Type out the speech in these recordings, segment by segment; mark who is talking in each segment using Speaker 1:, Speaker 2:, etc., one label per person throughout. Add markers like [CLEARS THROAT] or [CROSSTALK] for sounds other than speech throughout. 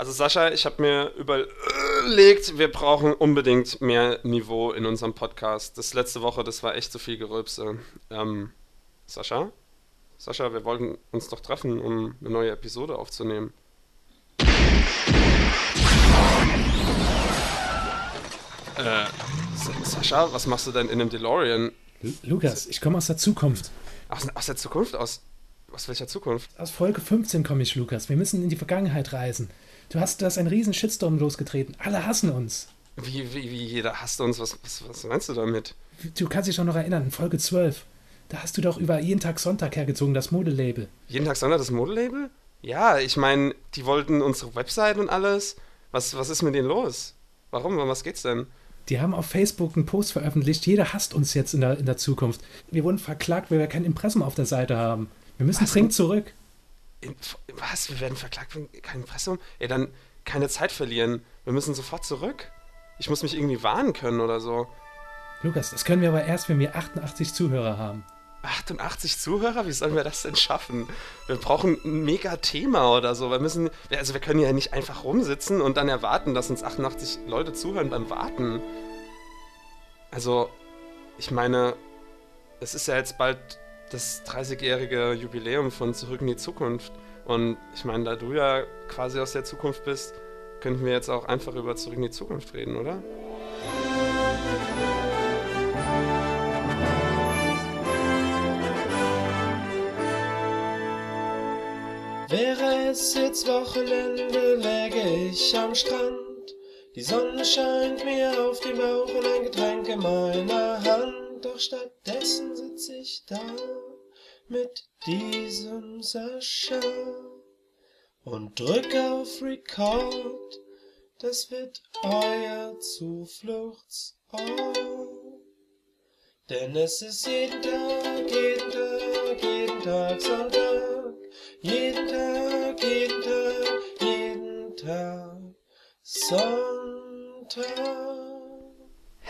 Speaker 1: Also Sascha, ich habe mir überlegt, wir brauchen unbedingt mehr Niveau in unserem Podcast. Das letzte Woche, das war echt zu viel Gerülpse. Ähm, Sascha? Sascha, wir wollten uns doch treffen, um eine neue Episode aufzunehmen. Äh, Sascha, was machst du denn in einem DeLorean?
Speaker 2: Lukas, ich komme aus der Zukunft.
Speaker 1: Aus, aus der Zukunft? Aus, aus welcher Zukunft?
Speaker 2: Aus Folge 15 komme ich, Lukas. Wir müssen in die Vergangenheit reisen. Du hast, du hast einen riesen Shitstorm losgetreten. Alle hassen uns.
Speaker 1: Wie, wie, wie jeder hasst uns? Was, was, was meinst du damit?
Speaker 2: Du kannst dich doch noch erinnern, in Folge 12. Da hast du doch über jeden Tag Sonntag hergezogen, das Modelabel.
Speaker 1: Jeden Tag Sonntag das Modelabel? Ja, ich meine, die wollten unsere Website und alles. Was, was ist mit denen los? Warum? Um was geht's denn?
Speaker 2: Die haben auf Facebook einen Post veröffentlicht. Jeder hasst uns jetzt in der, in der Zukunft. Wir wurden verklagt, weil wir kein Impressum auf der Seite haben. Wir müssen was? dringend zurück.
Speaker 1: Was? Wir werden verklagt wegen kein Impressum? Ey, dann keine Zeit verlieren. Wir müssen sofort zurück. Ich muss mich irgendwie warnen können oder so.
Speaker 2: Lukas, das können wir aber erst, wenn wir 88 Zuhörer haben.
Speaker 1: 88 Zuhörer? Wie sollen wir das denn schaffen? Wir brauchen ein mega Thema oder so. Wir müssen, also wir können ja nicht einfach rumsitzen und dann erwarten, dass uns 88 Leute zuhören beim Warten. Also, ich meine, es ist ja jetzt bald das 30-jährige Jubiläum von Zurück in die Zukunft. Und ich meine, da du ja quasi aus der Zukunft bist, könnten wir jetzt auch einfach über Zurück in die Zukunft reden, oder?
Speaker 3: Wäre es jetzt Wochenende, läge ich am Strand. Die Sonne scheint mir auf den Bauch und ein Getränk in meiner Hand. Doch stattdessen sitz ich da mit diesem Sascha und drück auf Record. Das wird euer Zufluchtsort. Denn es ist jeden Tag, jeden Tag, jeden Tag Sonntag. Jeden Tag, jeden Tag, jeden Tag Sonntag.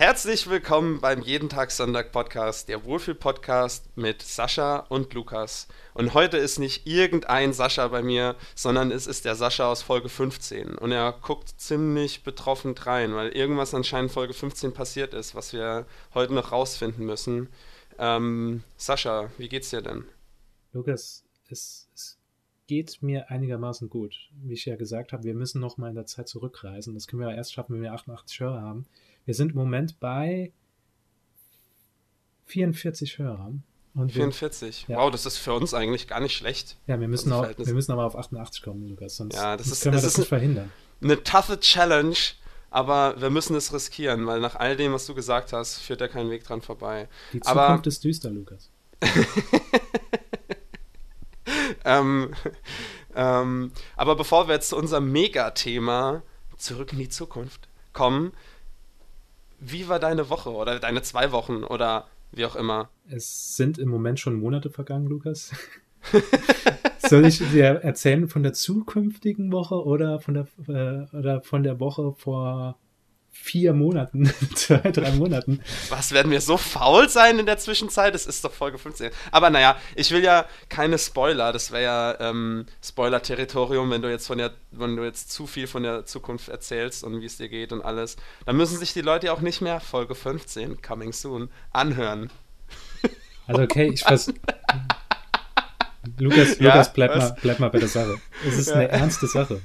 Speaker 1: Herzlich willkommen beim Jeden Tag Sonntag Podcast, der Wohlfühl-Podcast mit Sascha und Lukas. Und heute ist nicht irgendein Sascha bei mir, sondern es ist der Sascha aus Folge 15. Und er guckt ziemlich betroffen rein, weil irgendwas anscheinend Folge 15 passiert ist, was wir heute noch rausfinden müssen. Ähm, Sascha, wie geht's dir denn?
Speaker 2: Lukas, es, es geht mir einigermaßen gut. Wie ich ja gesagt habe, wir müssen noch mal in der Zeit zurückreisen. Das können wir erst schaffen, wenn wir 88 Hörer haben. Wir sind im Moment bei 44 Hörern.
Speaker 1: Und 44. Wir, ja. Wow, das ist für uns eigentlich gar nicht schlecht.
Speaker 2: Ja, wir müssen, auch, wir müssen aber auf 88 kommen, Lukas. Sonst, ja, das ist, können wir das, das nicht verhindern.
Speaker 1: Eine toughe Challenge, aber wir müssen es riskieren, weil nach all dem, was du gesagt hast, führt da kein Weg dran vorbei.
Speaker 2: Die Zukunft aber, ist düster, Lukas. [LAUGHS]
Speaker 1: ähm, ähm, aber bevor wir jetzt zu unserem Megathema zurück in die Zukunft kommen, wie war deine Woche oder deine zwei Wochen oder wie auch immer?
Speaker 2: Es sind im Moment schon Monate vergangen, Lukas. [LAUGHS] Soll ich dir erzählen von der zukünftigen Woche oder von der, äh, oder von der Woche vor vier Monaten, [LAUGHS] zwei, drei Monaten.
Speaker 1: Was, werden wir so faul sein in der Zwischenzeit? Das ist doch Folge 15. Aber naja, ich will ja keine Spoiler. Das wäre ja ähm, Spoiler-Territorium, wenn du jetzt von der, wenn du jetzt zu viel von der Zukunft erzählst und wie es dir geht und alles. Dann müssen sich die Leute auch nicht mehr Folge 15, coming soon, anhören.
Speaker 2: Also okay, ich weiß. [LAUGHS] Lukas, ja, Lukas, bleib mal, bleib mal bei der Sache. Es ist ja. eine ernste Sache.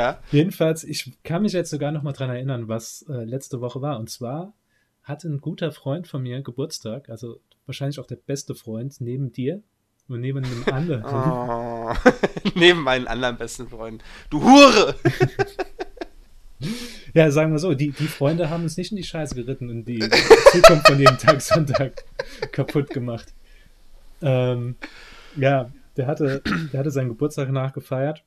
Speaker 1: Ja.
Speaker 2: Jedenfalls, ich kann mich jetzt sogar noch mal dran erinnern, was äh, letzte Woche war. Und zwar hatte ein guter Freund von mir Geburtstag, also wahrscheinlich auch der beste Freund neben dir und neben einem anderen.
Speaker 1: Oh, [LAUGHS] neben meinen anderen besten Freunden. Du Hure! [LAUGHS]
Speaker 2: ja, sagen wir so, die, die Freunde haben uns nicht in die Scheiße geritten und die Zukunft von jedem Tag Sonntag [LAUGHS] kaputt gemacht. Ähm, ja, der hatte, der hatte seinen Geburtstag nachgefeiert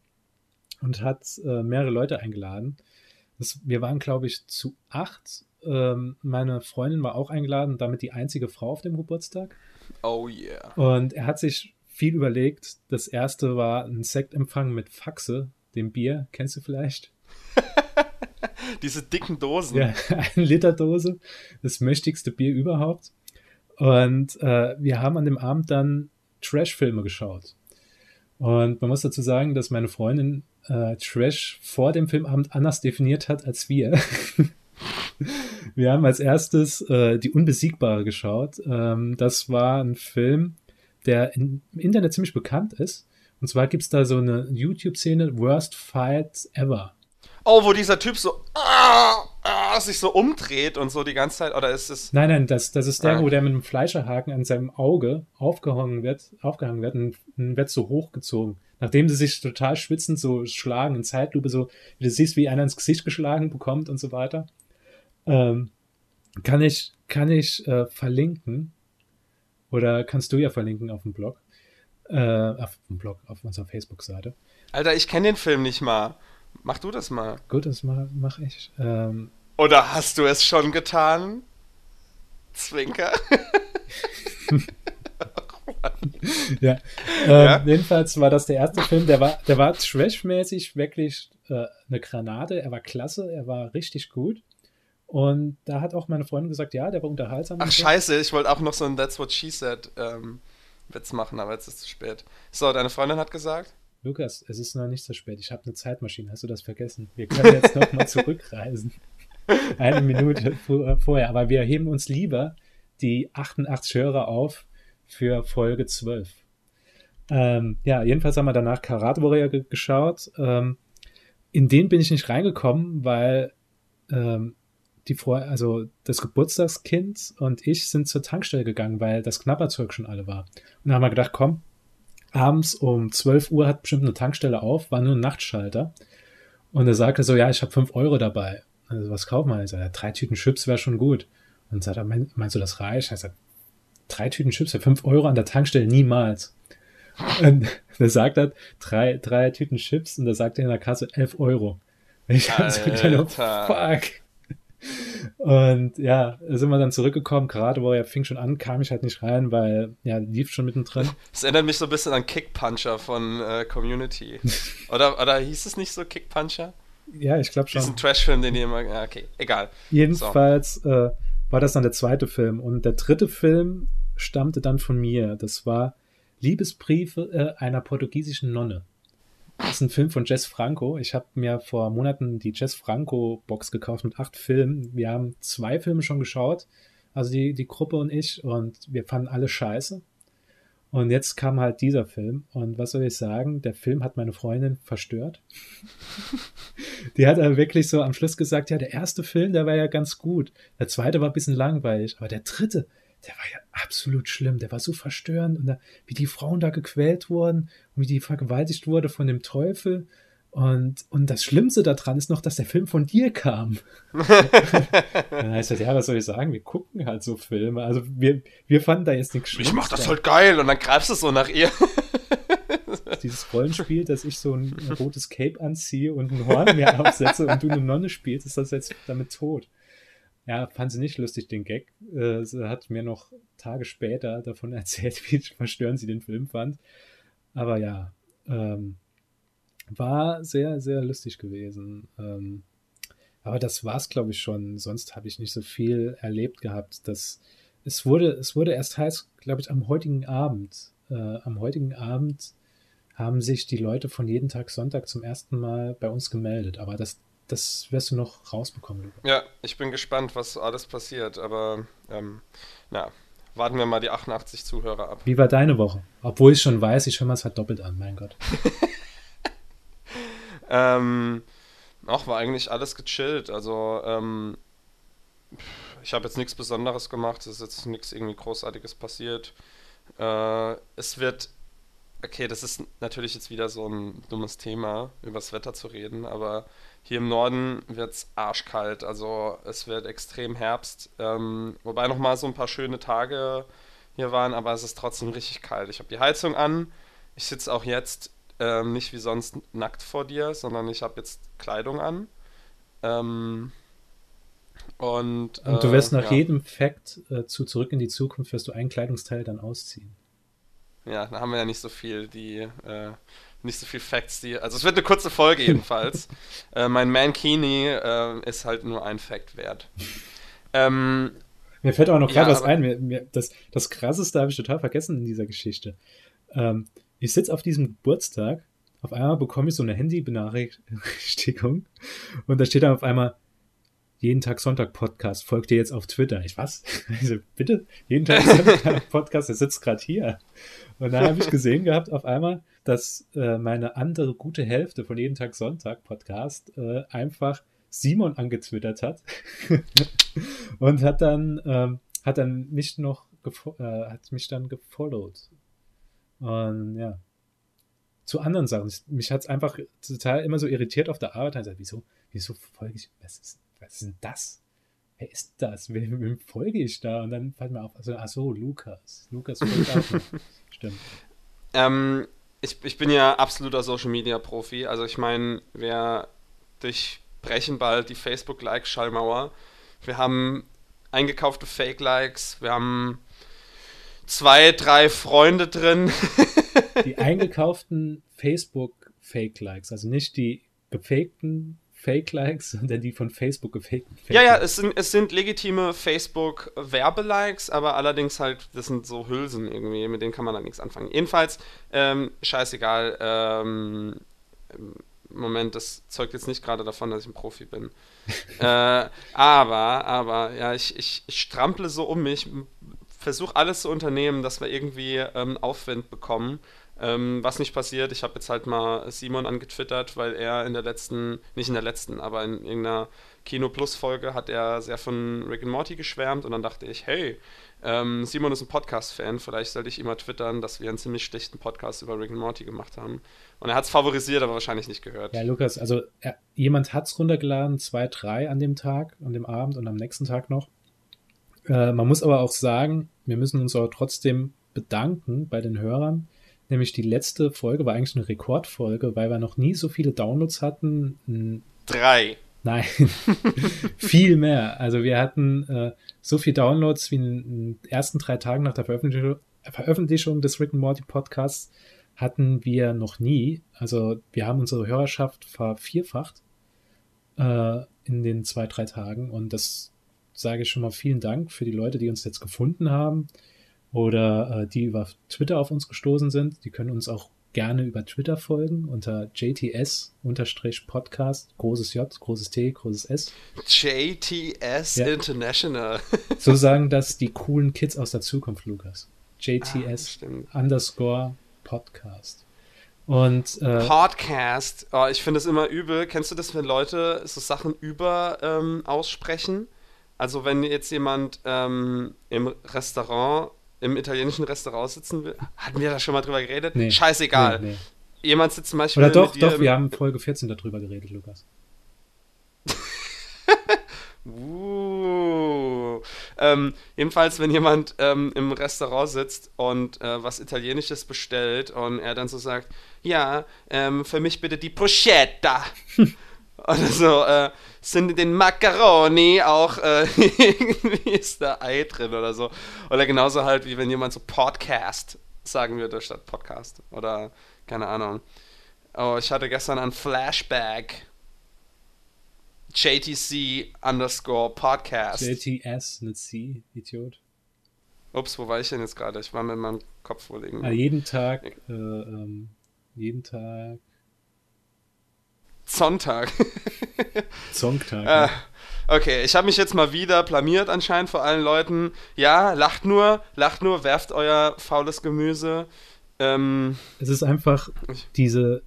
Speaker 2: und hat äh, mehrere Leute eingeladen. Das, wir waren, glaube ich, zu acht. Ähm, meine Freundin war auch eingeladen, damit die einzige Frau auf dem Geburtstag.
Speaker 1: Oh yeah.
Speaker 2: Und er hat sich viel überlegt. Das erste war ein Sektempfang mit Faxe, dem Bier. Kennst du vielleicht? [LAUGHS]
Speaker 1: Diese dicken Dosen.
Speaker 2: Ja, [LAUGHS] eine Liter Dose. Das mächtigste Bier überhaupt. Und äh, wir haben an dem Abend dann Trash-Filme geschaut. Und man muss dazu sagen, dass meine Freundin äh, Trash vor dem Filmabend anders definiert hat als wir. [LAUGHS] wir haben als erstes äh, Die Unbesiegbare geschaut. Ähm, das war ein Film, der in, im Internet ziemlich bekannt ist. Und zwar gibt es da so eine YouTube-Szene, Worst Fight Ever.
Speaker 1: Oh, wo dieser Typ so ah, ah, sich so umdreht und so die ganze Zeit, oder ist es.
Speaker 2: Nein, nein, das, das ist der, ah. wo der mit einem Fleischerhaken an seinem Auge aufgehangen wird, aufgehangen wird und, und wird so hochgezogen. Nachdem sie sich total schwitzend so schlagen in Zeitlupe, so, wie du siehst, wie einer ins Gesicht geschlagen bekommt und so weiter. Ähm, kann ich, kann ich äh, verlinken. Oder kannst du ja verlinken auf dem Blog. Äh, auf dem Blog, auf unserer Facebook-Seite.
Speaker 1: Alter, ich kenne den Film nicht mal. Mach du das mal.
Speaker 2: Gut, das mache mach ich. Ähm,
Speaker 1: Oder hast du es schon getan? Zwinker. [LAUGHS]
Speaker 2: ja. Ähm, ja. Jedenfalls war das der erste Film, der war, der war trashmäßig wirklich äh, eine Granate. Er war klasse, er war richtig gut. Und da hat auch meine Freundin gesagt, ja, der war unterhaltsam.
Speaker 1: Ach scheiße, ich wollte auch noch so ein That's What She Said ähm, Witz machen, aber jetzt ist es zu spät. So, deine Freundin hat gesagt?
Speaker 2: Lukas, es ist noch nicht so spät. Ich habe eine Zeitmaschine. Hast du das vergessen? Wir können jetzt noch mal [LAUGHS] zurückreisen. Eine Minute vorher. Aber wir heben uns lieber die 88 Hörer auf für Folge 12. Ähm, ja, jedenfalls haben wir danach Karate Warrior geschaut. Ähm, in den bin ich nicht reingekommen, weil ähm, die Fre also das Geburtstagskind und ich sind zur Tankstelle gegangen, weil das Knapperzeug schon alle war. Und dann haben wir gedacht, komm, abends um 12 Uhr hat bestimmt eine Tankstelle auf, war nur ein Nachtschalter. Und er sagte so, ja, ich habe 5 Euro dabei. Also, was kaufen wir? Ich sage, drei Tüten Chips wäre schon gut. Und sagt er, meinst du das reicht? Er sagt, drei Tüten Chips für 5 Euro an der Tankstelle niemals. Und [LAUGHS] er sagt er, drei, drei Tüten Chips und da sagt er in der Kasse 11 Euro. Ich habe so gedacht, fuck. Und ja, sind wir dann zurückgekommen, gerade wo er fing schon an, kam ich halt nicht rein, weil ja, lief schon mittendrin.
Speaker 1: Das erinnert mich so ein bisschen an Kickpuncher von äh, Community. oder, oder hieß es nicht so Kickpuncher?
Speaker 2: Ja, ich glaube schon.
Speaker 1: Diesen Trashfilm, den die immer. Ja, okay, egal.
Speaker 2: Jedenfalls so. äh, war das dann der zweite Film. Und der dritte Film stammte dann von mir. Das war Liebesbriefe äh, einer portugiesischen Nonne. Das ist ein Film von Jess Franco. Ich habe mir vor Monaten die Jess Franco-Box gekauft mit acht Filmen. Wir haben zwei Filme schon geschaut, also die, die Gruppe und ich, und wir fanden alle scheiße. Und jetzt kam halt dieser Film. Und was soll ich sagen? Der Film hat meine Freundin verstört. [LAUGHS] die hat aber wirklich so am Schluss gesagt, ja, der erste Film, der war ja ganz gut. Der zweite war ein bisschen langweilig. Aber der dritte, der war ja absolut schlimm. Der war so verstörend und da, wie die Frauen da gequält wurden und wie die vergewaltigt wurde von dem Teufel. Und, und das Schlimmste daran ist noch, dass der Film von dir kam. [LAUGHS] Dann heißt das, ja, was soll ich sagen? Wir gucken halt so Filme. Also wir, wir fanden da jetzt nichts
Speaker 1: Schlimmes. Ich mach das halt geil und dann greifst du so nach ihr. [LAUGHS]
Speaker 2: Dieses Rollenspiel, dass ich so ein rotes Cape anziehe und ein Horn mir [LAUGHS] aufsetze und du eine Nonne spielst, ist das jetzt damit tot. Ja, fand sie nicht lustig, den Gag. Äh, sie hat mir noch Tage später davon erzählt, wie verstörend sie den Film fand. Aber ja, ähm, war sehr, sehr lustig gewesen. Ähm, aber das war's, glaube ich, schon. Sonst habe ich nicht so viel erlebt gehabt. Das, es, wurde, es wurde erst heiß, glaube ich, am heutigen Abend. Äh, am heutigen Abend haben sich die Leute von jeden Tag Sonntag zum ersten Mal bei uns gemeldet. Aber das das wirst du noch rausbekommen. Luca.
Speaker 1: Ja, ich bin gespannt, was alles passiert, aber ähm, na, warten wir mal die 88 Zuhörer ab.
Speaker 2: Wie war deine Woche? Obwohl ich schon weiß, ich höre mal es verdoppelt an, mein Gott. [LAUGHS]
Speaker 1: ähm, auch war eigentlich alles gechillt, also ähm, ich habe jetzt nichts Besonderes gemacht, es ist jetzt nichts irgendwie Großartiges passiert. Äh, es wird okay, das ist natürlich jetzt wieder so ein dummes Thema, über das Wetter zu reden, aber hier im Norden wird es arschkalt, also es wird extrem Herbst, ähm, wobei nochmal so ein paar schöne Tage hier waren, aber es ist trotzdem richtig kalt. Ich habe die Heizung an, ich sitze auch jetzt ähm, nicht wie sonst nackt vor dir, sondern ich habe jetzt Kleidung an. Ähm, und,
Speaker 2: und, du wirst äh, nach ja. jedem Fact äh, zu Zurück in die Zukunft, wirst du ein Kleidungsteil dann ausziehen.
Speaker 1: Ja, da haben wir ja nicht so viel, die, äh, nicht so viel Facts, die. Also es wird eine kurze Folge jedenfalls. [LAUGHS] äh, mein Mankini äh, ist halt nur ein Fact wert.
Speaker 2: Ähm, mir fällt auch noch gerade ja, was ein. Mir, mir, das, das krasseste habe ich total vergessen in dieser Geschichte. Ähm, ich sitze auf diesem Geburtstag, auf einmal bekomme ich so eine Handy-Benachrichtigung [LAUGHS] und da steht dann auf einmal, jeden Tag Sonntag Podcast, folgt dir jetzt auf Twitter. Ich was? [LAUGHS] Also, bitte? Jeden Tag Sonntag [LAUGHS] Podcast, der sitzt gerade hier. Und dann habe ich gesehen gehabt auf einmal, dass äh, meine andere gute Hälfte von jeden Tag Sonntag Podcast äh, einfach Simon angetwittert hat und hat dann ähm, hat dann mich noch äh, hat mich dann gefollowt und ja. Zu anderen Sachen. Mich hat es einfach total immer so irritiert auf der Arbeit. Also wieso wieso folge ich was ist was ist denn das? Wer ist das? Wem, wem folge ich da? Und dann fällt mir auf also ach so Lukas. Lukas folgt auch [LAUGHS] stimmt.
Speaker 1: Ähm, ich, ich bin ja absoluter Social Media Profi. Also ich meine wer durch brechen bald die Facebook-Like-Schallmauer. Wir haben eingekaufte Fake-Likes, wir haben zwei, drei Freunde drin.
Speaker 2: die eingekauften Facebook-Fake-Likes, also nicht die gefakten Fake-Likes, sondern die von Facebook gefakten
Speaker 1: Fake Ja, ja, es sind, es sind legitime Facebook-Werbelikes, aber allerdings halt, das sind so Hülsen irgendwie, mit denen kann man dann nichts anfangen. Jedenfalls, ähm, scheißegal, ähm, Moment, das zeugt jetzt nicht gerade davon, dass ich ein Profi bin. [LAUGHS] äh, aber, aber, ja, ich, ich, ich strample so um mich, versuche alles zu unternehmen, dass wir irgendwie ähm, Aufwind bekommen. Ähm, was nicht passiert, ich habe jetzt halt mal Simon angetwittert, weil er in der letzten, nicht in der letzten, aber in irgendeiner Kino Plus Folge hat er sehr von Rick and Morty geschwärmt und dann dachte ich, hey, ähm, Simon ist ein Podcast-Fan, vielleicht sollte ich ihm mal twittern, dass wir einen ziemlich schlechten Podcast über Rick and Morty gemacht haben. Und er hat es favorisiert, aber wahrscheinlich nicht gehört.
Speaker 2: Ja, Lukas, also er, jemand hat es runtergeladen, zwei, drei an dem Tag, an dem Abend und am nächsten Tag noch. Äh, man muss aber auch sagen, wir müssen uns aber trotzdem bedanken bei den Hörern. Nämlich die letzte Folge war eigentlich eine Rekordfolge, weil wir noch nie so viele Downloads hatten.
Speaker 1: Drei.
Speaker 2: Nein, [LAUGHS] viel mehr. Also wir hatten äh, so viele Downloads wie in den ersten drei Tagen nach der Veröffentlichung, Veröffentlichung des Rick and Morty Podcasts hatten wir noch nie. Also wir haben unsere Hörerschaft vervierfacht äh, in den zwei, drei Tagen und das sage ich schon mal vielen Dank für die Leute, die uns jetzt gefunden haben oder äh, die über Twitter auf uns gestoßen sind. Die können uns auch gerne über Twitter folgen unter JTS-Podcast, großes J, großes T, großes S.
Speaker 1: JTS ja. International. [LAUGHS]
Speaker 2: so sagen das die coolen Kids aus der Zukunft, Lukas. JTS ah, underscore Podcast. Und
Speaker 1: äh, Podcast, oh, ich finde es immer übel. Kennst du das, wenn Leute so Sachen über ähm, aussprechen? Also wenn jetzt jemand ähm, im Restaurant im italienischen Restaurant sitzen will. Hatten wir da schon mal drüber geredet? Nee, Scheißegal. Nee, nee. Jemand sitzt zum Beispiel.
Speaker 2: Oder doch, doch, wir haben Folge 14 darüber geredet, Lukas. [LAUGHS]
Speaker 1: uh. ähm, jedenfalls, wenn jemand ähm, im Restaurant sitzt und äh, was Italienisches bestellt und er dann so sagt, ja, ähm, für mich bitte die Bruschetta. [LAUGHS] Oder so, äh, sind in den Macaroni auch äh, [LAUGHS] irgendwie ist da Ei drin oder so. Oder genauso halt, wie wenn jemand so Podcast sagen würde statt Podcast. Oder keine Ahnung. Oh, ich hatte gestern ein Flashback. JTC underscore Podcast.
Speaker 2: JTS, nicht C, Idiot.
Speaker 1: Ups, wo war ich denn jetzt gerade? Ich war mit meinem Kopf irgendwie. Ah,
Speaker 2: jeden Tag, äh, ähm, jeden Tag
Speaker 1: Sonntag. [LAUGHS]
Speaker 2: Sonntag.
Speaker 1: Äh, okay, ich habe mich jetzt mal wieder blamiert anscheinend vor allen Leuten. Ja, lacht nur, lacht nur, werft euer faules Gemüse. Ähm,
Speaker 2: es ist einfach diese,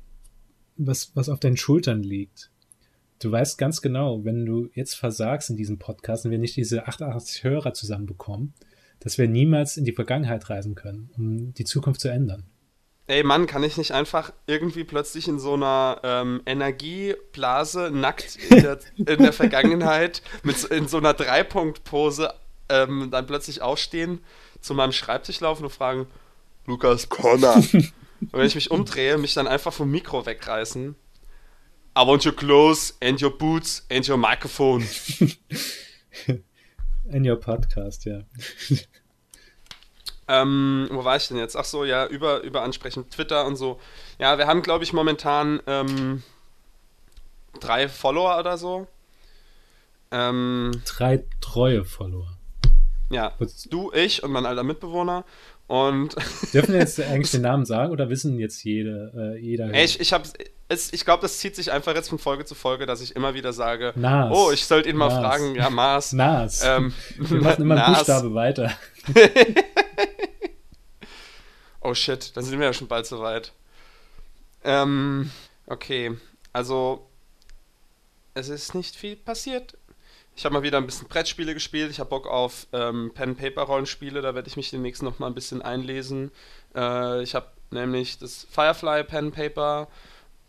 Speaker 2: was, was auf deinen Schultern liegt. Du weißt ganz genau, wenn du jetzt versagst in diesem Podcast und wir nicht diese 88 Hörer zusammenbekommen, dass wir niemals in die Vergangenheit reisen können, um die Zukunft zu ändern
Speaker 1: ey Mann, kann ich nicht einfach irgendwie plötzlich in so einer ähm, Energieblase nackt in der, in der Vergangenheit mit in so einer Dreipunktpose ähm, dann plötzlich aufstehen, zu meinem Schreibtisch laufen und fragen, Lukas Connor. [LAUGHS] und wenn ich mich umdrehe, mich dann einfach vom Mikro wegreißen. I want your clothes and your boots and your microphone. [LAUGHS]
Speaker 2: In your podcast, ja.
Speaker 1: Ähm, wo war ich denn jetzt? Ach so, ja, über, über ansprechen, Twitter und so. Ja, wir haben, glaube ich, momentan ähm, drei Follower oder so.
Speaker 2: Ähm, drei treue Follower.
Speaker 1: Ja, du, ich und mein alter Mitbewohner. Und [LAUGHS]
Speaker 2: Dürfen wir jetzt eigentlich [LAUGHS] den Namen sagen oder wissen jetzt jede, äh, jeder?
Speaker 1: Ey, ich, ich, ich glaube, das zieht sich einfach jetzt von Folge zu Folge, dass ich immer wieder sage,
Speaker 2: Nas.
Speaker 1: oh, ich sollte ihn mal
Speaker 2: Nas.
Speaker 1: fragen, ja, Mars.
Speaker 2: Nas.
Speaker 1: Ähm, [LAUGHS]
Speaker 2: wir machen immer einen
Speaker 1: Nas.
Speaker 2: Buchstabe weiter.
Speaker 1: Oh shit, dann sind wir ja schon bald soweit. Ähm, okay, also es ist nicht viel passiert. Ich habe mal wieder ein bisschen Brettspiele gespielt. Ich habe Bock auf ähm, Pen-Paper-Rollenspiele. Da werde ich mich demnächst noch mal ein bisschen einlesen. Äh, ich habe nämlich das Firefly Pen-Paper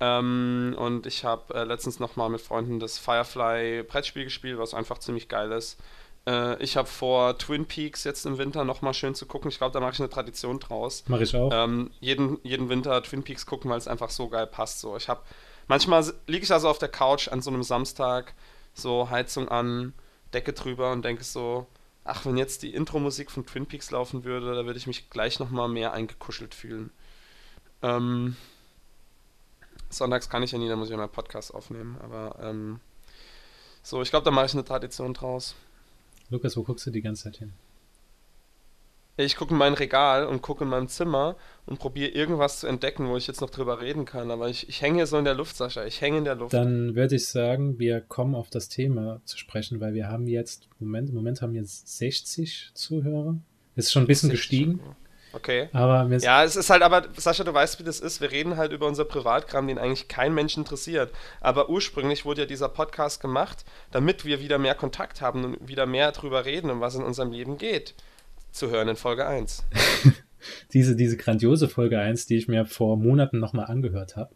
Speaker 1: ähm, und ich habe äh, letztens noch mal mit Freunden das Firefly Brettspiel gespielt, was einfach ziemlich geil ist. Äh, ich habe vor, Twin Peaks jetzt im Winter noch mal schön zu gucken. Ich glaube, da mache ich eine Tradition draus.
Speaker 2: Mache ich auch.
Speaker 1: Ähm, jeden, jeden Winter Twin Peaks gucken, weil es einfach so geil passt. So, ich habe manchmal liege ich also auf der Couch an so einem Samstag, so Heizung an, Decke drüber und denke so, ach, wenn jetzt die Intro-Musik von Twin Peaks laufen würde, da würde ich mich gleich noch mal mehr eingekuschelt fühlen. Ähm, sonntags kann ich ja nie, da muss ich ja meinen Podcast aufnehmen, aber ähm, so, ich glaube, da mache ich eine Tradition draus.
Speaker 2: Lukas, wo guckst du die ganze Zeit hin?
Speaker 1: Ich gucke in mein Regal und gucke in meinem Zimmer und probiere irgendwas zu entdecken, wo ich jetzt noch drüber reden kann. Aber ich, ich hänge hier so in der Luft, Sascha. Ich hänge in der Luft.
Speaker 2: Dann würde ich sagen, wir kommen auf das Thema zu sprechen, weil wir haben jetzt, Moment, im Moment haben wir jetzt 60 Zuhörer. Ist schon ein bisschen gestiegen,
Speaker 1: Okay.
Speaker 2: aber
Speaker 1: Ja, es ist halt aber, Sascha, du weißt, wie das ist. Wir reden halt über unser Privatkram, den eigentlich kein Mensch interessiert. Aber ursprünglich wurde ja dieser Podcast gemacht, damit wir wieder mehr Kontakt haben und wieder mehr drüber reden, um was in unserem Leben geht. Zu hören in Folge 1. [LAUGHS]
Speaker 2: diese, diese grandiose Folge 1, die ich mir vor Monaten nochmal angehört habe.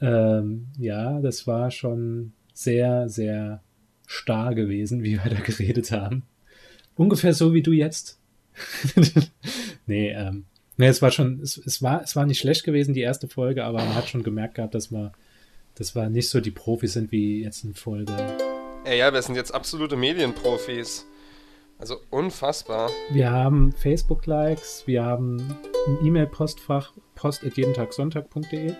Speaker 2: Ähm, ja, das war schon sehr, sehr starr gewesen, wie wir da geredet haben. Ungefähr so wie du jetzt. [LAUGHS] nee, ähm, nee, es war schon, es, es war, es war nicht schlecht gewesen, die erste Folge, aber man hat schon gemerkt gehabt, dass wir, dass wir nicht so die Profis sind wie jetzt in Folge.
Speaker 1: Ey, ja, wir sind jetzt absolute Medienprofis. Also unfassbar.
Speaker 2: Wir haben Facebook-Likes, wir haben ein E-Mail-Postfach, post.jedentagsonntag.de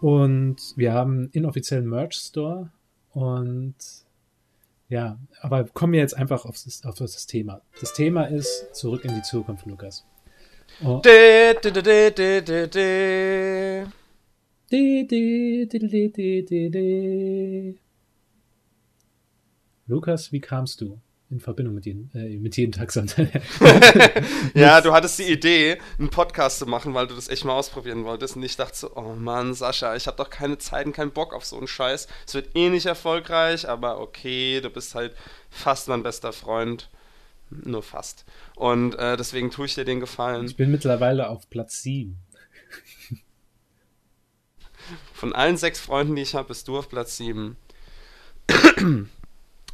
Speaker 2: und wir haben einen inoffiziellen Merch-Store und ja, aber kommen wir jetzt einfach auf das, auf das Thema. Das Thema ist zurück in die Zukunft, Lukas. Oh. Lukas, wie kamst du in Verbindung mit, jeden, äh, mit jeden Tag Sonntag? [LAUGHS] [LAUGHS]
Speaker 1: Ja, du hattest die Idee, einen Podcast zu machen, weil du das echt mal ausprobieren wolltest. Und ich dachte so, oh Mann, Sascha, ich habe doch keine Zeit und keinen Bock auf so einen Scheiß. Es wird eh nicht erfolgreich, aber okay, du bist halt fast mein bester Freund. Nur fast. Und äh, deswegen tue ich dir den Gefallen.
Speaker 2: Ich bin mittlerweile auf Platz 7. [LAUGHS]
Speaker 1: Von allen sechs Freunden, die ich habe, bist du auf Platz 7. [CLEARS THROAT]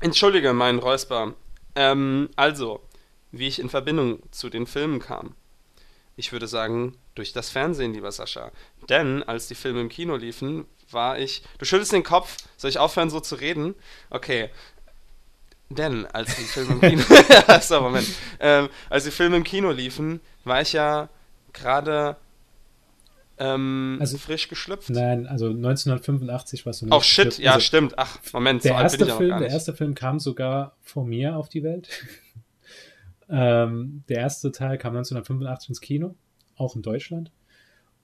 Speaker 1: Entschuldige meinen Räusper. Ähm, also, wie ich in Verbindung zu den Filmen kam. Ich würde sagen, durch das Fernsehen, lieber Sascha. Denn als die Filme im Kino liefen, war ich. Du schüttelst den Kopf. Soll ich aufhören, so zu reden? Okay. Denn als die Filme im Kino. [LAUGHS] [LAUGHS] so, Moment. Ähm, als die Filme im Kino liefen, war ich ja gerade ähm,
Speaker 2: Also-
Speaker 1: frisch geschlüpft.
Speaker 2: Nein, also 1985 warst du
Speaker 1: Oh shit, ja,
Speaker 2: also
Speaker 1: stimmt. Ach, Moment,
Speaker 2: der
Speaker 1: so
Speaker 2: erste Film, Der
Speaker 1: nicht.
Speaker 2: erste Film kam sogar vor mir auf die Welt. [LAUGHS] ähm, der erste Teil kam 1985 ins Kino, auch in Deutschland.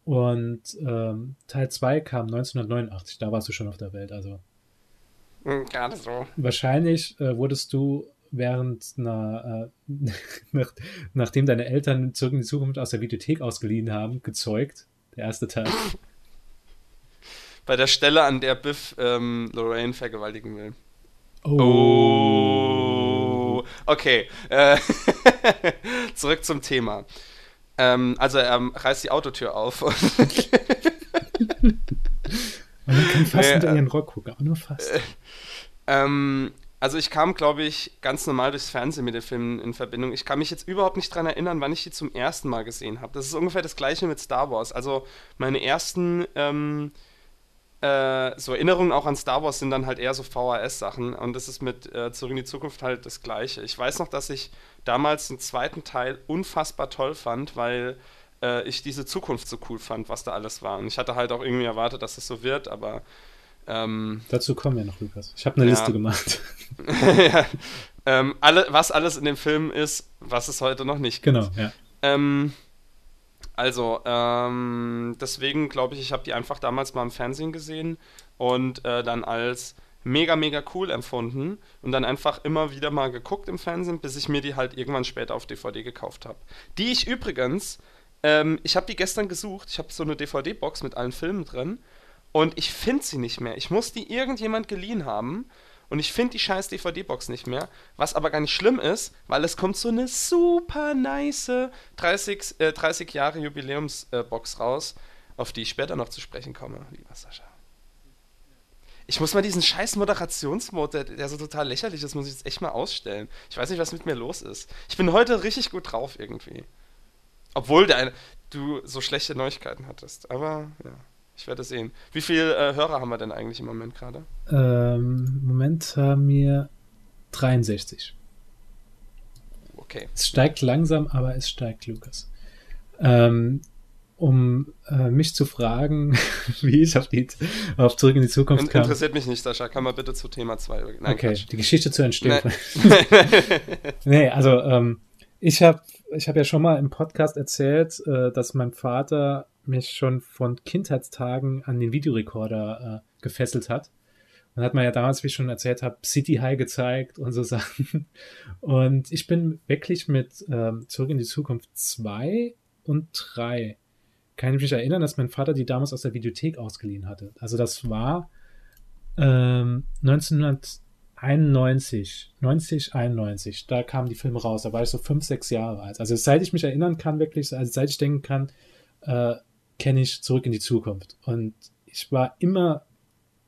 Speaker 2: Und ähm, Teil 2 kam 1989, da warst du schon auf der Welt. Also
Speaker 1: Hm, Gerade so.
Speaker 2: wahrscheinlich äh, wurdest du während einer, äh, [LAUGHS] nach, nachdem deine Eltern zurück in die Zukunft aus der Videothek ausgeliehen haben, gezeugt. Der erste Teil.
Speaker 1: Bei der Stelle, an der Biff ähm, Lorraine vergewaltigen will.
Speaker 2: Oh.
Speaker 1: Oh. Okay. Äh, [LAUGHS] zurück zum Thema. Ähm, also er reißt die Autotür auf. und- [LAUGHS]
Speaker 2: man kann fast
Speaker 1: Nee,
Speaker 2: unter
Speaker 1: äh,
Speaker 2: ihren Rock gucken, aber nur fast.
Speaker 1: ähm, also ich kam, glaube ich, ganz normal durchs Fernsehen mit den Filmen in Verbindung. Ich kann mich jetzt überhaupt nicht dran erinnern, wann ich die zum ersten Mal gesehen habe. Das ist ungefähr das gleiche mit Star Wars. Also meine ersten ähm, äh, so Erinnerungen auch an Star Wars sind dann halt eher so VHS-Sachen und das ist mit äh, Zurück in die Zukunft halt das gleiche. Ich weiß noch, dass ich damals den zweiten Teil unfassbar toll fand, weil äh, ich diese Zukunft so cool fand, was da alles war. Und ich hatte halt auch irgendwie erwartet, dass das so wird, aber ähm,
Speaker 2: Dazu kommen wir noch, Lukas. Ich habe eine
Speaker 1: Ja.
Speaker 2: Liste gemacht. [LAUGHS]
Speaker 1: ja, Ähm, alle, was alles in dem Film ist, was es heute noch nicht
Speaker 2: gibt. Genau, ja.
Speaker 1: Ähm, also, ähm, deswegen glaube ich, ich habe die einfach damals mal im Fernsehen gesehen und äh, dann als mega, mega cool empfunden und dann einfach immer wieder mal geguckt im Fernsehen, bis ich mir die halt irgendwann später auf DVD gekauft habe. Die ich übrigens, ähm, ich habe die gestern gesucht, ich habe so eine DVD-Box mit allen Filmen drin und ich finde sie nicht mehr. Ich muss die irgendjemand geliehen haben und ich finde die scheiß DVD-Box nicht mehr, was aber gar nicht schlimm ist, weil es kommt so eine super nice 30, äh, 30 Jahre Jubiläumsbox äh, raus, auf die ich später noch zu sprechen komme, lieber Sascha. Ich muss mal diesen scheiß Moderationsmode, der, der, so total lächerlich ist, muss ich jetzt echt mal ausstellen. Ich weiß nicht, was mit mir los ist. Ich bin heute richtig gut drauf irgendwie. Obwohl der, du so schlechte Neuigkeiten hattest. Aber ja, ich werde sehen. Wie viele äh, Hörer haben wir denn eigentlich im Moment gerade?
Speaker 2: Ähm, Im Moment haben wir 63.
Speaker 1: Okay.
Speaker 2: Es steigt langsam, aber es steigt, Lukas. Ähm, um äh, mich zu fragen, [LAUGHS] wie ich auf, die, auf Zurück in die Zukunft kam.
Speaker 1: Interessiert mich nicht, Sascha. Kann man bitte zu Thema 2
Speaker 2: Nein, Okay, Quatsch. die Geschichte zu entstehen. nee, [LAUGHS] [LAUGHS] also ähm, ich habe ich hab ja schon mal im Podcast erzählt, äh, dass mein Vater mich schon von Kindheitstagen an den Videorekorder äh, gefesselt hat. Und hat man ja damals, wie ich schon erzählt habe, City High gezeigt und so [LAUGHS] Sachen. Und ich bin wirklich mit ähm, Zurück in die Zukunft 2 und 3 kann ich mich erinnern, dass mein Vater die damals aus der Videothek ausgeliehen hatte. Also das war ähm, 1991, 90, 91, da kamen die Filme raus. Da war ich so fünf, sechs Jahre alt. Also seit ich mich erinnern kann, wirklich, also seit ich denken kann, äh, kenne ich Zurück in die Zukunft. Und ich war immer,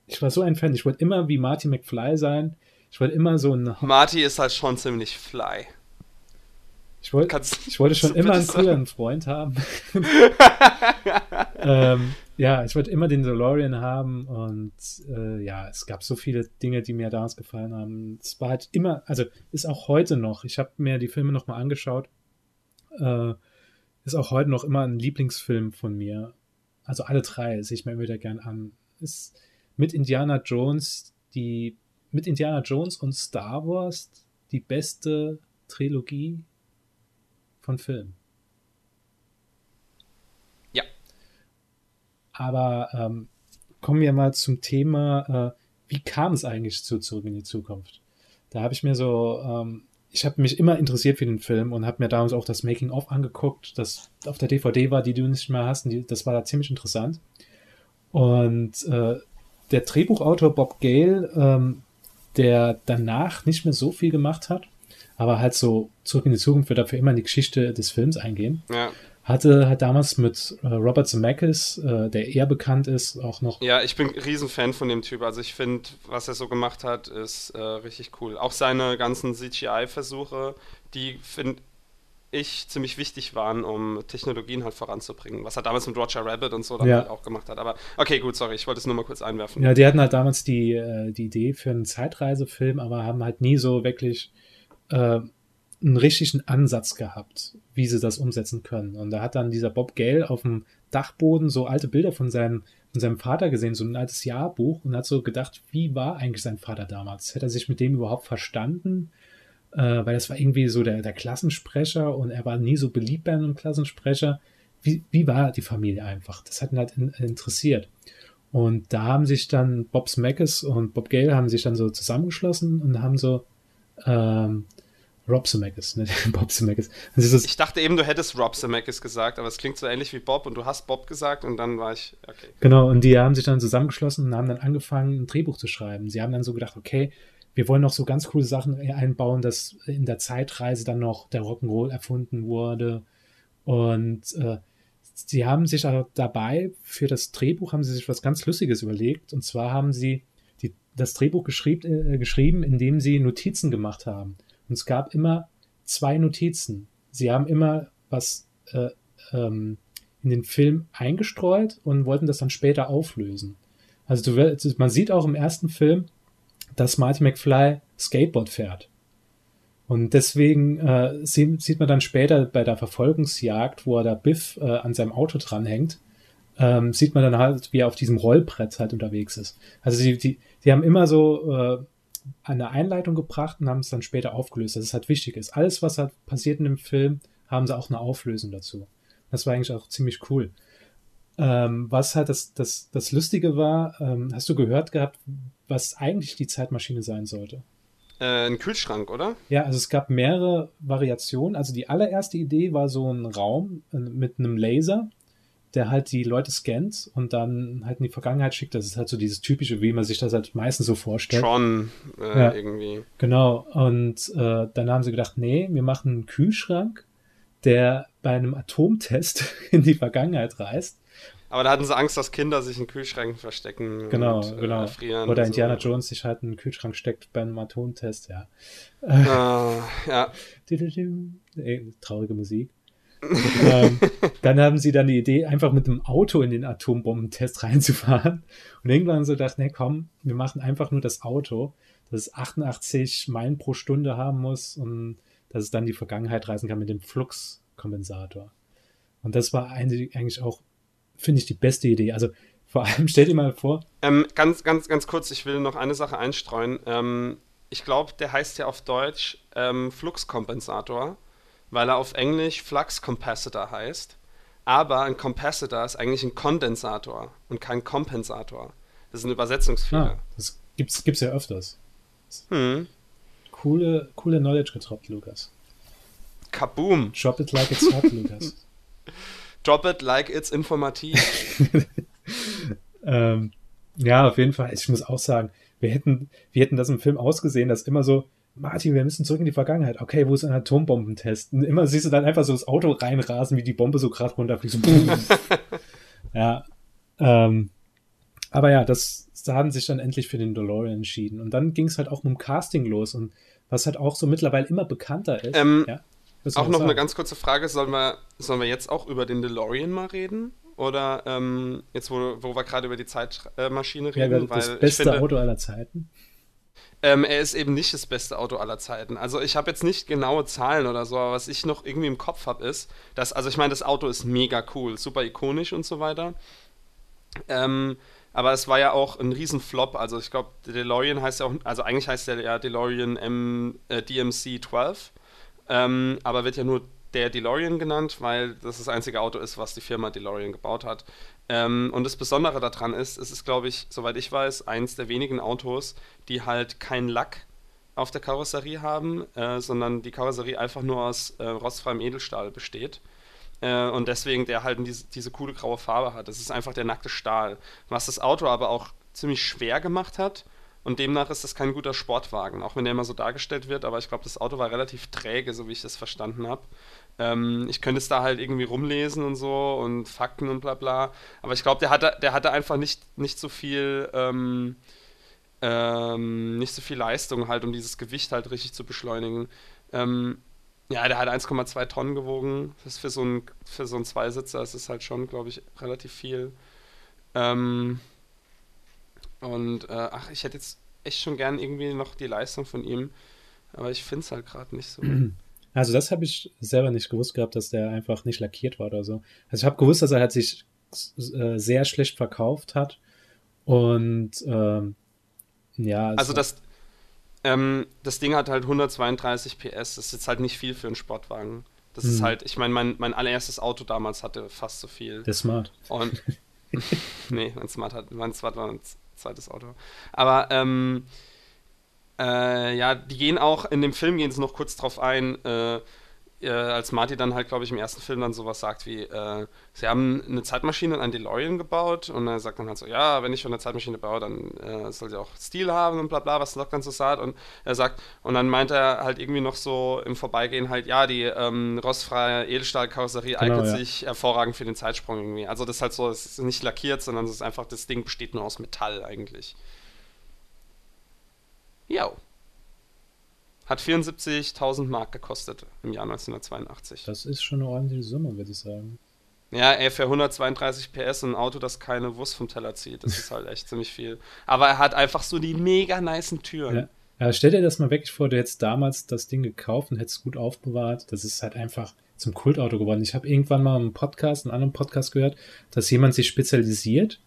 Speaker 2: ich war so ein Fan, ich wollte immer wie Marty McFly sein. Ich wollte immer so ein.
Speaker 1: Marty ist halt schon ziemlich fly.
Speaker 2: Ich, wollt, ich wollte schon [LAUGHS] immer einen coolen Freund haben. [LAUGHS] ähm, ja, ich wollte immer den DeLorean haben und äh, ja, es gab so viele Dinge, die mir damals gefallen haben. Es war halt immer, also ist auch heute noch, ich habe mir die Filme nochmal angeschaut, äh, ist auch heute noch immer ein Lieblingsfilm von mir. Also alle drei sehe ich mir immer wieder gern an. Ist mit Indiana Jones die, mit Indiana Jones und Star Wars die beste Trilogie von Filmen.
Speaker 1: Ja.
Speaker 2: Aber ähm, kommen wir mal zum Thema, äh, wie kam es eigentlich zu Zurück in die Zukunft? Da habe ich mir so, ähm, ich habe mich immer interessiert für den Film und habe mir damals auch das Making-of angeguckt, das auf der DVD war, die du nicht mehr hast. Die, das war da ziemlich interessant. Und äh, der Drehbuchautor Bob Gale, ähm, der danach nicht mehr so viel gemacht hat, aber halt so zurück in die Zukunft wird dafür immer in die Geschichte des Films eingehen.
Speaker 1: Ja.
Speaker 2: Hatte halt damals mit äh, Robert Zemeckis, äh, der eher bekannt ist, auch noch.
Speaker 1: Ja, ich bin Riesenfan von dem Typ. Also ich finde, was er so gemacht hat, ist äh, richtig cool. Auch seine ganzen CGI-Versuche, die finde ich ziemlich wichtig waren, um Technologien halt voranzubringen. Was er damals mit Roger Rabbit und so dann ja. halt auch gemacht hat. Aber okay, gut, sorry, ich wollte es nur mal kurz einwerfen.
Speaker 2: Ja, die hatten halt damals die, äh, die Idee für einen Zeitreisefilm, aber haben halt nie so wirklich äh, einen richtigen Ansatz gehabt, wie sie das umsetzen können. Und da hat dann dieser Bob Gale auf dem Dachboden so alte Bilder von seinem, von seinem Vater gesehen, so ein altes Jahrbuch und hat so gedacht, wie war eigentlich sein Vater damals? Hätte er sich mit dem überhaupt verstanden? Äh, weil das war irgendwie so der, der Klassensprecher und er war nie so beliebt bei einem Klassensprecher. Wie, wie war die Familie einfach? Das hat ihn halt in, interessiert. Und da haben sich dann Bob Smackes und Bob Gale haben sich dann so zusammengeschlossen und haben so ähm, Rob Zemeckis, ne? [LAUGHS] Bob Zemeckis.
Speaker 1: Ich dachte eben, du hättest Rob Zemeckis gesagt, aber es klingt so ähnlich wie Bob und du hast Bob gesagt und dann war ich, okay.
Speaker 2: Genau, und die haben sich dann zusammengeschlossen und haben dann angefangen, ein Drehbuch zu schreiben. Sie haben dann so gedacht, okay, wir wollen noch so ganz coole Sachen einbauen, dass in der Zeitreise dann noch der Rock'n'Roll erfunden wurde. Und äh, sie haben sich dabei, für das Drehbuch haben sie sich was ganz Lustiges überlegt. Und zwar haben sie die, das Drehbuch geschrieb, äh, geschrieben, indem sie Notizen gemacht haben. Und es gab immer zwei Notizen. Sie haben immer was äh, ähm, in den Film eingestreut und wollten das dann später auflösen. Also du, man sieht auch im ersten Film, dass Marty McFly Skateboard fährt. Und deswegen äh, sieht, man dann später bei der Verfolgungsjagd, wo er da Biff äh, an seinem Auto dranhängt, ähm, sieht man dann halt, wie er auf diesem Rollbrett halt unterwegs ist. Also die, die, die haben immer so eine Einleitung gebracht und haben es dann später aufgelöst, dass es halt wichtig ist. Alles, was halt passiert in dem Film, haben sie auch eine Auflösung dazu. Das war eigentlich auch ziemlich cool. Ähm, was halt das, das, das Lustige war, ähm, hast du gehört gehabt, was eigentlich die Zeitmaschine sein sollte?
Speaker 1: Äh, ein Kühlschrank, oder?
Speaker 2: Ja, also es gab mehrere Variationen. Also die allererste Idee war so ein Raum äh, mit einem Laser, der halt die Leute scannt und dann halt in die Vergangenheit schickt. Das ist halt so dieses typische, wie man sich das halt meistens so vorstellt.
Speaker 1: Tron äh,
Speaker 2: Ja.
Speaker 1: irgendwie.
Speaker 2: Genau. Und äh, dann haben sie gedacht, nee, wir machen einen Kühlschrank, der bei einem Atomtest [LAUGHS] in die Vergangenheit reist.
Speaker 1: Aber da hatten sie Angst, dass Kinder sich in Kühlschränken verstecken
Speaker 2: Genau,
Speaker 1: und äh,
Speaker 2: genau.
Speaker 1: erfrieren.
Speaker 2: Oder Indiana
Speaker 1: so.
Speaker 2: Jones sich halt in einen Kühlschrank steckt bei einem Atomtest, ja. [LAUGHS]
Speaker 1: Äh, ja.
Speaker 2: Ey, traurige Musik. Ähm, dann haben sie dann die Idee, einfach mit einem Auto in den Atombombentest reinzufahren. Und irgendwann haben sie gedacht, nee, komm, wir machen einfach nur das Auto, das 88 Meilen pro Stunde haben muss und dass es dann die Vergangenheit reisen kann mit dem Fluxkompensator. Und das war eigentlich auch, finde ich, die beste Idee. Also vor allem, [LAUGHS] stell dir mal vor,
Speaker 1: Ähm, ganz, ganz, ganz kurz, ich will noch eine Sache einstreuen. Ähm, ich glaube, der heißt ja auf Deutsch ähm, Fluxkompensator, weil er auf Englisch Flux Capacitor heißt. Aber ein Capacitor ist eigentlich ein Kondensator und kein Kompensator. Das ist ein Übersetzungsfehler.
Speaker 2: ah, das gibt's, gibt's ja öfters.
Speaker 1: Hm.
Speaker 2: Coole, coole Knowledge getroppt, Lukas.
Speaker 1: Kaboom.
Speaker 2: Drop it like it's hot, Lukas. [LAUGHS]
Speaker 1: Drop it like it's informativ. [LAUGHS]
Speaker 2: ähm, ja, auf jeden Fall. Ich muss auch sagen, wir hätten, wir hätten das im Film ausgesehen, dass immer so, Martin, wir müssen zurück in die Vergangenheit. Okay, wo ist ein Atombombentest? Und immer siehst du dann einfach so das Auto reinrasen, wie die Bombe so gerade runterfliegt. So, [LAUGHS] [LAUGHS] ja. Ähm, aber ja, das, da haben sich dann endlich für den DeLorean entschieden. Und dann ging es halt auch mit dem Casting los und was halt auch so mittlerweile immer bekannter ist.
Speaker 1: Ähm,
Speaker 2: ja,
Speaker 1: Auch noch eine
Speaker 2: sagen?
Speaker 1: ganz kurze Frage: Sollen wir, sollen wir jetzt auch über den DeLorean mal reden? Oder ähm, jetzt, wo, wo wir gerade über die Zeitmaschine
Speaker 2: ja,
Speaker 1: reden?
Speaker 2: das
Speaker 1: weil ich
Speaker 2: beste
Speaker 1: finde,
Speaker 2: Auto aller Zeiten.
Speaker 1: Ähm, er ist eben nicht das beste Auto aller Zeiten. Also ich habe jetzt nicht genaue Zahlen oder so, aber was ich noch irgendwie im Kopf habe, ist, dass, also ich meine, das Auto ist mega cool, super ikonisch und so weiter. Ähm, aber es war ja auch ein Riesenflop. Also ich glaube, der DeLorean heißt ja auch, also eigentlich heißt der ja DeLorean M, äh, DMC 12. Ähm, aber wird ja nur der DeLorean genannt, weil das das einzige Auto ist, was die Firma DeLorean gebaut hat. Ähm, und das Besondere daran ist, es ist, glaube ich, soweit ich weiß, eins der wenigen Autos, die halt keinen Lack auf der Karosserie haben, äh, sondern die Karosserie einfach nur aus äh, rostfreiem Edelstahl besteht. Äh, und deswegen der halt diese, diese coole graue Farbe hat. Das ist einfach der nackte Stahl. Was das Auto aber auch ziemlich schwer gemacht hat. Und demnach ist das kein guter Sportwagen, auch wenn der immer so dargestellt wird. Aber ich glaube, das Auto war relativ träge, so wie ich das verstanden habe. Ähm, ich könnte es da halt irgendwie rumlesen und so und Fakten und bla bla. Aber ich glaube, der hatte, der hatte einfach nicht, nicht so viel. Ähm, ähm, nicht so viel Leistung halt, um dieses Gewicht halt richtig zu beschleunigen. Ähm, ja, der hat 1,2 Tonnen gewogen. Das ist für so ein, für so ein Zweisitzer ist halt schon, glaube ich, relativ viel. Ähm, und äh, ach, ich hätte jetzt echt schon gern irgendwie noch die Leistung von ihm, aber ich finde es halt gerade nicht so. [CLEARS THROAT]
Speaker 2: Also das habe ich selber nicht gewusst gehabt, dass der einfach nicht lackiert war oder so. Also ich habe gewusst, dass er halt sich äh, sehr schlecht verkauft hat und ähm, ja.
Speaker 1: Also
Speaker 2: war-
Speaker 1: das, ähm, das Ding hat halt 132 PS. Das ist jetzt halt nicht viel für einen Sportwagen. Das ist
Speaker 2: Hm.
Speaker 1: halt, ich meine, mein, mein allererstes Auto damals hatte fast so viel.
Speaker 2: der Smart.
Speaker 1: Und [LAUGHS] nee, mein Smart hat, mein Smart war ein z- zweites Auto. Aber ähm, äh, ja, die gehen auch, in dem Film gehen sie noch kurz drauf ein, äh, äh, als Marty dann halt, glaube ich, im ersten Film dann sowas sagt wie, äh, sie haben eine Zeitmaschine in einen DeLorean gebaut und er sagt dann halt so, ja, wenn ich schon eine Zeitmaschine baue, dann äh, soll sie auch Stil haben und bla bla, was Doc dann so sagt und er sagt, und dann meint er halt irgendwie noch so im Vorbeigehen halt, ja, die ähm, rostfreie Edelstahlkarosserie
Speaker 2: Genau,
Speaker 1: eignet
Speaker 2: ja.
Speaker 1: sich hervorragend für den Zeitsprung irgendwie. Also das ist halt so, es ist nicht lackiert, sondern es ist einfach, das Ding besteht nur aus Metall eigentlich. Jo. Hat 74.000 Mark gekostet im Jahr 1982.
Speaker 2: Das ist schon eine ordentliche Summe, würde ich sagen.
Speaker 1: Ja, ey, für 132 PS ein Auto, das keine Wurst vom Teller zieht, das ist halt echt ziemlich viel. Aber er hat einfach so die mega nicen Türen.
Speaker 2: Ja. Ja, stell dir das mal wirklich vor, du hättest damals das Ding gekauft und hättest es gut aufbewahrt. Das ist halt einfach zum Kultauto geworden. Ich habe irgendwann mal einen Podcast, einen anderen Podcast gehört, dass jemand sich spezialisiert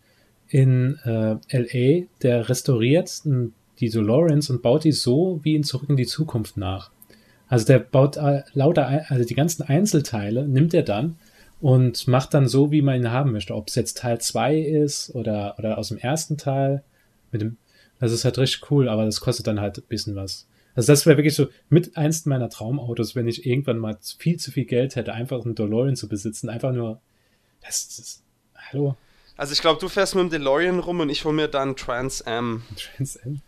Speaker 2: in äh, LA, der restauriert ein die DeLoreans und baut die so wie in Zurück in die Zukunft nach. Also der baut äh, lauter, also die ganzen Einzelteile nimmt er dann und macht dann so, wie man ihn haben möchte. Ob es jetzt Teil 2 ist oder, oder aus dem ersten Teil. Mit dem, das ist halt richtig cool, aber das kostet dann halt ein bisschen was. Also das wäre wirklich so mit eins meiner Traumautos, wenn ich irgendwann mal viel zu viel Geld hätte, einfach einen DeLorean zu besitzen. Einfach nur, das, das hallo?
Speaker 1: Also ich glaube, du fährst mit dem DeLorean rum und ich hole mir dann Trans Am.
Speaker 2: Trans Am?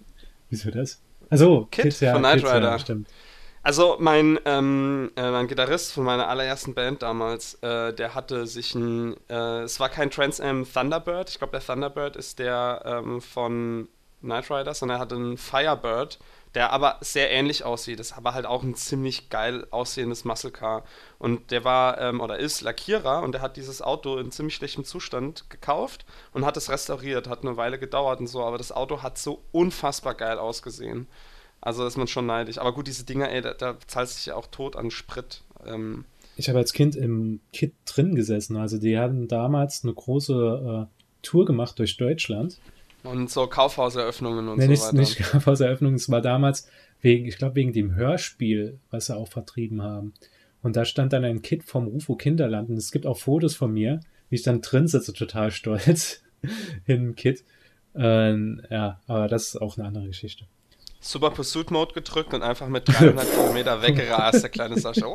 Speaker 2: Wieso das? Also
Speaker 1: Kit, Kit ja, von Knight Rider. Ja, stimmt. Also mein, ähm, äh, mein Gitarrist von meiner allerersten Band damals, äh, der hatte sich ein, äh, es war kein Trans Am Thunderbird, ich glaube der Thunderbird ist der ähm, von Knight Rider, sondern er hatte einen Firebird der aber sehr ähnlich aussieht. Das ist aber halt auch ein ziemlich geil aussehendes Muscle Car. Und der war ähm, oder ist Lackierer und der hat dieses Auto in ziemlich schlechtem Zustand gekauft und hat es restauriert. Hat eine Weile gedauert und so, aber das Auto hat so unfassbar geil ausgesehen. Also ist man schon neidisch. Aber gut, diese Dinger, ey, da, da zahlt sich ja auch tot an Sprit. Ähm,
Speaker 2: ich habe als Kind im Kit drin gesessen. Also die hatten damals eine große äh, Tour gemacht durch Deutschland
Speaker 1: und so Kaufhauseröffnungen und
Speaker 2: nee,
Speaker 1: so
Speaker 2: nicht,
Speaker 1: weiter.
Speaker 2: Nicht [LAUGHS] Kaufhauseröffnungen, es war damals wegen, ich glaube, wegen dem Hörspiel, was sie auch vertrieben haben. Und da stand dann ein Kit vom Rufo Kinderland und es gibt auch Fotos von mir, wie ich dann drin sitze, total stolz [LAUGHS] in dem Kit. Ähm, ja, aber das ist auch eine andere Geschichte.
Speaker 1: Super Pursuit Mode gedrückt und einfach mit 300 [LAUGHS] Kilometer weggerast, der kleine Sascha.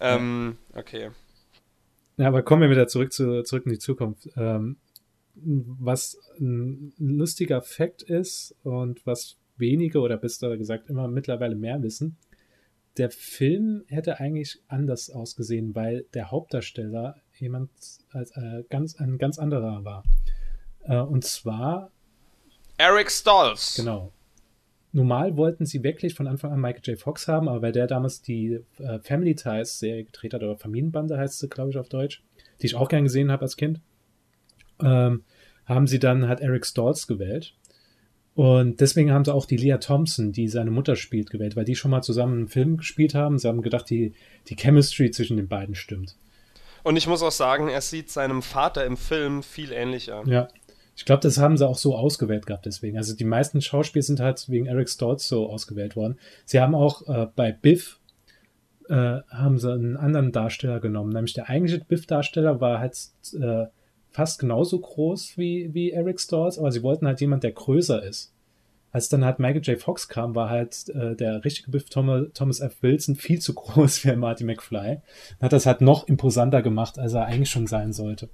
Speaker 1: ähm, okay.
Speaker 2: Ja, aber kommen wir wieder zurück, zu, zurück in die Zukunft. Ähm, was ein lustiger Fakt ist und was wenige oder besser gesagt immer mittlerweile mehr wissen, der Film hätte eigentlich anders ausgesehen, weil der Hauptdarsteller jemand als äh, ganz ein ganz anderer war. Äh, und zwar
Speaker 1: Eric Stolz.
Speaker 2: Genau. Normal wollten sie wirklich von Anfang an Michael J. Fox haben, aber weil der damals die äh, Family Ties Serie gedreht hat, oder Familienbande heißt sie, glaube ich, auf Deutsch, die ich auch gern gesehen habe als Kind, ähm, haben sie dann halt Eric Stoltz gewählt. Und deswegen haben sie auch die Leah Thompson, die seine Mutter spielt, gewählt, weil die schon mal zusammen einen Film gespielt haben. Sie haben gedacht, die, die Chemistry zwischen den beiden stimmt.
Speaker 1: Und ich muss auch sagen, er sieht seinem Vater im Film viel ähnlicher.
Speaker 2: Ja. Ich glaube, das haben sie auch so ausgewählt gehabt, deswegen. Also die meisten Schauspieler sind halt wegen Eric Stoltz so ausgewählt worden. Sie haben auch äh, bei Biff äh, haben sie einen anderen Darsteller genommen, nämlich der eigentliche Biff-Darsteller war halt äh, fast genauso groß wie, wie Eric Stoltz, aber sie wollten halt jemand, der größer ist. Als dann halt Michael J. Fox kam, war halt äh, der richtige Biff Thomas F. Wilson viel zu groß [LAUGHS] für Marty McFly. Und hat das halt noch imposanter gemacht, als er eigentlich schon sein sollte.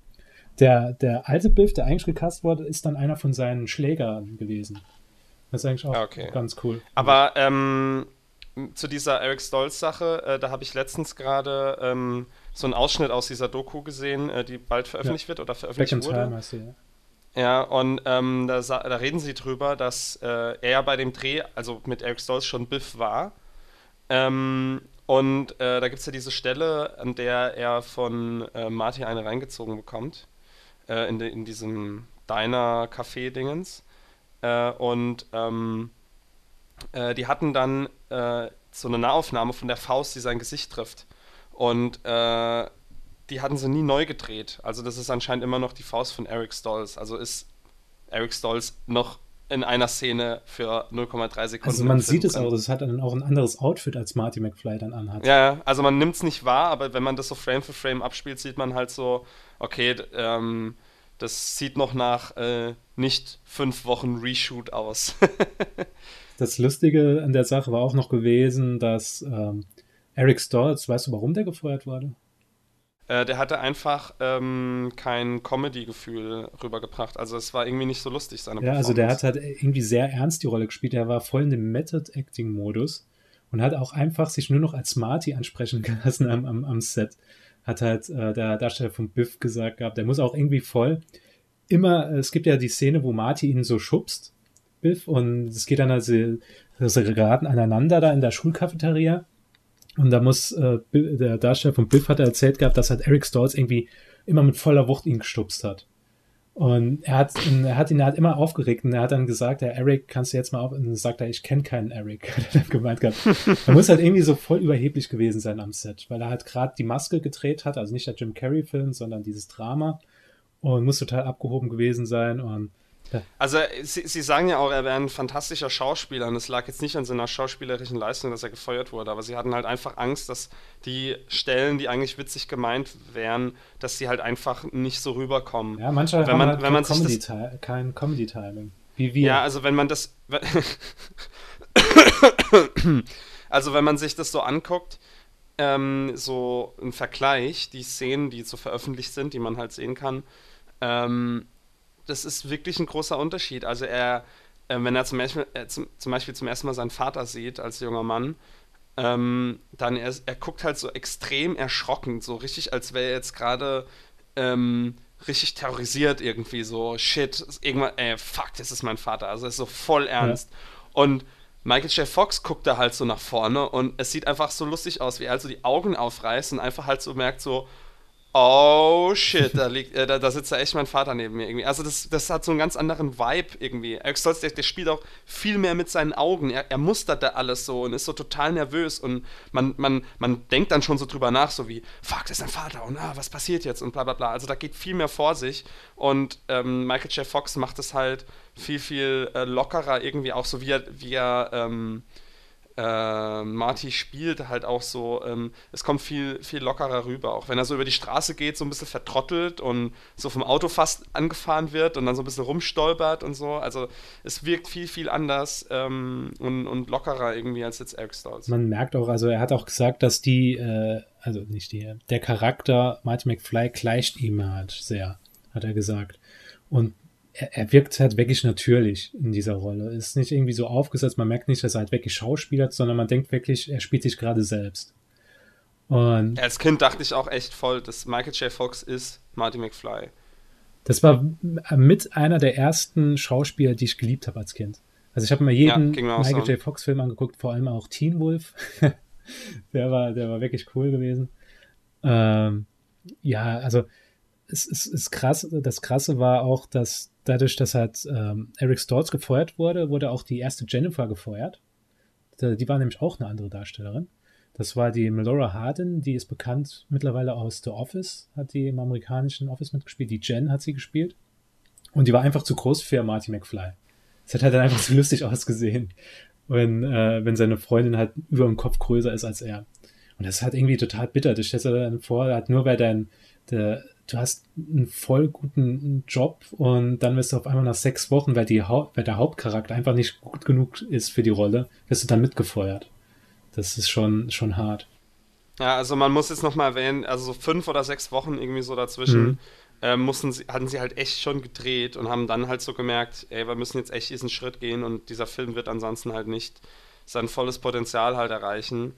Speaker 2: Der, der alte Biff, der eigentlich gecast wurde, ist dann einer von seinen Schlägern gewesen. Das ist eigentlich auch okay. ganz cool.
Speaker 1: Aber ähm, zu dieser Eric Stolz-Sache, äh, da habe ich letztens gerade ähm, so einen Ausschnitt aus dieser Doku gesehen, äh, die bald veröffentlicht ja. wird oder veröffentlicht Back wurde. Time, du, ja. Ja, und ähm, da, da, reden sie drüber, dass äh, er bei dem Dreh, also mit Eric Stolz schon Biff war. Ähm, und äh, da gibt es ja diese Stelle, an der er von äh, Marty eine reingezogen bekommt. Äh, in, de, in diesem Diner-Café-Dingens. Äh, und ähm, äh, die hatten dann so eine Nahaufnahme von der Faust, die sein Gesicht trifft. Und äh, die hatten sie nie neu gedreht. Also das ist anscheinend immer noch die Faust von Eric Stolz. Also ist Eric Stolz noch in einer Szene für 0,3 Sekunden.
Speaker 2: Also man sieht es auch, das hat dann auch ein anderes Outfit, als Marty McFly dann anhat.
Speaker 1: Ja, also man nimmt es nicht wahr, aber wenn man das so Frame für Frame abspielt, sieht man halt so, okay, ähm, das sieht noch nach äh, nicht fünf Wochen Reshoot aus. [LAUGHS]
Speaker 2: das Lustige an der Sache war auch noch gewesen, dass ähm, Eric Stoltz, weißt du, warum der gefeuert wurde?
Speaker 1: Äh, der hatte einfach ähm, kein Comedy-Gefühl rübergebracht. Also es war irgendwie nicht so lustig, seine
Speaker 2: Ja, also der hat halt irgendwie sehr ernst die Rolle gespielt. Er war voll in dem Method-Acting-Modus und hat auch einfach sich nur noch als Marty ansprechen [LAUGHS] gelassen am, am, am Set. Hat halt äh, der Darsteller von Biff gesagt gehabt, der muss auch irgendwie voll immer, es gibt ja die Szene, wo Marty ihn so schubst, Biff, und es geht dann also, sie geraten aneinander da in der Schulcafeteria und da muss äh, der Darsteller von Biff hat erzählt gehabt, dass halt Eric Stolz irgendwie immer mit voller Wucht ihn gestupst hat. Und er hat, er hat ihn halt immer aufgeregt und er hat dann gesagt, ja, Eric, kannst du jetzt mal auf? Und dann sagt er, ich kenne keinen Eric, [LAUGHS] hat er dann gemeint gehabt. er muss halt irgendwie so voll überheblich gewesen sein am Set, weil er halt gerade die Maske gedreht hat, also nicht der Jim Carrey-Film, sondern dieses Drama und muss total abgehoben gewesen sein und
Speaker 1: Also sie, sie, sagen ja auch, er wäre ein fantastischer Schauspieler und es lag jetzt nicht an seiner schauspielerischen Leistung, dass er gefeuert wurde, aber sie hatten halt einfach Angst, dass die Stellen, die eigentlich witzig gemeint wären, dass sie halt einfach nicht so rüberkommen.
Speaker 2: Ja, manche wenn man, halt wenn man Comedy das, kein Comedy-Timing.
Speaker 1: Wie wir. Ja, also wenn man das... [COUGHS] also wenn man sich das so anguckt, ähm, so ein Vergleich, die Szenen, die so veröffentlicht sind, die man halt sehen kann, ähm, das ist wirklich ein großer Unterschied. Also er, äh, wenn er zum Beispiel, äh, zum, zum, Beispiel zum ersten Mal seinen Vater sieht als junger Mann, ähm, dann er, er guckt halt so extrem erschrocken, so richtig, als wäre er jetzt gerade ähm, richtig terrorisiert irgendwie, so shit, irgendwann, ey, fuck, das ist mein Vater. Also er ist so voll ernst. Ja. Und Michael J. Fox guckt da halt so nach vorne und es sieht einfach so lustig aus, wie er halt so die Augen aufreißt und einfach halt so merkt so, oh shit, da, liegt, äh, da, da, sitzt da echt mein Vater neben mir irgendwie. Also das, das hat so einen ganz anderen Vibe irgendwie. Eric Stolz, der, der spielt auch viel mehr mit seinen Augen. Er, er mustert da alles so und ist so total nervös und man, man, man denkt dann schon so drüber nach, so wie, fuck, das ist dein Vater und ah, was passiert jetzt und bla bla bla. Also da geht viel mehr vor sich und ähm, Michael J. Fox macht es halt viel, viel äh, lockerer irgendwie auch so, wie er, wie er ähm, äh, Marty spielt halt auch so, ähm, es kommt viel, viel lockerer rüber. Auch wenn er so über die Straße geht, so ein bisschen vertrottelt und so vom Auto fast angefahren wird und dann so ein bisschen rumstolpert und so. Also es wirkt viel, viel anders ähm, und, und lockerer irgendwie als jetzt Eric Stolz.
Speaker 2: Man merkt auch, also er hat auch gesagt, dass die, äh, also nicht die, der Charakter Marty McFly gleicht ihm halt sehr, hat er gesagt. Und er, er wirkt halt wirklich natürlich in dieser Rolle. Ist nicht irgendwie so aufgesetzt, man merkt nicht, dass er halt wirklich schauspielert, sondern man denkt wirklich, er spielt sich gerade selbst.
Speaker 1: Und Als Kind dachte ich auch echt voll, dass Michael J. Fox ist Marty McFly.
Speaker 2: Das war mit einer der ersten Schauspieler, die ich geliebt habe als Kind. Also ich habe mir jeden ja, Michael. J. Fox Film angeguckt, vor allem auch Teen Wolf. [LAUGHS] der war, der war wirklich cool gewesen. Ähm, ja, also es ist krass. Das Krasse war auch, dass dadurch, dass halt ähm, Eric Stoltz gefeuert wurde, wurde auch die erste Jennifer gefeuert. Die war nämlich auch eine andere Darstellerin. Das war die Melora Hardin, die ist bekannt mittlerweile aus The Office, hat die im amerikanischen Office mitgespielt. Die Jen hat sie gespielt. Und die war einfach zu groß für Marty McFly. Es hat halt dann einfach so lustig ausgesehen, wenn, äh, wenn seine Freundin halt über dem Kopf größer ist als er. Und das ist halt irgendwie total bitter. Du stellst dir dann vor, halt nur weil dein, der, du hast einen voll guten Job und dann wirst du auf einmal nach sechs Wochen, weil, die Haupt, weil der Hauptcharakter einfach nicht gut genug ist für die Rolle, wirst du dann mitgefeuert. Das ist schon, schon hart.
Speaker 1: Ja, also man muss jetzt nochmal erwähnen, also so fünf oder sechs Wochen irgendwie so dazwischen mhm. äh, mussten sie, hatten sie halt echt schon gedreht und haben dann halt so gemerkt, ey, wir müssen jetzt echt diesen Schritt gehen und dieser Film wird ansonsten halt nicht sein volles Potenzial halt erreichen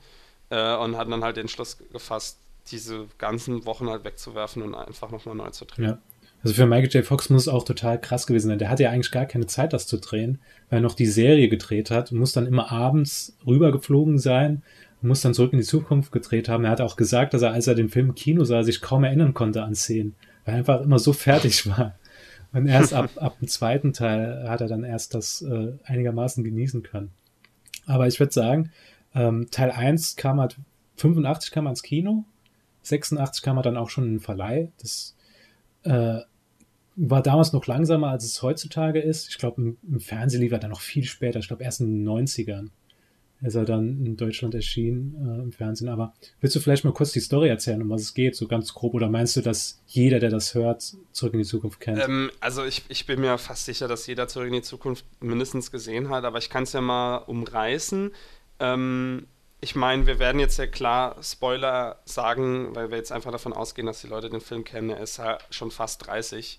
Speaker 1: äh, und hatten dann halt den Schluss gefasst, diese ganzen Wochen halt wegzuwerfen und einfach nochmal neu zu drehen.
Speaker 2: Ja. Also für Michael J. Fox muss es auch total krass gewesen sein. Der hatte ja eigentlich gar keine Zeit, das zu drehen, weil er noch die Serie gedreht hat, muss dann immer abends rübergeflogen sein, muss dann zurück in die Zukunft gedreht haben. Er hat auch gesagt, dass er, als er den Film im Kino sah, sich kaum erinnern konnte an Szenen, weil er einfach immer so fertig [LAUGHS] war. Und erst ab, ab dem zweiten Teil hat er dann erst das äh, einigermaßen genießen können. Aber ich würde sagen, ähm, Teil 1 kam halt, 85 kam ans Kino, 86 kam er dann auch schon in den Verleih. Das äh, war damals noch langsamer, als es heutzutage ist. Ich glaube, im, im, Fernsehen lief er dann noch viel später. Ich glaube, erst in den 90ern ist er dann in Deutschland erschienen äh, im Fernsehen. Aber willst du vielleicht mal kurz die Story erzählen, um was es geht, so ganz grob? Oder meinst du, dass jeder, der das hört, zurück in die Zukunft kennt?
Speaker 1: Ähm, also ich, ich bin mir fast sicher, dass jeder zurück in die Zukunft mindestens gesehen hat, aber ich kann es ja mal umreißen. Ähm, ich meine, wir werden jetzt ja klar Spoiler sagen, weil wir jetzt einfach davon ausgehen, dass die Leute den Film kennen. Er ist ja schon fast 30.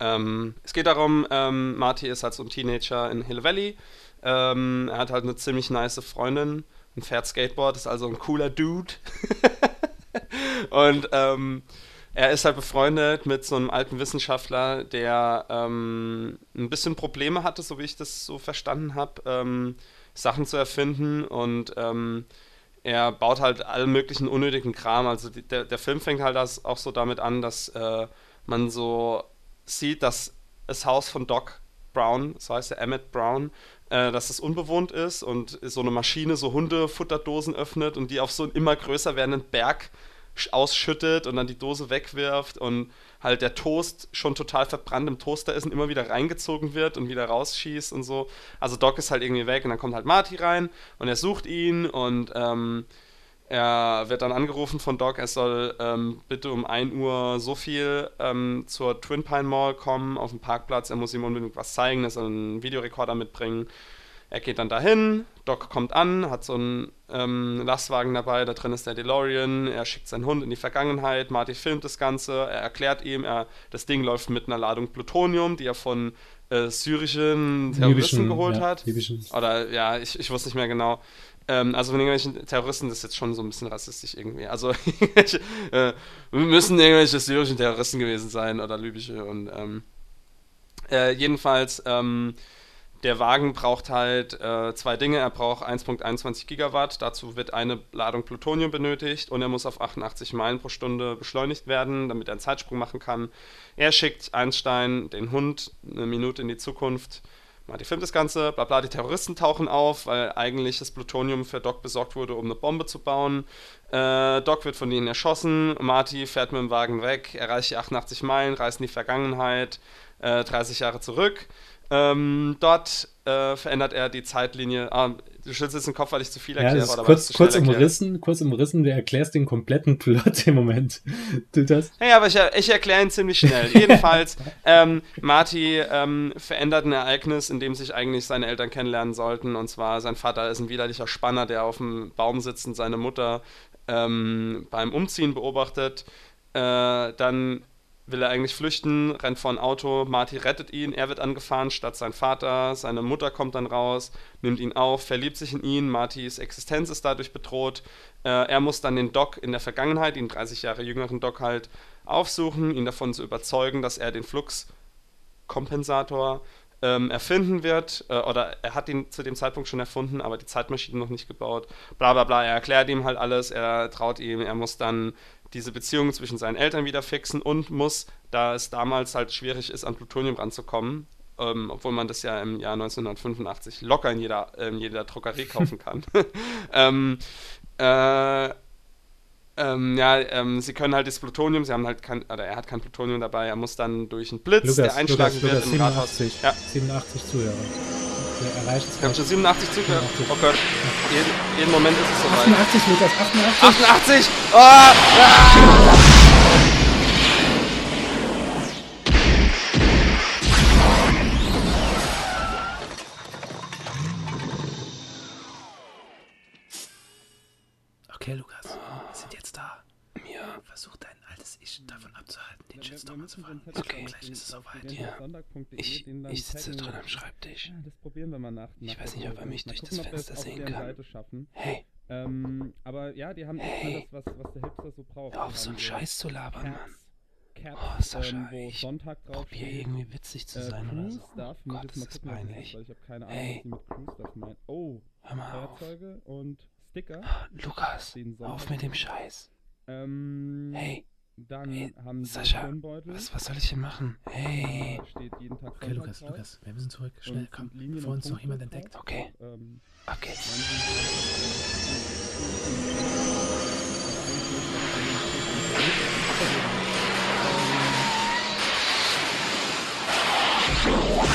Speaker 1: Ähm, es geht darum, ähm, Marty ist halt so ein Teenager in Hill Valley. Ähm, er hat halt eine ziemlich nice Freundin und fährt Skateboard, ist also ein cooler Dude. [LAUGHS] und ähm, er ist halt befreundet mit so einem alten Wissenschaftler, der ähm, ein bisschen Probleme hatte, so wie ich das so verstanden habe ähm, Sachen zu erfinden und ähm, er baut halt allen möglichen unnötigen Kram. Also die, der, der Film fängt halt das auch so damit an, dass äh, man so sieht, dass das Haus von Doc Brown, so heißt er Emmett Brown, äh, dass es unbewohnt ist und so eine Maschine so Hundefutterdosen öffnet und die auf so einen immer größer werdenden Berg ausschüttet und dann die Dose wegwirft und halt der Toast schon total verbrannt im Toaster ist und immer wieder reingezogen wird und wieder rausschießt und so. Also Doc ist halt irgendwie weg und dann kommt halt Marty rein und er sucht ihn und ähm, er wird dann angerufen von Doc, er soll ähm, bitte um 1 Uhr so viel ähm, zur Twin Pine Mall kommen, auf dem Parkplatz. Er muss ihm unbedingt was zeigen, er soll einen Videorekorder mitbringen. Er geht dann dahin, Doc kommt an, hat so einen ähm, Lastwagen dabei, da drin ist der DeLorean, er schickt seinen Hund in die Vergangenheit, Marty filmt das Ganze, er erklärt ihm, er, das Ding läuft mit einer Ladung Plutonium, die er von äh, syrischen Terroristen Libischen, geholt ja, hat. Libischen. Oder ja, ich, ich wusste nicht mehr genau. Ähm, also von irgendwelchen Terroristen, das ist jetzt schon so ein bisschen rassistisch irgendwie. Also [LAUGHS] äh, müssen irgendwelche syrischen Terroristen gewesen sein oder libysche und ähm, äh, jedenfalls ähm, der Wagen braucht halt äh, zwei Dinge. Er braucht 1.21 Gigawatt. Dazu wird eine Ladung Plutonium benötigt und er muss auf 88 Meilen pro Stunde beschleunigt werden, damit er einen Zeitsprung machen kann. Er schickt Einstein, den Hund, eine Minute in die Zukunft. Marty filmt das Ganze, bla bla, die Terroristen tauchen auf, weil eigentlich das Plutonium für Doc besorgt wurde, um eine Bombe zu bauen. Äh, Doc wird von ihnen erschossen, Marty fährt mit dem Wagen weg, erreicht die 88 Meilen, reist in die Vergangenheit, äh, 30 Jahre zurück. Ähm, dort äh, verändert er die Zeitlinie. Ah, du schüttelst jetzt den Kopf, weil ich zu viel erkläre. Ja,
Speaker 2: oder kurz, kurz umrissen, kurz umrissen, du erklärst den kompletten Plot im Moment. [LAUGHS]
Speaker 1: Du das? Ja, aber ich, ich erkläre ihn ziemlich schnell. [LAUGHS] Jedenfalls, ähm, Marty ähm, verändert ein Ereignis, in dem sich eigentlich seine Eltern kennenlernen sollten. Und zwar, sein Vater ist ein widerlicher Spanner, der auf dem Baum sitzt und seine Mutter ähm, beim Umziehen beobachtet. Äh, dann will er eigentlich flüchten, rennt vor ein Auto, Marty rettet ihn, er wird angefahren statt sein Vater, seine Mutter kommt dann raus, nimmt ihn auf, verliebt sich in ihn, Martys Existenz ist dadurch bedroht, äh, er muss dann den Doc in der Vergangenheit, den 30 Jahre jüngeren Doc halt, aufsuchen, ihn davon zu überzeugen, dass er den Fluxkompensator ähm, erfinden wird, äh, oder er hat ihn zu dem Zeitpunkt schon erfunden, aber die Zeitmaschine noch nicht gebaut, bla bla bla, er erklärt ihm halt alles, er traut ihm, er muss dann diese Beziehung zwischen seinen Eltern wieder fixen und muss, da es damals halt schwierig ist, an Plutonium ranzukommen, ähm, obwohl man das ja im Jahr 1985 locker in jeder, in jeder Drogerie kaufen kann. [LAUGHS] ähm, äh, ähm, ja, ähm, sie können halt das Plutonium, sie haben halt kein, oder er hat kein Plutonium dabei, er muss dann durch einen Blitz,
Speaker 2: Lukas,
Speaker 1: der einschlagen
Speaker 2: Lukas, wird Lukas, im 87, Rathaus. Ja. 87 Zuhörer.
Speaker 1: Er erreicht es. Ich habe schon 87 Zuhörer. Oh Gott. Jeden, jeden, Moment ist es soweit.
Speaker 2: 88, Lukas, 88.
Speaker 1: 88! Oh! Ah!
Speaker 2: Okay, Lukas, wir sind jetzt da. Ja. Versuch dein altes Ich davon den Shitstorm anzufangen.
Speaker 1: Okay, gleich ist es soweit. Ja. Ich, ich sitze drin am Schreibtisch. Das probieren wir mal nach. Ich weiß nicht, ob er mich durch das Fenster sehen kann. Hey. Ähm, aber ja, die haben hey. echt alles, was, was der Hipster so braucht. Hör auf, so einen Scheiß zu labern, Mann. Caps, oh, Sascha, ähm, ich Sonntag drauf probier irgendwie witzig zu äh, sein äh, oder so. Stuff, oh Gott, das ist gucken, peinlich. Weil ich habe keine Ahnung, hey. was die mit Crew Stuff meinen. Oh, Hör mal Feuerzeuge auf. und Sticker. Lukas, auf mit dem Scheiß. Ähm, hey. Dann hey, haben sie Sascha, was, was soll ich denn machen? Hey. Steht jeden Tag okay, Lukas, drauf. Lukas, wir müssen zurück. Schnell, komm, bevor uns noch jemand entdeckt. Okay. Ähm, okay. Oh.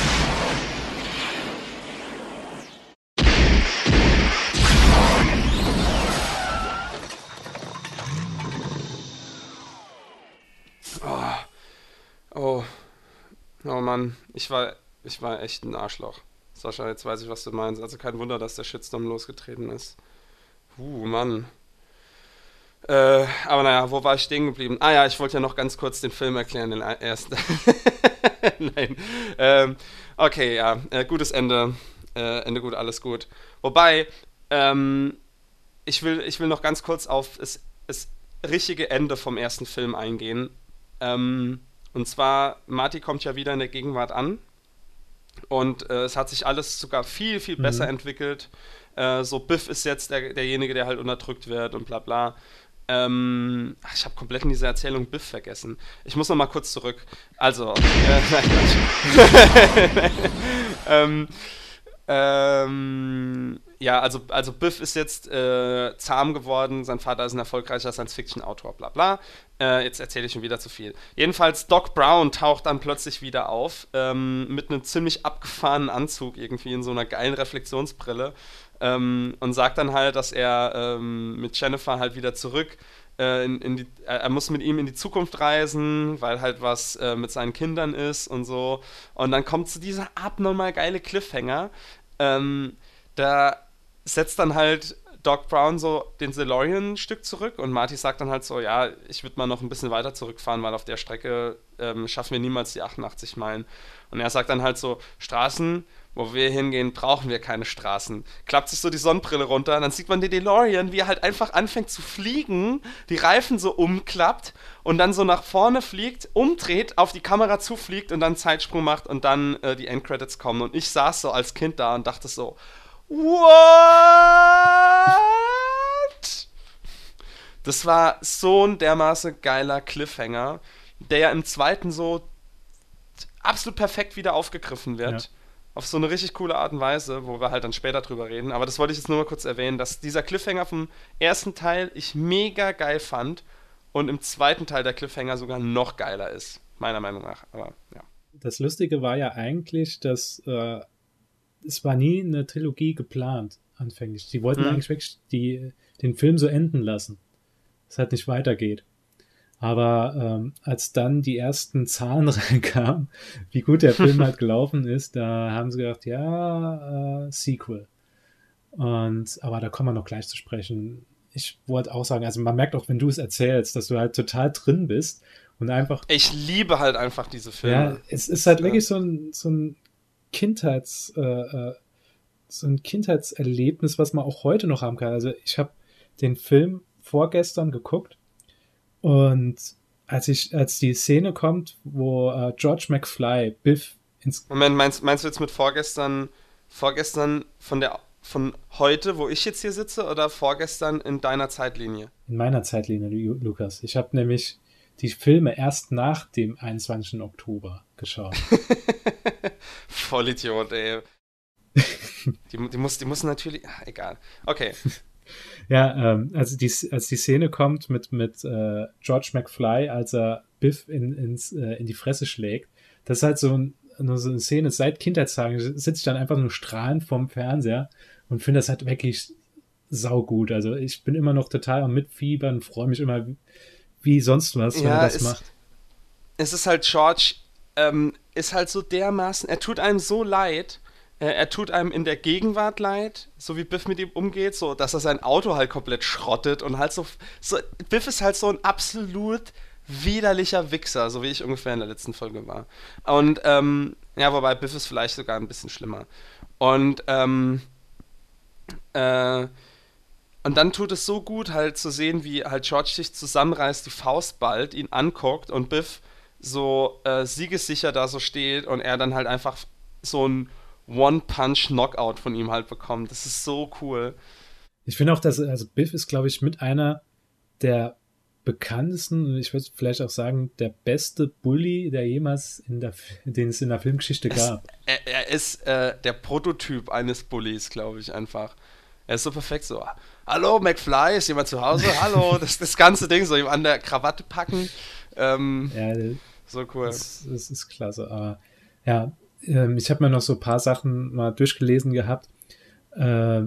Speaker 1: Oh Mann, ich war, ich war echt ein Arschloch. Sascha, jetzt weiß ich, was du meinst. Also kein Wunder, dass der Shitstorm losgetreten ist. Uh, Mann. Äh, aber naja, wo war ich stehen geblieben? Ah ja, ich wollte ja noch ganz kurz den Film erklären, den [LAUGHS] ersten. Nein. Ähm, okay, ja, äh, gutes Ende. Äh, Ende gut, alles gut. Wobei, ähm, ich, will, ich will noch ganz kurz auf das, das richtige Ende vom ersten Film eingehen. Ähm, und zwar, Marty kommt ja wieder in der Gegenwart an. Und äh, es hat sich alles sogar viel, viel besser mhm. entwickelt. Äh, so, Biff ist jetzt der, derjenige, der halt unterdrückt wird und bla bla. Ähm, ach, ich habe komplett in dieser Erzählung Biff vergessen. Ich muss noch mal kurz zurück. Also, äh, [LAUGHS] nein, ähm, Ähm, ja, also, also Biff ist jetzt äh, zahm geworden, sein Vater ist ein erfolgreicher Science-Fiction-Autor, bla bla. Äh, jetzt erzähle ich schon wieder zu viel. Jedenfalls, Doc Brown taucht dann plötzlich wieder auf, ähm, mit einem ziemlich abgefahrenen Anzug, irgendwie in so einer geilen Reflexionsbrille. Ähm, und sagt dann halt, dass er ähm, mit Jennifer halt wieder zurück äh, in, in die, er muss mit ihm in die Zukunft reisen, weil halt was äh, mit seinen Kindern ist und so. Und dann kommt zu dieser abnormal geile Cliffhanger. Ähm, da setzt dann halt Doc Brown so den DeLorean ein Stück zurück und Marty sagt dann halt so, ja, ich würde mal noch ein bisschen weiter zurückfahren, weil auf der Strecke ähm, schaffen wir niemals die 88 Meilen. Und er sagt dann halt so, Straßen, wo wir hingehen, brauchen wir keine Straßen. Klappt sich so die Sonnenbrille runter, dann sieht man den DeLorean, wie er halt einfach anfängt zu fliegen, die Reifen so umklappt und dann so nach vorne fliegt, umdreht, auf die Kamera zufliegt und dann Zeitsprung macht und dann äh, die Endcredits kommen. Und ich saß so als Kind da und dachte so, What? Das war so ein dermaßen geiler Cliffhanger, der ja im zweiten so absolut perfekt wieder aufgegriffen wird. Ja. Auf so eine richtig coole Art und Weise, wo wir halt dann später drüber reden. Aber das wollte ich jetzt nur mal kurz erwähnen, dass dieser Cliffhanger vom ersten Teil ich mega geil fand und im zweiten Teil der Cliffhanger sogar noch geiler ist. Meiner Meinung nach. Aber ja.
Speaker 2: Das Lustige war ja eigentlich, dass äh, es war nie eine Trilogie geplant, anfänglich. Die wollten mhm. eigentlich wirklich die, den Film so enden lassen. Es halt nicht weitergeht. Aber ähm, als dann die ersten Zahlen [LAUGHS] reinkamen, wie gut der Film halt [LAUGHS] gelaufen ist, da haben sie gedacht, ja, äh, Sequel. Und aber da kommen wir noch gleich zu sprechen. Ich wollte auch sagen, also man merkt auch, wenn du es erzählst, dass du halt total drin bist und einfach.
Speaker 1: Ich liebe halt einfach diese Filme.
Speaker 2: Ja, es ist halt ja. wirklich so ein, so ein Kindheits, äh, äh, so ein Kindheitserlebnis, was man auch heute noch haben kann. Also ich habe den Film vorgestern geguckt und als ich, als die Szene kommt, wo äh, George McFly Biff ins
Speaker 1: Moment, meinst, meinst du jetzt mit vorgestern, vorgestern von der von heute, wo ich jetzt hier sitze, oder vorgestern in deiner Zeitlinie?
Speaker 2: In meiner Zeitlinie, Lukas. Ich habe nämlich die Filme erst nach dem 21. Oktober geschaut. [LAUGHS]
Speaker 1: Vollidiot, ey. die, die, muss, die muss natürlich. Ach, egal. Okay. [LAUGHS]
Speaker 2: Ja, ähm, also die, als die Szene kommt mit, mit äh, George McFly, als er Biff in, ins, äh, in die Fresse schlägt, das ist halt so, ein, so eine Szene, seit Kindheitstagen sitze ich dann einfach nur strahlend vorm Fernseher und finde das halt wirklich saugut. Also ich bin immer noch total am Mitfiebern, freue mich immer wie sonst was, wenn ja, er das es, macht.
Speaker 1: Es ist halt, George ähm, ist halt so dermaßen, er tut einem so leid, äh, er tut einem in der Gegenwart leid, so wie Biff mit ihm umgeht, so dass er sein Auto halt komplett schrottet und halt so, so Biff ist halt so ein absolut widerlicher Wichser, so wie ich ungefähr in der letzten Folge war. Und ähm, ja, wobei Biff ist vielleicht sogar ein bisschen schlimmer. Und ähm, äh, und dann tut es so gut, halt zu sehen, wie halt George sich zusammenreißt, die Faust ballt, ihn anguckt und Biff so äh, siegessicher da so steht und er dann halt einfach so ein One-Punch-Knockout von ihm halt bekommt. Das ist so cool.
Speaker 2: Ich finde auch, dass also Biff ist, glaube ich, mit einer der bekanntesten und ich würde vielleicht auch sagen, der beste Bully, der jemals in der, den es in der Filmgeschichte gab.
Speaker 1: Es, er, er, ist äh, der Prototyp eines Bullies, glaube ich, einfach. Er ist so perfekt so. Hallo, McFly, ist jemand zu Hause? Hallo, [LAUGHS] das, das ganze Ding so ihm an der Krawatte packen. Ähm, ja, so cool.
Speaker 2: Das, das, ist klasse. Aber ja, ähm, ich habe mir noch so ein paar Sachen mal durchgelesen gehabt. Äh,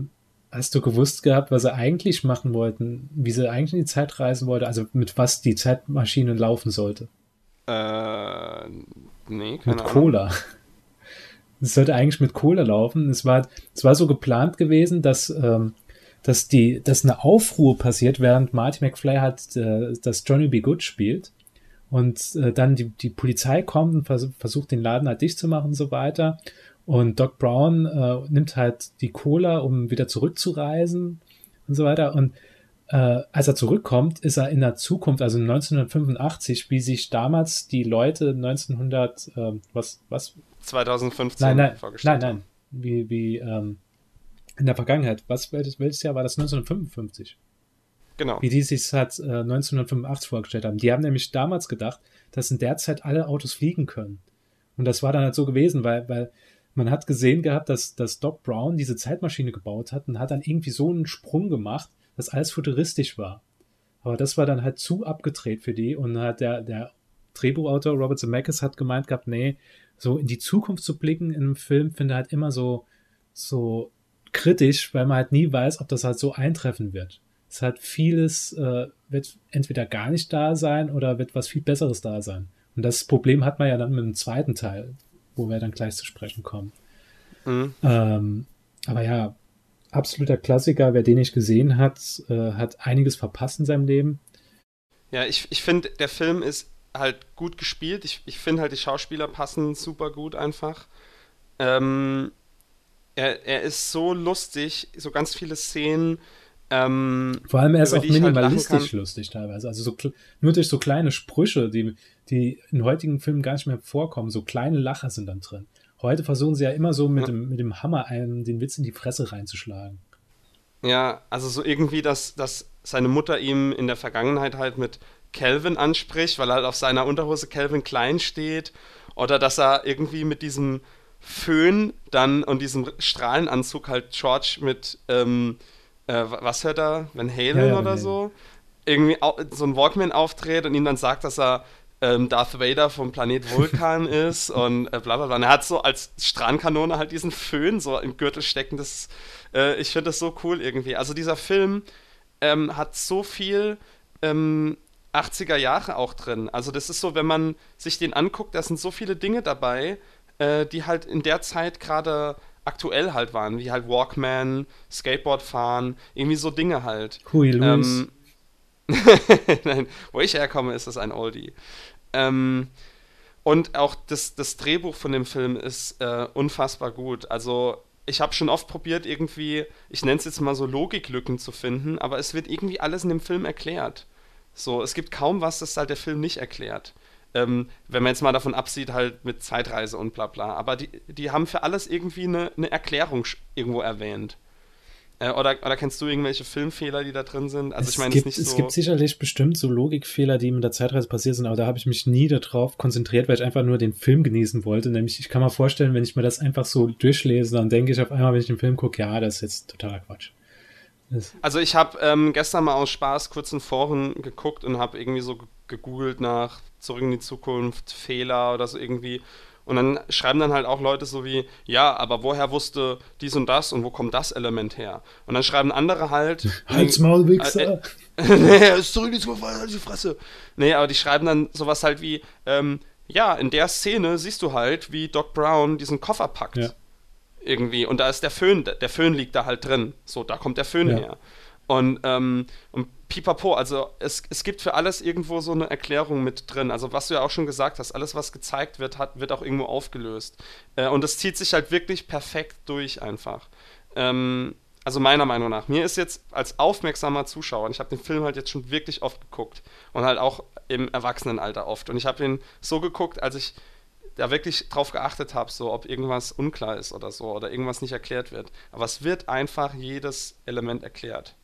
Speaker 2: hast du gewusst gehabt, was sie eigentlich machen wollten, wie sie eigentlich in die Zeit reisen wollten, also mit was die Zeitmaschine laufen sollte?
Speaker 1: Äh, nee,
Speaker 2: keine Mit Ahnung. Cola. [LAUGHS] Es sollte eigentlich mit Cola laufen. Es war, es war so geplant gewesen, dass, ähm, dass, die, dass eine Aufruhr passiert, während Marty McFly hat äh, das Johnny B. Good spielt. Und äh, dann die, die Polizei kommt und vers versucht, den Laden halt dicht zu machen und so weiter. Und Doc Brown äh, nimmt halt die Cola, um wieder zurückzureisen und so weiter. Und äh, als er zurückkommt, ist er in der Zukunft, also 1985, wie sich damals die Leute 1900, äh, was, was?
Speaker 1: 2015
Speaker 2: nein, nein, vorgestellt Nein, nein, wie, wie ähm, in der Vergangenheit. Was, welches, welches Jahr war das? 1955.
Speaker 1: Genau.
Speaker 2: Wie die sich halt äh, 1985 vorgestellt haben. Die haben nämlich damals gedacht, dass in der Zeit alle Autos fliegen können. Und das war dann halt so gewesen, weil, weil man hat gesehen gehabt, dass, dass Doc Brown diese Zeitmaschine gebaut hat und hat dann irgendwie so einen Sprung gemacht, dass alles futuristisch war. Aber das war dann halt zu abgedreht für die und hat der, der Drehbuchautor Robert Zemeckis hat gemeint gehabt, nee, so in die Zukunft zu blicken in einem Film finde halt immer so, so kritisch, weil man halt nie weiß, ob das halt so eintreffen wird. Es hat vieles, äh, wird entweder gar nicht da sein oder wird was viel Besseres da sein. Und das Problem hat man ja dann mit dem zweiten Teil, wo wir dann gleich zu sprechen kommen. Mhm. Ähm, aber ja, absoluter Klassiker. Wer den nicht gesehen hat, äh, hat einiges verpasst in seinem Leben.
Speaker 1: Ja, ich, ich finde, der Film ist halt gut gespielt. Ich, ich finde halt, die Schauspieler passen super gut einfach. Ähm, er, er ist so lustig, so ganz viele Szenen. Ähm,
Speaker 2: Vor allem er ist auch halt minimalistisch halt lustig teilweise. Also so, nur durch so kleine Sprüche, die, die in heutigen Filmen gar nicht mehr vorkommen. So kleine Lacher sind dann drin. Heute versuchen sie ja immer so mit, ja. dem, mit dem Hammer einen den Witz in die Fresse reinzuschlagen.
Speaker 1: Ja, also so irgendwie, dass, dass seine Mutter ihm in der Vergangenheit halt mit Calvin anspricht, weil halt auf seiner Unterhose Calvin Klein steht. Oder dass er irgendwie mit diesem Föhn dann und diesem Strahlenanzug halt George mit, ähm, äh, was hört er? Van Halen ja, ja, oder so? Irgendwie so ein Walkman aufdreht und ihm dann sagt, dass er ähm, Darth Vader vom Planet Vulkan [LAUGHS] ist und äh, bla bla bla. Und er hat so als Strahlenkanone halt diesen Föhn so im Gürtel stecken. Das, äh, ich finde das so cool irgendwie. Also dieser Film ähm, hat so viel ähm, 80er Jahre auch drin. Also das ist so, wenn man sich den anguckt, da sind so viele Dinge dabei, äh, die halt in der Zeit gerade aktuell halt waren, wie halt Walkman, Skateboard fahren, irgendwie so Dinge halt.
Speaker 2: Lewis.
Speaker 1: Ähm, [LAUGHS] Nein, wo ich herkomme, ist das ein Oldie. Ähm, und auch das, das Drehbuch von dem Film ist äh, unfassbar gut. Also ich habe schon oft probiert, irgendwie, ich nenne es jetzt mal so Logiklücken zu finden, aber es wird irgendwie alles in dem Film erklärt. So, es gibt kaum was, das halt der Film nicht erklärt. Ähm, wenn man jetzt mal davon absieht, halt mit Zeitreise und bla bla. Aber die, die haben für alles irgendwie eine, eine Erklärung irgendwo erwähnt. Äh, oder, oder kennst du irgendwelche Filmfehler, die da drin sind? Also
Speaker 2: es
Speaker 1: ich meine,
Speaker 2: es,
Speaker 1: nicht
Speaker 2: es
Speaker 1: so
Speaker 2: gibt sicherlich bestimmt so Logikfehler, die mit der Zeitreise passiert sind, aber da habe ich mich nie darauf konzentriert, weil ich einfach nur den Film genießen wollte. Nämlich, ich kann mir vorstellen, wenn ich mir das einfach so durchlese, dann denke ich auf einmal, wenn ich den Film gucke, ja, das ist jetzt totaler Quatsch.
Speaker 1: Also ich habe ähm, gestern mal aus Spaß kurz in Foren geguckt und habe irgendwie so gegoogelt nach Zurück in die Zukunft, Fehler oder so irgendwie. Und dann schreiben dann halt auch Leute so wie, ja, aber woher wusste dies und das und wo kommt das Element her? Und dann schreiben andere halt. [LAUGHS]
Speaker 2: Halt's Maul, Wichser!
Speaker 1: Äh, [LAUGHS] äh, nee, ist zurück in die Zukunft, halt die Fresse. Nee, aber die schreiben dann sowas halt wie, ähm, ja, in der Szene siehst du halt, wie Doc Brown diesen Koffer packt. Ja. Irgendwie. Und da ist der Föhn, der Föhn liegt da halt drin. So, da kommt der Föhn ja. her. Und, ähm, und pipapo, also es, es gibt für alles irgendwo so eine Erklärung mit drin. Also was du ja auch schon gesagt hast, alles was gezeigt wird, hat, wird auch irgendwo aufgelöst. Äh, und es zieht sich halt wirklich perfekt durch einfach. Ähm, also meiner Meinung nach. Mir ist jetzt als aufmerksamer Zuschauer, und ich habe den Film halt jetzt schon wirklich oft geguckt und halt auch im Erwachsenenalter oft. Und ich habe ihn so geguckt, als ich da wirklich drauf geachtet habe, so ob irgendwas unklar ist oder so oder irgendwas nicht erklärt wird. Aber es wird einfach jedes Element erklärt.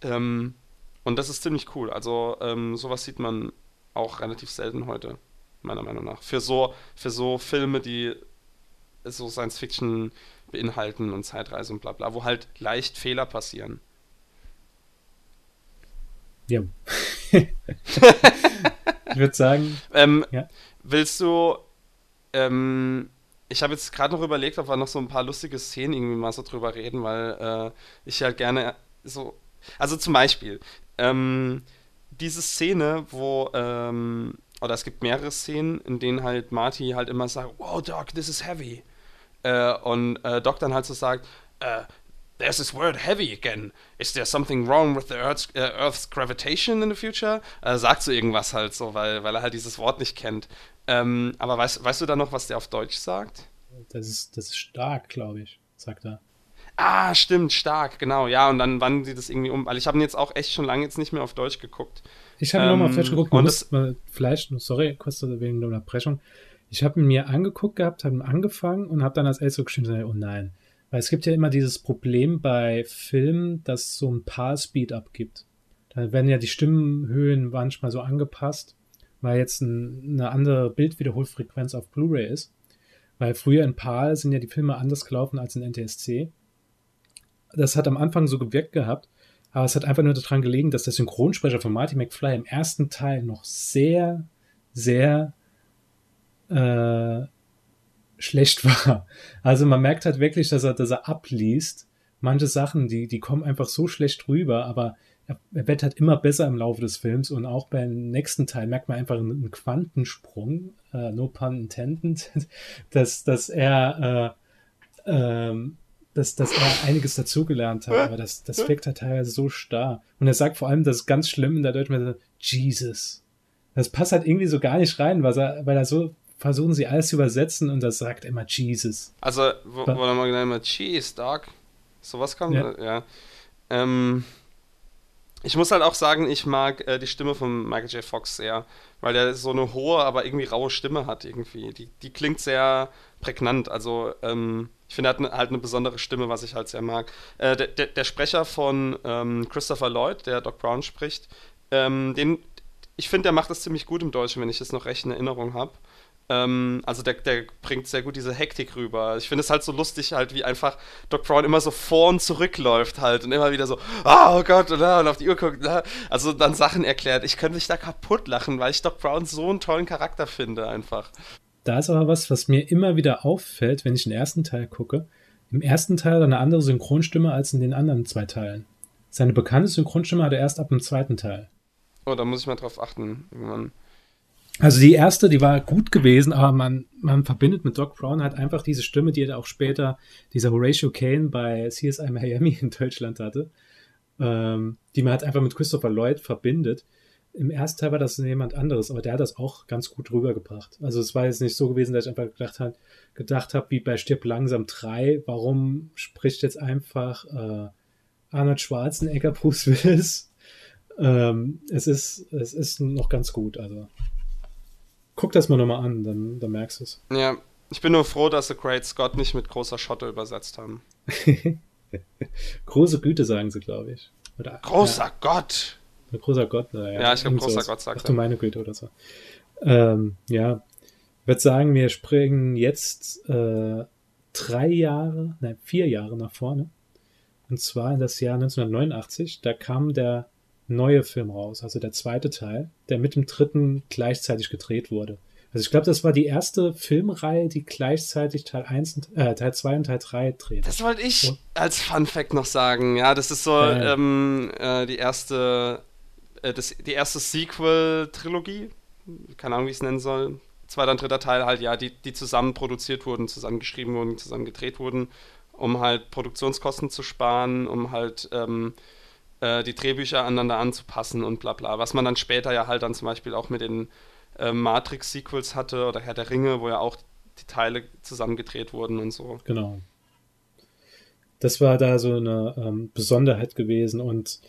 Speaker 1: Ähm, und das ist ziemlich cool. Also ähm, sowas sieht man auch relativ selten heute, meiner Meinung nach. Für so, für so Filme, die so Science Fiction beinhalten und Zeitreise und bla bla, wo halt leicht Fehler passieren.
Speaker 2: Ja. [LAUGHS] ich würde sagen.
Speaker 1: Ähm, ja. Willst du. Ähm, ich habe jetzt gerade noch überlegt, ob wir noch so ein paar lustige Szenen irgendwie mal so drüber reden, weil äh, ich halt gerne so. Also zum Beispiel, ähm, diese Szene, wo, ähm, oder es gibt mehrere Szenen, in denen halt Marty halt immer sagt, wow, Doc, this is heavy. Äh, und äh, Doc dann halt so sagt, uh, there's this word heavy again. Is there something wrong with the Earth's, uh, Earth's gravitation in the future? Äh, sagt so irgendwas halt so, weil, weil er halt dieses Wort nicht kennt. Ähm, aber weißt, weißt du da noch, was der auf Deutsch sagt?
Speaker 2: Das ist, das ist stark, glaube ich, sagt er.
Speaker 1: Ah, stimmt, stark, genau, ja, und dann wandeln sie das irgendwie um, weil ich habe ihn jetzt auch echt schon lange jetzt nicht mehr auf Deutsch geguckt.
Speaker 2: Ich habe ähm, nochmal auf Deutsch geguckt, und das, mal, vielleicht, sorry, kurz wegen der Unterbrechung. Ich habe ihn mir angeguckt gehabt, habe ihn angefangen und habe dann als Elster geschrieben, oh nein. Weil es gibt ja immer dieses Problem bei Filmen, dass so ein paar Speed-Up gibt. Da werden ja die Stimmenhöhen manchmal so angepasst, weil jetzt ein, eine andere Bildwiederholfrequenz auf Blu-ray ist. Weil früher in PAL sind ja die Filme anders gelaufen als in NTSC. Das hat am Anfang so gewirkt gehabt, aber es hat einfach nur daran gelegen, dass der Synchronsprecher von Marty McFly im ersten Teil noch sehr, sehr äh, schlecht [LAUGHS] war. Also man merkt halt wirklich, dass er, dass er abliest. Manche Sachen, die, die kommen einfach so schlecht rüber, aber er, er wird halt immer besser im Laufe des Films und auch beim nächsten Teil merkt man einfach einen, Quantensprung, äh, no pun intended, [LAUGHS] dass, dass er äh, ähm, dass, dass er einiges dazugelernt hat, aber das, das wirkt halt teilweise so starr. Und er sagt vor allem, das ist ganz schlimm in der Deutschen, Jesus. Das passt halt irgendwie so gar nicht rein, weil er, weil er so versuchen sie alles zu übersetzen und das sagt immer Jesus.
Speaker 1: Also, wo, wo mal genannt immer Cheese, Dog. Sowas kommt, ja. ja. Ähm, ich muss halt auch sagen, ich mag äh, die Stimme von Michael J. Fox sehr, weil er so eine hohe, aber irgendwie raue Stimme hat irgendwie. Die, die klingt sehr prägnant. Also, ähm, ich finde, er hat ne, halt eine besondere Stimme, was ich halt sehr mag. Äh, der, der, der, Sprecher von ähm, Christopher Lloyd, der Doc Brown spricht, ähm, den, ich finde, der macht das ziemlich gut im Deutschen, wenn ich das noch recht in Erinnerung habe. Ähm, also der, der bringt sehr gut diese Hektik rüber. Ich finde es halt so lustig, halt, wie einfach Doc Brown immer so vor und zurückläuft halt und immer wieder so, oh Gott, und, und auf die Uhr guckt. Also dann Sachen erklärt. Ich könnte mich da kaputt lachen, weil ich Doc Brown so einen tollen Charakter finde, einfach.
Speaker 2: Da ist aber was, was mir immer wieder auffällt, wenn ich den ersten Teil gucke. Im ersten Teil hat er eine andere Synchronstimme als in den anderen zwei Teilen. Seine bekannte Synchronstimme hat er erst ab dem zweiten Teil.
Speaker 1: Oh, da muss ich mal drauf achten. Irgendwann.
Speaker 2: Also die erste, die war gut gewesen, aber man, man verbindet mit Doc Brown halt einfach diese Stimme, die er auch später, dieser Horatio Kane bei CSI Miami [LAUGHS] in Deutschland hatte, ähm, die man halt einfach mit Christopher Lloyd verbindet. Im ersten Teil war das jemand anderes, aber der hat das auch ganz gut rübergebracht. Also es war jetzt nicht so gewesen, dass ich einfach gedacht habe, gedacht habe, wie bei Stirb langsam 3, warum spricht jetzt einfach äh, Arnold Schwarzenegger Bruce Willis? Ähm, es ist, es ist noch ganz gut, also. Guck das mal nochmal an, dann, dann merkst du es.
Speaker 1: Ja, ich bin nur froh, dass The Great Scott nicht mit großer Schotte übersetzt haben. [LAUGHS]
Speaker 2: Große Güte sagen sie, glaube ich.
Speaker 1: Oder, großer ja. Gott!
Speaker 2: Großer Gott, naja.
Speaker 1: Ja, ich glaube, großer Gott sagt
Speaker 2: Ach du meine Güte oder so. Ähm, ja, ich würde sagen, wir springen jetzt äh, drei Jahre, nein, vier Jahre nach vorne. Und zwar in das Jahr 1989. Da kam der neue Film raus, also der zweite Teil, der mit dem dritten gleichzeitig gedreht wurde. Also ich glaube, das war die erste Filmreihe, die gleichzeitig Teil 1 und, äh, Teil 2 und Teil 3 dreht.
Speaker 1: Das wollte ich und, als Fun Fact noch sagen. Ja, das ist so äh, ähm, äh, die erste äh, das, die erste Sequel-Trilogie, keine Ahnung, wie ich es nennen soll. Zweiter und dritter Teil halt, ja, die, die zusammen produziert wurden, zusammen geschrieben wurden, zusammen gedreht wurden, um halt Produktionskosten zu sparen, um halt ähm, äh, die Drehbücher aneinander anzupassen und bla bla. Was man dann später ja halt dann zum Beispiel auch mit den äh, Matrix-Sequels hatte oder Herr der Ringe, wo ja auch die Teile zusammengedreht wurden und so.
Speaker 2: Genau. Das war da so eine ähm, Besonderheit gewesen und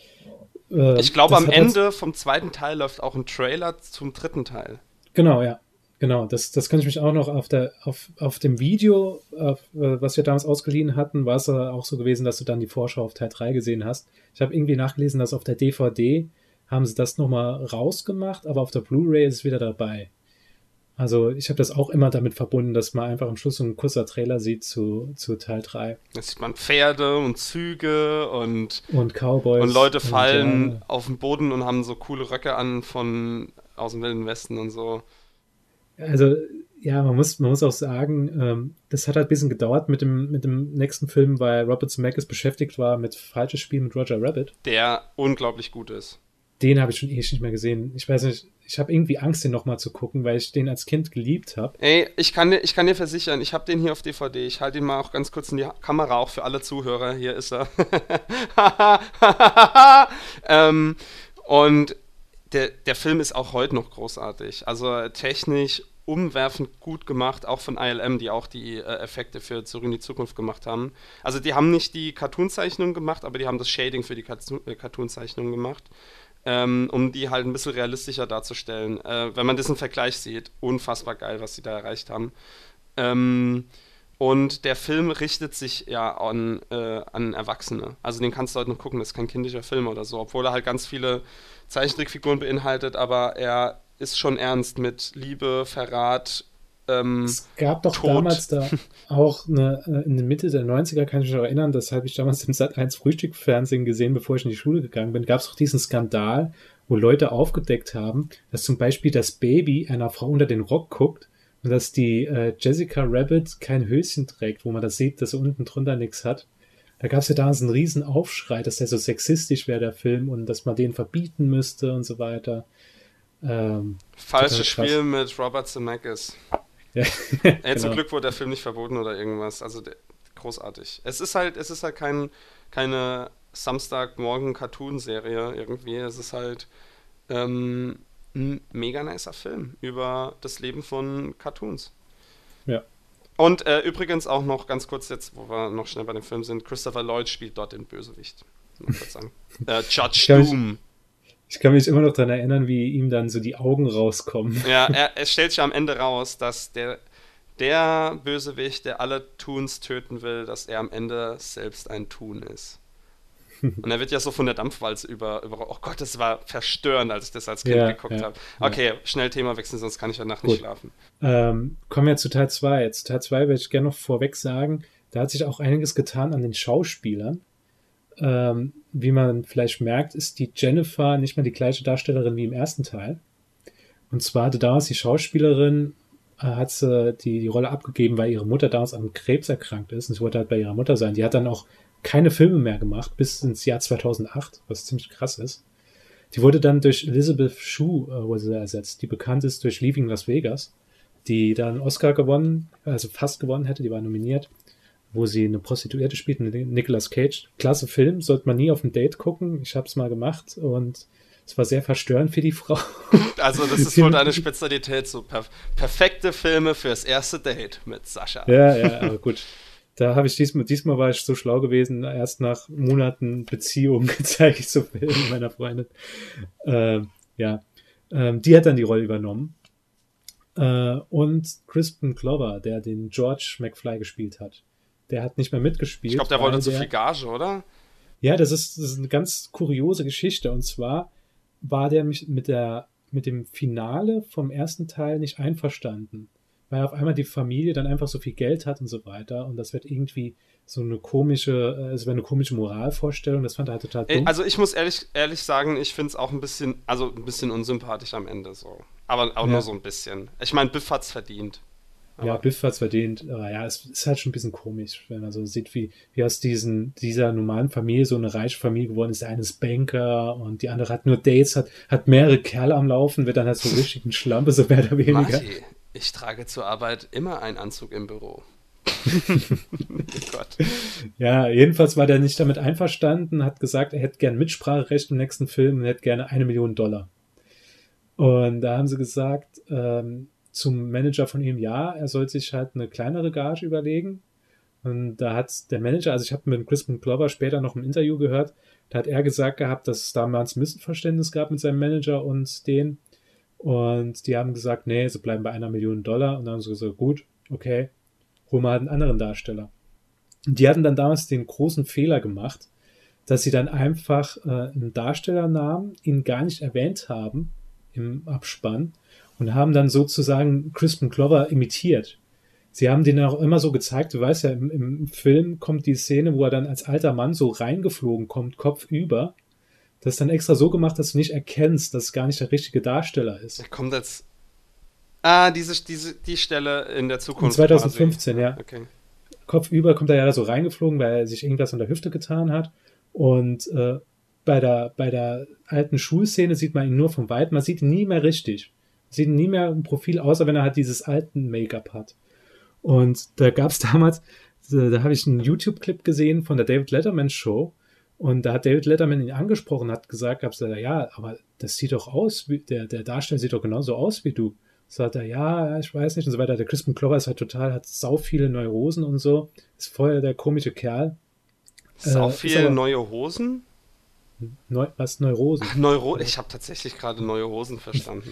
Speaker 1: äh, ich glaube, am Ende vom zweiten Teil läuft auch ein Trailer zum dritten Teil.
Speaker 2: Genau, ja. Genau, das, das kann ich mich auch noch auf, der, auf, auf dem Video, auf, äh, was wir damals ausgeliehen hatten, war es auch so gewesen, dass du dann die Vorschau auf Teil 3 gesehen hast. Ich habe irgendwie nachgelesen, dass auf der DVD haben sie das nochmal rausgemacht, aber auf der Blu-ray ist es wieder dabei. Also ich habe das auch immer damit verbunden, dass man einfach am Schluss so ein kurzer Trailer sieht zu, zu Teil 3.
Speaker 1: Da sieht man Pferde und Züge und,
Speaker 2: und Cowboys.
Speaker 1: Und Leute fallen und, ja. auf den Boden und haben so coole Röcke an von aus dem Wilden Westen und so.
Speaker 2: Also ja, man muss, man muss auch sagen, ähm, das hat halt ein bisschen gedauert mit dem, mit dem nächsten Film, weil Robert Zemeckis beschäftigt war mit Falsches Spiel mit Roger Rabbit.
Speaker 1: Der unglaublich gut ist.
Speaker 2: Den habe ich schon ewig nicht mehr gesehen. Ich weiß nicht, ich habe irgendwie Angst, den nochmal zu gucken, weil ich den als Kind geliebt habe.
Speaker 1: Ey, ich kann, ich kann dir versichern, ich habe den hier auf DVD. Ich halte ihn mal auch ganz kurz in die Kamera, auch für alle Zuhörer. Hier ist er. [LAUGHS] ähm, und der, der Film ist auch heute noch großartig. Also technisch umwerfend gut gemacht, auch von ILM, die auch die äh, Effekte für Zurück in die Zukunft gemacht haben. Also die haben nicht die Cartoon-Zeichnungen gemacht, aber die haben das Shading für die äh, Cartoon-Zeichnungen gemacht ähm, um die halt ein bisschen realistischer darzustellen. Äh, wenn man diesen Vergleich sieht, unfassbar geil, was sie da erreicht haben. Ähm, und der Film richtet sich ja an, äh, an Erwachsene. Also den kannst du heute noch gucken, das ist kein kindischer Film oder so, obwohl er halt ganz viele Zeichentrickfiguren beinhaltet, aber er ist schon ernst mit Liebe, Verrat, äh, ähm,
Speaker 2: Es gab doch
Speaker 1: tot.
Speaker 2: damals da [LAUGHS] auch eine, äh, in der Mitte der 90er, kann ich mich noch erinnern, das habe ich damals im Sat 1 Frühstückfernsehen gesehen, bevor ich in die Schule gegangen bin, gab es doch diesen Skandal, wo Leute aufgedeckt haben, dass zum Beispiel das Baby einer Frau unter den Rock guckt und dass die äh, Jessica Rabbit kein Höschen trägt, wo man das sieht, dass sie unten drunter nichts hat. Da gab es ja damals einen riesen Aufschrei, dass der so sexistisch wäre, der Film, und dass man den verbieten müsste und so weiter. Ähm,
Speaker 1: falsches. Spiel mit Robert Zemeckis. [LAUGHS]
Speaker 2: ja,
Speaker 1: Ey, zum
Speaker 2: genau.
Speaker 1: Glück wurde der Film nicht verboten oder irgendwas. Also der, großartig. Es ist halt, es ist halt kein, keine Samstagmorgen-Cartoon-Serie irgendwie. Es ist halt ähm, ein mega nicer Film über das Leben von Cartoons.
Speaker 2: Ja.
Speaker 1: Und äh, übrigens auch noch ganz kurz jetzt, wo wir noch schnell bei dem Film sind, Christopher Lloyd spielt dort den Bösewicht. [LAUGHS] Äh, Judge Doom.
Speaker 2: Ich kann mich immer noch daran erinnern, wie ihm dann so die Augen rauskommen.
Speaker 1: Ja, [LAUGHS] er, es stellt sich am Ende raus, dass der, der Bösewicht, der alle Toons töten will, dass er am Ende selbst ein Toon ist. Und er wird ja so von der Dampfwalze über, über. Oh Gott, das war verstörend, als ich das als Kind
Speaker 2: Ja,
Speaker 1: geguckt
Speaker 2: ja,
Speaker 1: habe. Okay, schnell Thema wechseln, sonst kann ich danach
Speaker 2: Gut.
Speaker 1: nicht schlafen.
Speaker 2: Ähm, kommen wir zu Teil 2. Zu Teil 2 werde ich gerne noch vorweg sagen, da hat sich auch einiges getan an den Schauspielern. Ähm, wie man vielleicht merkt, ist die Jennifer nicht mehr die gleiche Darstellerin wie im ersten Teil. Und zwar hatte damals die Schauspielerin, äh, hat sie die, die Rolle abgegeben, weil ihre Mutter damals an Krebs erkrankt ist. Und sie wollte halt bei ihrer Mutter sein. Die hat dann auch keine Filme mehr gemacht bis ins Jahr 2008, was ziemlich krass ist. Die wurde dann durch Elizabeth Shue äh, wurde sie ersetzt, die bekannt ist durch Leaving Las Vegas, die dann Oscar gewonnen, also fast gewonnen hätte, die war nominiert, wo sie eine Prostituierte spielt, Nicolas Cage. Klasse Film, sollte man nie auf ein Date gucken. Ich habe es mal gemacht und es war sehr verstörend für die Frau. [LAUGHS]
Speaker 1: Also, das ist wohl deine Spezialität, so perf perfekte Filme fürs erste Date mit Sascha.
Speaker 2: ja, ja, aber gut. Da habe ich diesmal, diesmal war ich so schlau gewesen, erst nach Monaten Beziehung [LAUGHS] zeige ich so Filme meiner Freundin. Ähm, ja, ähm, die hat dann die Rolle übernommen. Äh, und Crispin Glover, der den George McFly gespielt hat, der hat nicht mehr mitgespielt.
Speaker 1: Ich glaube, der wollte
Speaker 2: weil
Speaker 1: zu viel Gage, oder?
Speaker 2: Ja, das ist, das ist eine ganz kuriose Geschichte. Und zwar war der mit der, mit dem Finale vom ersten Teil nicht einverstanden. Weil auf einmal die Familie dann einfach so viel Geld hat und so weiter. Und das wird irgendwie so eine komische, äh, es wäre eine komische Moralvorstellung. Das fand er halt total dumm.
Speaker 1: Also ich muss ehrlich, ehrlich sagen, ich finde es auch ein bisschen, also ein bisschen unsympathisch am Ende so. Aber auch
Speaker 2: Ja.
Speaker 1: nur so ein bisschen. Ich meine, Biff hat's verdient.
Speaker 2: Ja,
Speaker 1: Aber-
Speaker 2: Biff hat's verdient. Aber ja, es ist halt schon ein bisschen komisch, wenn man so sieht, wie, wie aus diesen, dieser normalen Familie so eine reiche Familie geworden ist. Der eine ist Banker und die andere hat nur Dates, hat, hat mehrere Kerle am Laufen, wird dann halt so [LAUGHS] richtig ein Schlampe, so mehr oder weniger.
Speaker 1: Marty, ich trage zur Arbeit immer einen Anzug im Büro. [LAUGHS] oh.
Speaker 2: Ja, jedenfalls war der nicht damit einverstanden, hat gesagt, er hätte gern Mitspracherecht im nächsten Film und hätte gerne eine Million Dollar. Und da haben sie gesagt, ähm, zum Manager von ihm, ja, er soll sich halt eine kleinere Gage überlegen. Und da hat der Manager, also ich habe mit Crispin Glover später noch im Interview gehört, da hat er gesagt gehabt, dass es damals Missverständnis gab mit seinem Manager und den. Und die haben gesagt, nee, sie bleiben bei einer Million Dollar. Und dann haben sie gesagt, gut, okay, holen wir halt einen anderen Darsteller. Und die hatten dann damals den großen Fehler gemacht, dass sie dann einfach äh, einen Darsteller nahmen, ihn gar nicht erwähnt haben im Abspann und haben dann sozusagen Crispin Glover imitiert. Sie haben den auch immer so gezeigt, du weißt ja, im, im Film kommt die Szene, wo er dann als alter Mann so reingeflogen kommt, Kopf über. Das ist dann extra so gemacht, dass du nicht erkennst, dass es gar nicht der richtige Darsteller ist.
Speaker 1: Er kommt jetzt. Ah, diese, diese, die Stelle in der
Speaker 2: In
Speaker 1: Zukunft.
Speaker 2: 2015, ja.
Speaker 1: Okay.
Speaker 2: Kopf über kommt er ja da so reingeflogen, weil er sich irgendwas an der Hüfte getan hat. Und äh, bei, der, bei der alten Schulszene sieht man ihn nur von weit. Man sieht ihn nie mehr richtig. Sieht nie mehr im Profil, außer wenn er halt dieses alten Make-up hat. Und da gab es [LAUGHS] damals, da, da habe ich einen YouTube-Clip gesehen von der David Letterman Show. Und da hat David Letterman ihn angesprochen, hat gesagt, gab's da, ja, aber das sieht doch aus, wie, der, der Darsteller sieht doch genauso aus wie du. Sagt er, ja, ich weiß nicht und so weiter. Der Crispin Glover ist halt total, hat sau viele Neurosen und so. Ist voll der komische Kerl.
Speaker 1: Sau
Speaker 2: Äh, ist
Speaker 1: viel
Speaker 2: aber-
Speaker 1: neue Hosen?
Speaker 2: Neu, was Neurosen?
Speaker 1: Neuro ich habe tatsächlich gerade neue Hosen verstanden.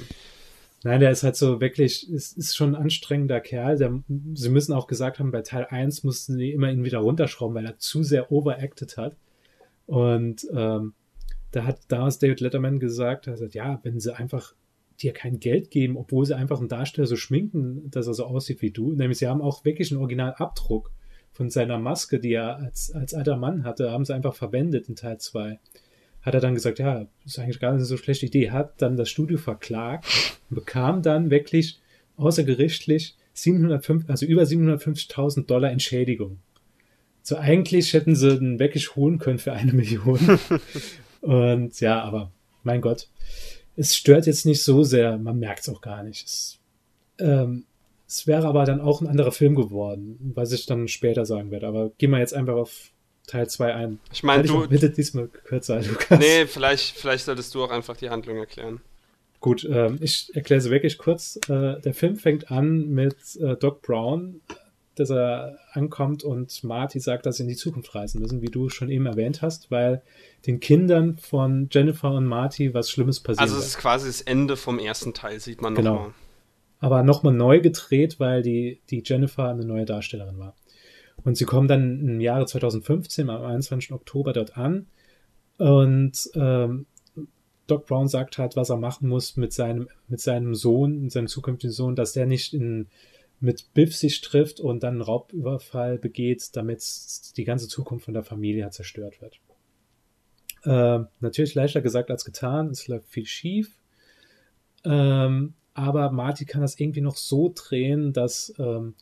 Speaker 2: Nein, der ist halt so wirklich, ist, ist schon ein anstrengender Kerl. Der, sie müssen auch gesagt haben, bei Teil 1 mussten sie immer ihn wieder runterschrauben, weil er zu sehr overacted hat. Und ähm, da hat damals David Letterman gesagt, er sagt, ja, wenn sie einfach dir kein Geld geben, obwohl sie einfach einen Darsteller so schminken, dass er so aussieht wie du. Nämlich sie haben auch wirklich einen Originalabdruck von seiner Maske, die er als, als alter Mann hatte, haben sie einfach verwendet in Teil 2. Hat er dann gesagt, ja, ist eigentlich gar nicht so eine schlechte Idee, hat dann das Studio verklagt und bekam dann wirklich außergerichtlich 705, also über 750.000 Dollar Entschädigung. So eigentlich hätten sie den wirklich holen können für eine Million. [LAUGHS] und ja, aber mein Gott, es stört jetzt nicht so sehr, man merkt es auch gar nicht. Es, ähm, es wäre aber dann auch ein anderer Film geworden, was ich dann später sagen werde. Aber gehen wir jetzt einfach auf Teil 2 ein.
Speaker 1: Ich meine, du.
Speaker 2: Bitte diesmal kürzer, [LAUGHS] Lukas.
Speaker 1: Nee, vielleicht, vielleicht solltest du auch einfach die Handlung erklären.
Speaker 2: Gut, ähm, ich erkläre sie wirklich kurz. Äh, der Film fängt an mit äh, Doc Brown, dass er ankommt und Marty sagt, dass sie in die Zukunft reisen müssen, wie du schon eben erwähnt hast, weil den Kindern von Jennifer und Marty was Schlimmes passiert.
Speaker 1: Also es ist quasi das Ende vom ersten Teil, sieht man
Speaker 2: genau.
Speaker 1: nochmal.
Speaker 2: Aber nochmal neu gedreht, weil die, die Jennifer eine neue Darstellerin war. Und sie kommen dann im Jahre 2015, am 21. Oktober dort an. Und ähm, Doc Brown sagt halt, was er machen muss mit seinem, mit seinem Sohn, seinem zukünftigen Sohn, dass der nicht in, mit Biff sich trifft und dann einen Raubüberfall begeht, damit die ganze Zukunft von der Familie halt zerstört wird. Äh, natürlich leichter gesagt als getan, es läuft viel schief. Ähm, aber Marty kann das irgendwie noch so drehen, dass ähm,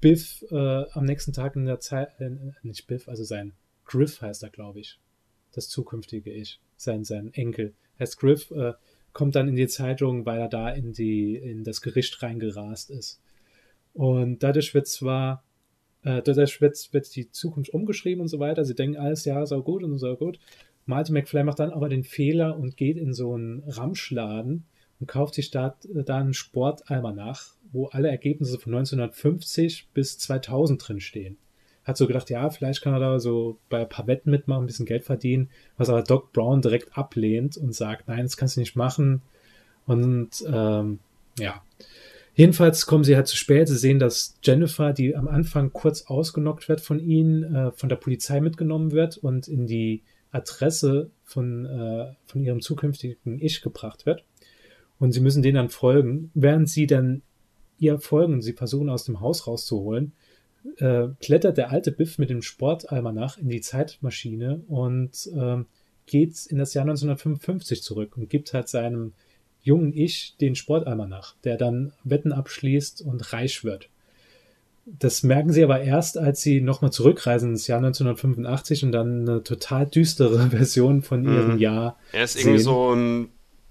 Speaker 2: Biff äh, am nächsten Tag in der Zeit, äh, nicht Biff, also sein Griff heißt er, glaube ich, das zukünftige Ich, sein, sein Enkel, heißt Griff, äh, kommt dann in die Zeitung, weil er da in die, in das Gericht reingerast ist. Und dadurch wird zwar, äh, dadurch wird, wird die Zukunft umgeschrieben und so weiter. Sie denken alles, ja, so gut und so gut. Marty McFly macht dann aber den Fehler und geht in so einen Ramschladen und kauft sich da, da einen Sportalmanach, wo alle Ergebnisse von 1950 bis 2000 drin stehen hat so gedacht, ja, vielleicht kann er da so bei ein paar Wetten mitmachen, ein bisschen Geld verdienen, was aber Doc Brown direkt ablehnt und sagt, nein, das kannst du nicht machen. Und ähm, ja. Jedenfalls kommen sie halt zu spät. Sie sehen, dass Jennifer, die am Anfang kurz ausgenockt wird von ihnen, äh, von der Polizei mitgenommen wird und in die Adresse von, äh, von ihrem zukünftigen Ich gebracht wird. Und sie müssen denen dann folgen. Während sie dann ihr folgen, sie versuchen aus dem Haus rauszuholen, äh, klettert der alte Biff mit dem Sportalmanach in die Zeitmaschine und äh, geht in das Jahr 1955 zurück und gibt halt seinem jungen Ich den Sportalmanach, der dann Wetten abschließt und reich wird. Das merken sie aber erst, als sie nochmal zurückreisen ins Jahr 1985 und dann eine total düstere [LAUGHS] Version von ihrem mhm. Jahr.
Speaker 1: Er ist irgendwie so ein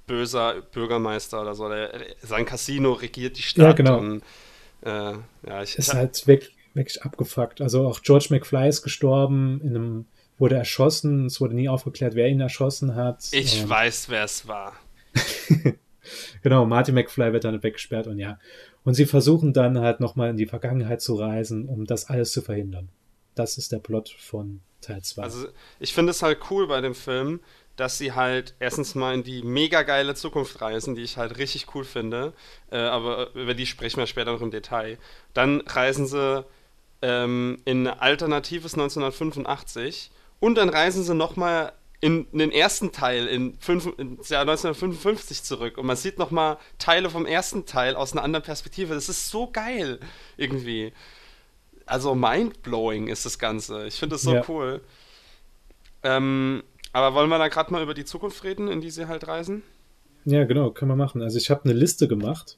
Speaker 1: böser Bürgermeister oder so. Der, sein Casino regiert die Stadt.
Speaker 2: Ja, genau.
Speaker 1: Und, äh, ja, ich,
Speaker 2: ist halt weg, wirklich abgefuckt. Also auch George McFly ist gestorben, in einem, wurde erschossen, es wurde nie aufgeklärt, wer ihn erschossen hat.
Speaker 1: Ich und, weiß, wer es war. [LAUGHS]
Speaker 2: genau, Marty McFly wird dann weggesperrt und ja. Und sie versuchen dann halt nochmal in die Vergangenheit zu reisen, um das alles zu verhindern. Das ist der Plot von Teil 2.
Speaker 1: Also ich finde es halt cool bei dem Film, dass sie halt erstens mal in die mega geile Zukunft reisen, die ich halt richtig cool finde, äh, aber über die sprechen wir später noch im Detail. Dann reisen sie ähm, in alternatives 1985 und dann reisen sie nochmal in, in den ersten Teil in fünf, ins Jahr 1955 zurück und man sieht nochmal Teile vom ersten Teil aus einer anderen Perspektive. Das ist so geil irgendwie. Also mindblowing ist das Ganze. Ich finde das so ja. cool. Ähm, aber wollen wir da gerade mal über die Zukunft reden, in die sie halt reisen?
Speaker 2: Ja, genau, können wir machen. Also ich habe eine Liste gemacht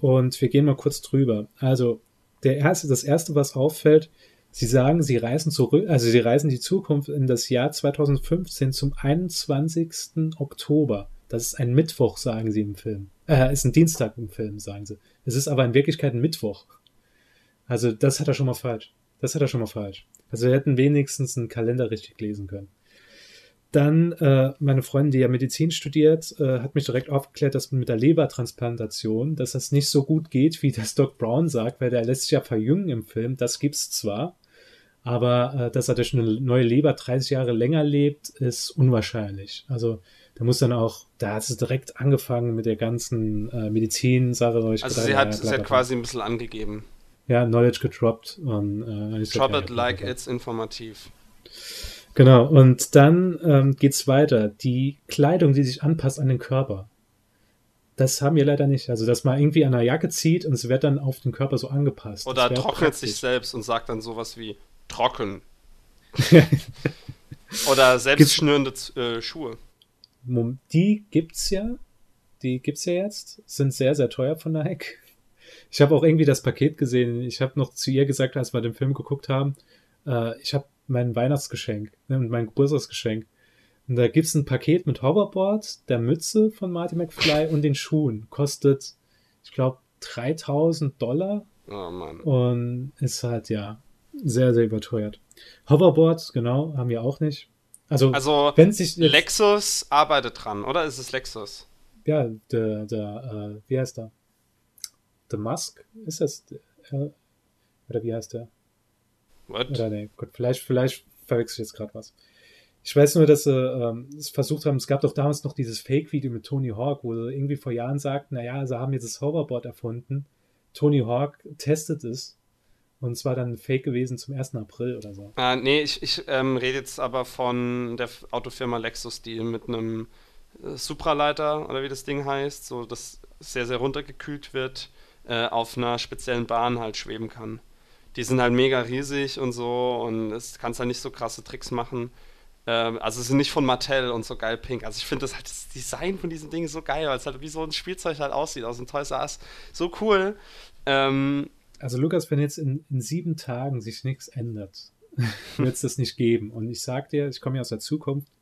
Speaker 2: und wir gehen mal kurz drüber. Also der erste, das erste, was auffällt, sie sagen, sie reisen zurück, also sie reisen die Zukunft in das Jahr 2015 zum 21. Oktober. Das ist ein Mittwoch, sagen sie im Film. Äh, ist ein Dienstag im Film, sagen sie. Es ist aber in Wirklichkeit ein Mittwoch. Also das hat er schon mal falsch. Das hat er schon mal falsch. Also wir hätten wenigstens einen Kalender richtig lesen können. Dann äh, meine Freundin, die ja Medizin studiert, äh, hat mich direkt aufgeklärt, dass mit der Lebertransplantation, dass das nicht so gut geht, wie das Doc Brown sagt, weil der lässt sich ja verjüngen im Film. Das gibt's zwar, aber äh, dass er durch eine neue Leber 30 Jahre länger lebt, ist unwahrscheinlich. Also da muss dann auch, da hat es direkt angefangen mit der ganzen äh, Medizin-Sache.
Speaker 1: Also sie hat, sie hat quasi ein bisschen angegeben.
Speaker 2: Ja, Knowledge gedroppt. Und,
Speaker 1: äh, Drop it like it's informativ.
Speaker 2: Genau, und dann ähm, geht's weiter. Die Kleidung, die sich anpasst an den Körper. Das haben wir leider nicht. Also, dass man irgendwie an der Jacke zieht und es wird dann auf den Körper so angepasst.
Speaker 1: Oder trocknet
Speaker 2: praktisch.
Speaker 1: sich selbst und sagt dann sowas wie trocken. [LAUGHS] Oder selbstschnürende äh, Schuhe.
Speaker 2: Die gibt's ja. Die gibt's ja jetzt. Sind sehr, sehr teuer von Nike. Ich habe auch irgendwie das Paket gesehen. Ich habe noch zu ihr gesagt, als wir den Film geguckt haben, äh, ich habe mein Weihnachtsgeschenk ne, und mein Geburtstagsgeschenk. Und da gibt's ein Paket mit Hoverboard, der Mütze von Marty McFly und den Schuhen. Kostet, ich glaube, 3000 Dollar
Speaker 1: Oh Mann.
Speaker 2: und ist halt, ja, sehr, sehr überteuert. Hoverboard, genau, haben wir auch nicht. Also,
Speaker 1: Also
Speaker 2: wenn sich jetzt-
Speaker 1: Lexus arbeitet dran, oder ist es Lexus?
Speaker 2: Ja, der, der, äh, wie heißt der? The Musk? Ist das? Äh, oder wie heißt der?
Speaker 1: What?
Speaker 2: Oder nee, Gott, vielleicht, vielleicht verwechsel ich jetzt gerade was. Ich weiß nur, dass sie ähm, es versucht haben, es gab doch damals noch dieses Fake-Video mit Tony Hawk, wo sie irgendwie vor Jahren sagten, naja, sie haben jetzt das Hoverboard erfunden. Tony Hawk testet es. Und es war dann ein Fake gewesen zum 1. April oder so.
Speaker 1: Ah, nee, ich, ich ähm, rede jetzt aber von der Autofirma Lexus, die mit einem äh, Supraleiter oder wie das Ding heißt, so das sehr, sehr runtergekühlt wird, äh, auf einer speziellen Bahn halt schweben kann. Die sind halt mega riesig und so und es kannst halt nicht so krasse Tricks machen. Ähm, also sie sind nicht von Mattel und so geil pink. Also ich finde das halt das Design von diesem Ding ist so geil, weil es halt wie so ein Spielzeug halt aussieht aus dem Toys R Us. So cool. Ähm,
Speaker 2: Also Lukas, wenn jetzt in, in sieben Tagen sich nichts ändert, [LAUGHS] wird es das nicht geben. Und ich sag dir, ich komme ja aus der Zukunft,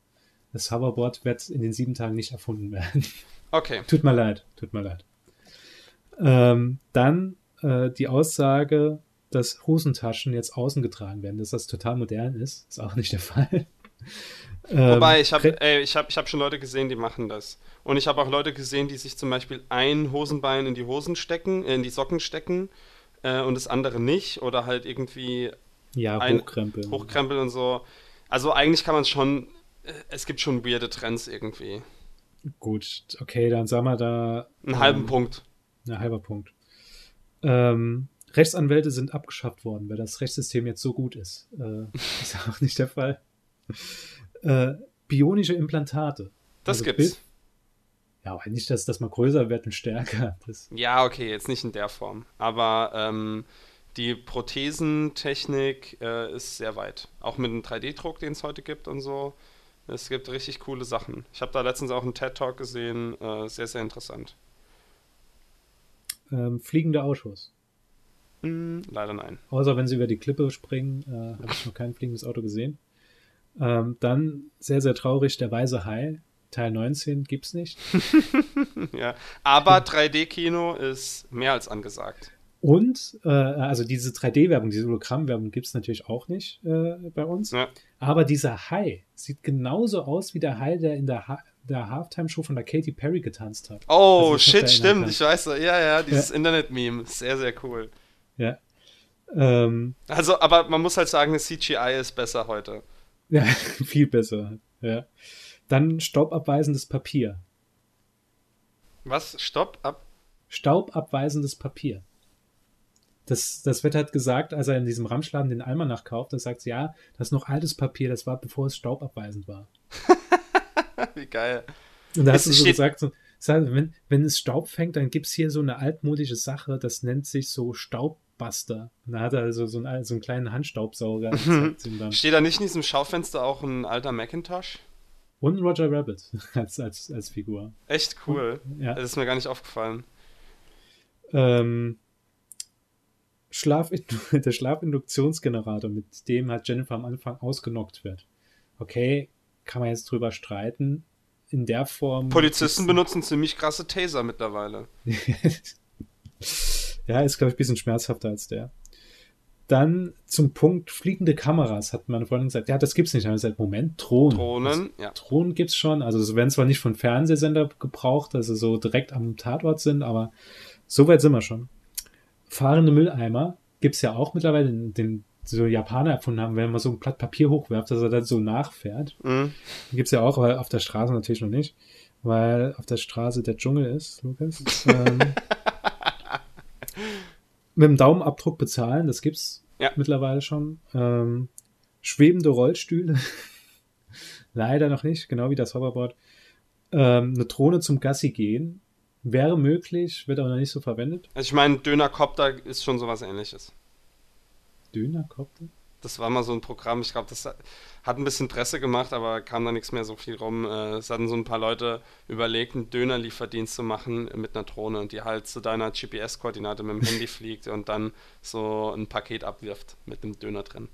Speaker 2: das Hoverboard wird in den sieben Tagen nicht erfunden werden.
Speaker 1: okay.
Speaker 2: tut mir leid, tut mir leid. Ähm, dann äh, die Aussage, dass Hosentaschen jetzt außen getragen werden, dass das total modern ist, ist auch nicht der Fall. [LAUGHS] Ähm,
Speaker 1: Wobei, ich habe ich hab, ich hab schon Leute gesehen, die machen das. Und ich habe auch Leute gesehen, die sich zum Beispiel ein Hosenbein in die Hosen stecken, äh, in die Socken stecken äh, und das andere nicht. Oder halt irgendwie
Speaker 2: ja,
Speaker 1: ein-
Speaker 2: hochkrempeln.
Speaker 1: hochkrempeln und so. Also eigentlich kann man schon, äh, es gibt schon weirde Trends irgendwie.
Speaker 2: Gut, okay, dann sagen wir da
Speaker 1: Einen halben
Speaker 2: ähm,
Speaker 1: Punkt.
Speaker 2: Ein halber Punkt. Ähm, Rechtsanwälte sind abgeschafft worden, weil das Rechtssystem jetzt so gut ist. Äh, [LAUGHS] ist auch nicht der Fall. Äh, bionische Implantate.
Speaker 1: Das
Speaker 2: Also
Speaker 1: gibt's.
Speaker 2: Bild- Ja, aber nicht, dass das mal größer wird und stärker. Das,
Speaker 1: Ja, okay, jetzt nicht in der Form. Aber ähm, die Prothesentechnik äh, ist sehr weit. Auch mit dem 3D-Druck, den es heute gibt und so. Es gibt richtig coole Sachen. Ich habe da letztens auch einen TED-Talk gesehen. Äh, sehr, sehr interessant.
Speaker 2: ähm, fliegende Autos.
Speaker 1: Hm, leider nein.
Speaker 2: Außer wenn sie über die Klippe springen, äh, habe ich noch kein fliegendes Auto gesehen. Ähm, dann sehr, sehr traurig, der weiße Hai. Teil 19 gibt's nicht. [LAUGHS]
Speaker 1: ja. Aber 3D-Kino ist mehr als angesagt.
Speaker 2: Und, äh, also diese 3D-Werbung, diese Hologramm-Werbung gibt's natürlich auch nicht äh, bei uns.
Speaker 1: Ja.
Speaker 2: Aber dieser Hai sieht genauso aus wie der Hai, der in der, ha der Halftime-Show von der Katy Perry getanzt hat.
Speaker 1: Oh,
Speaker 2: Also
Speaker 1: shit, stimmt. Ich weiß, ja, ja, dieses Internet-Meme. Sehr, sehr cool.
Speaker 2: Ja. Ähm,
Speaker 1: Also, aber man muss halt sagen, das CGI ist besser heute.
Speaker 2: ja, [LAUGHS] viel besser. Ja. Dann staubabweisendes Papier.
Speaker 1: Was? Stopp, ab.
Speaker 2: Staubabweisendes Papier. Das, das wird halt gesagt, als er in diesem Ramschladen den Eimer nachkauft, da sagt sie, ja, das ist noch altes Papier, das war bevor es staubabweisend war. [LAUGHS]
Speaker 1: Wie geil.
Speaker 2: Und da
Speaker 1: Es
Speaker 2: hast du so gesagt, so, wenn, wenn es Staub fängt, dann gibt's hier so eine altmodische Sache, das nennt sich so Staubbuster. Und da hat er also so einen, so einen kleinen Handstaubsauger.
Speaker 1: Mhm. Steht da nicht in diesem Schaufenster auch ein alter Macintosh?
Speaker 2: Und Roger Rabbit [LAUGHS] als, als, als Figur.
Speaker 1: Echt cool.
Speaker 2: Ja.
Speaker 1: Das ist mir gar nicht aufgefallen.
Speaker 2: Ähm, Schlaf [LAUGHS] der Schlafinduktionsgenerator, mit dem hat Jennifer am Anfang ausgenockt wird. Okay, kann man jetzt drüber streiten. In der Form.
Speaker 1: Polizisten benutzen ziemlich krasse Taser mittlerweile. [LAUGHS]
Speaker 2: ja, ist, glaube ich, ein bisschen schmerzhafter als der. Dann zum Punkt fliegende Kameras, hat meine Freundin gesagt. Ja, das gibt's nicht. Da habe ich gesagt, Moment, Drohnen.
Speaker 1: Drohnen, ja.
Speaker 2: Das, Drohnen gibt's schon. Also, es werden zwar nicht von Fernsehsender gebraucht, dass sie so direkt am Tatort sind, aber so weit sind wir schon. Fahrende Mülleimer gibt's ja auch mittlerweile, den, den so Japaner erfunden haben, wenn man so ein Blatt Papier hochwerft, dass er dann so nachfährt.
Speaker 1: Mhm.
Speaker 2: Gibt's ja auch, aber auf der Straße natürlich noch nicht, weil auf der Straße der Dschungel ist, Lukas. [LAUGHS] ähm, mit dem Daumenabdruck bezahlen, das gibt's
Speaker 1: Ja.
Speaker 2: mittlerweile schon. Ähm, schwebende Rollstühle, [LAUGHS] leider noch nicht, genau wie das Hoverboard. Ähm, eine Drohne zum Gassi gehen, wäre möglich, wird aber noch nicht so verwendet.
Speaker 1: Also ich meine, Dönercopter ist schon sowas ähnliches.
Speaker 2: Dönercopter?
Speaker 1: Das war mal so ein Programm, ich glaube, das hat ein bisschen Presse gemacht, aber kam da nichts mehr so viel rum. Äh, es hatten so ein paar Leute überlegt, einen Dönerlieferdienst zu machen mit einer Drohne, die halt zu deiner GPS-Koordinate mit dem Handy [LAUGHS] fliegt und dann so ein Paket abwirft mit einem Döner drin.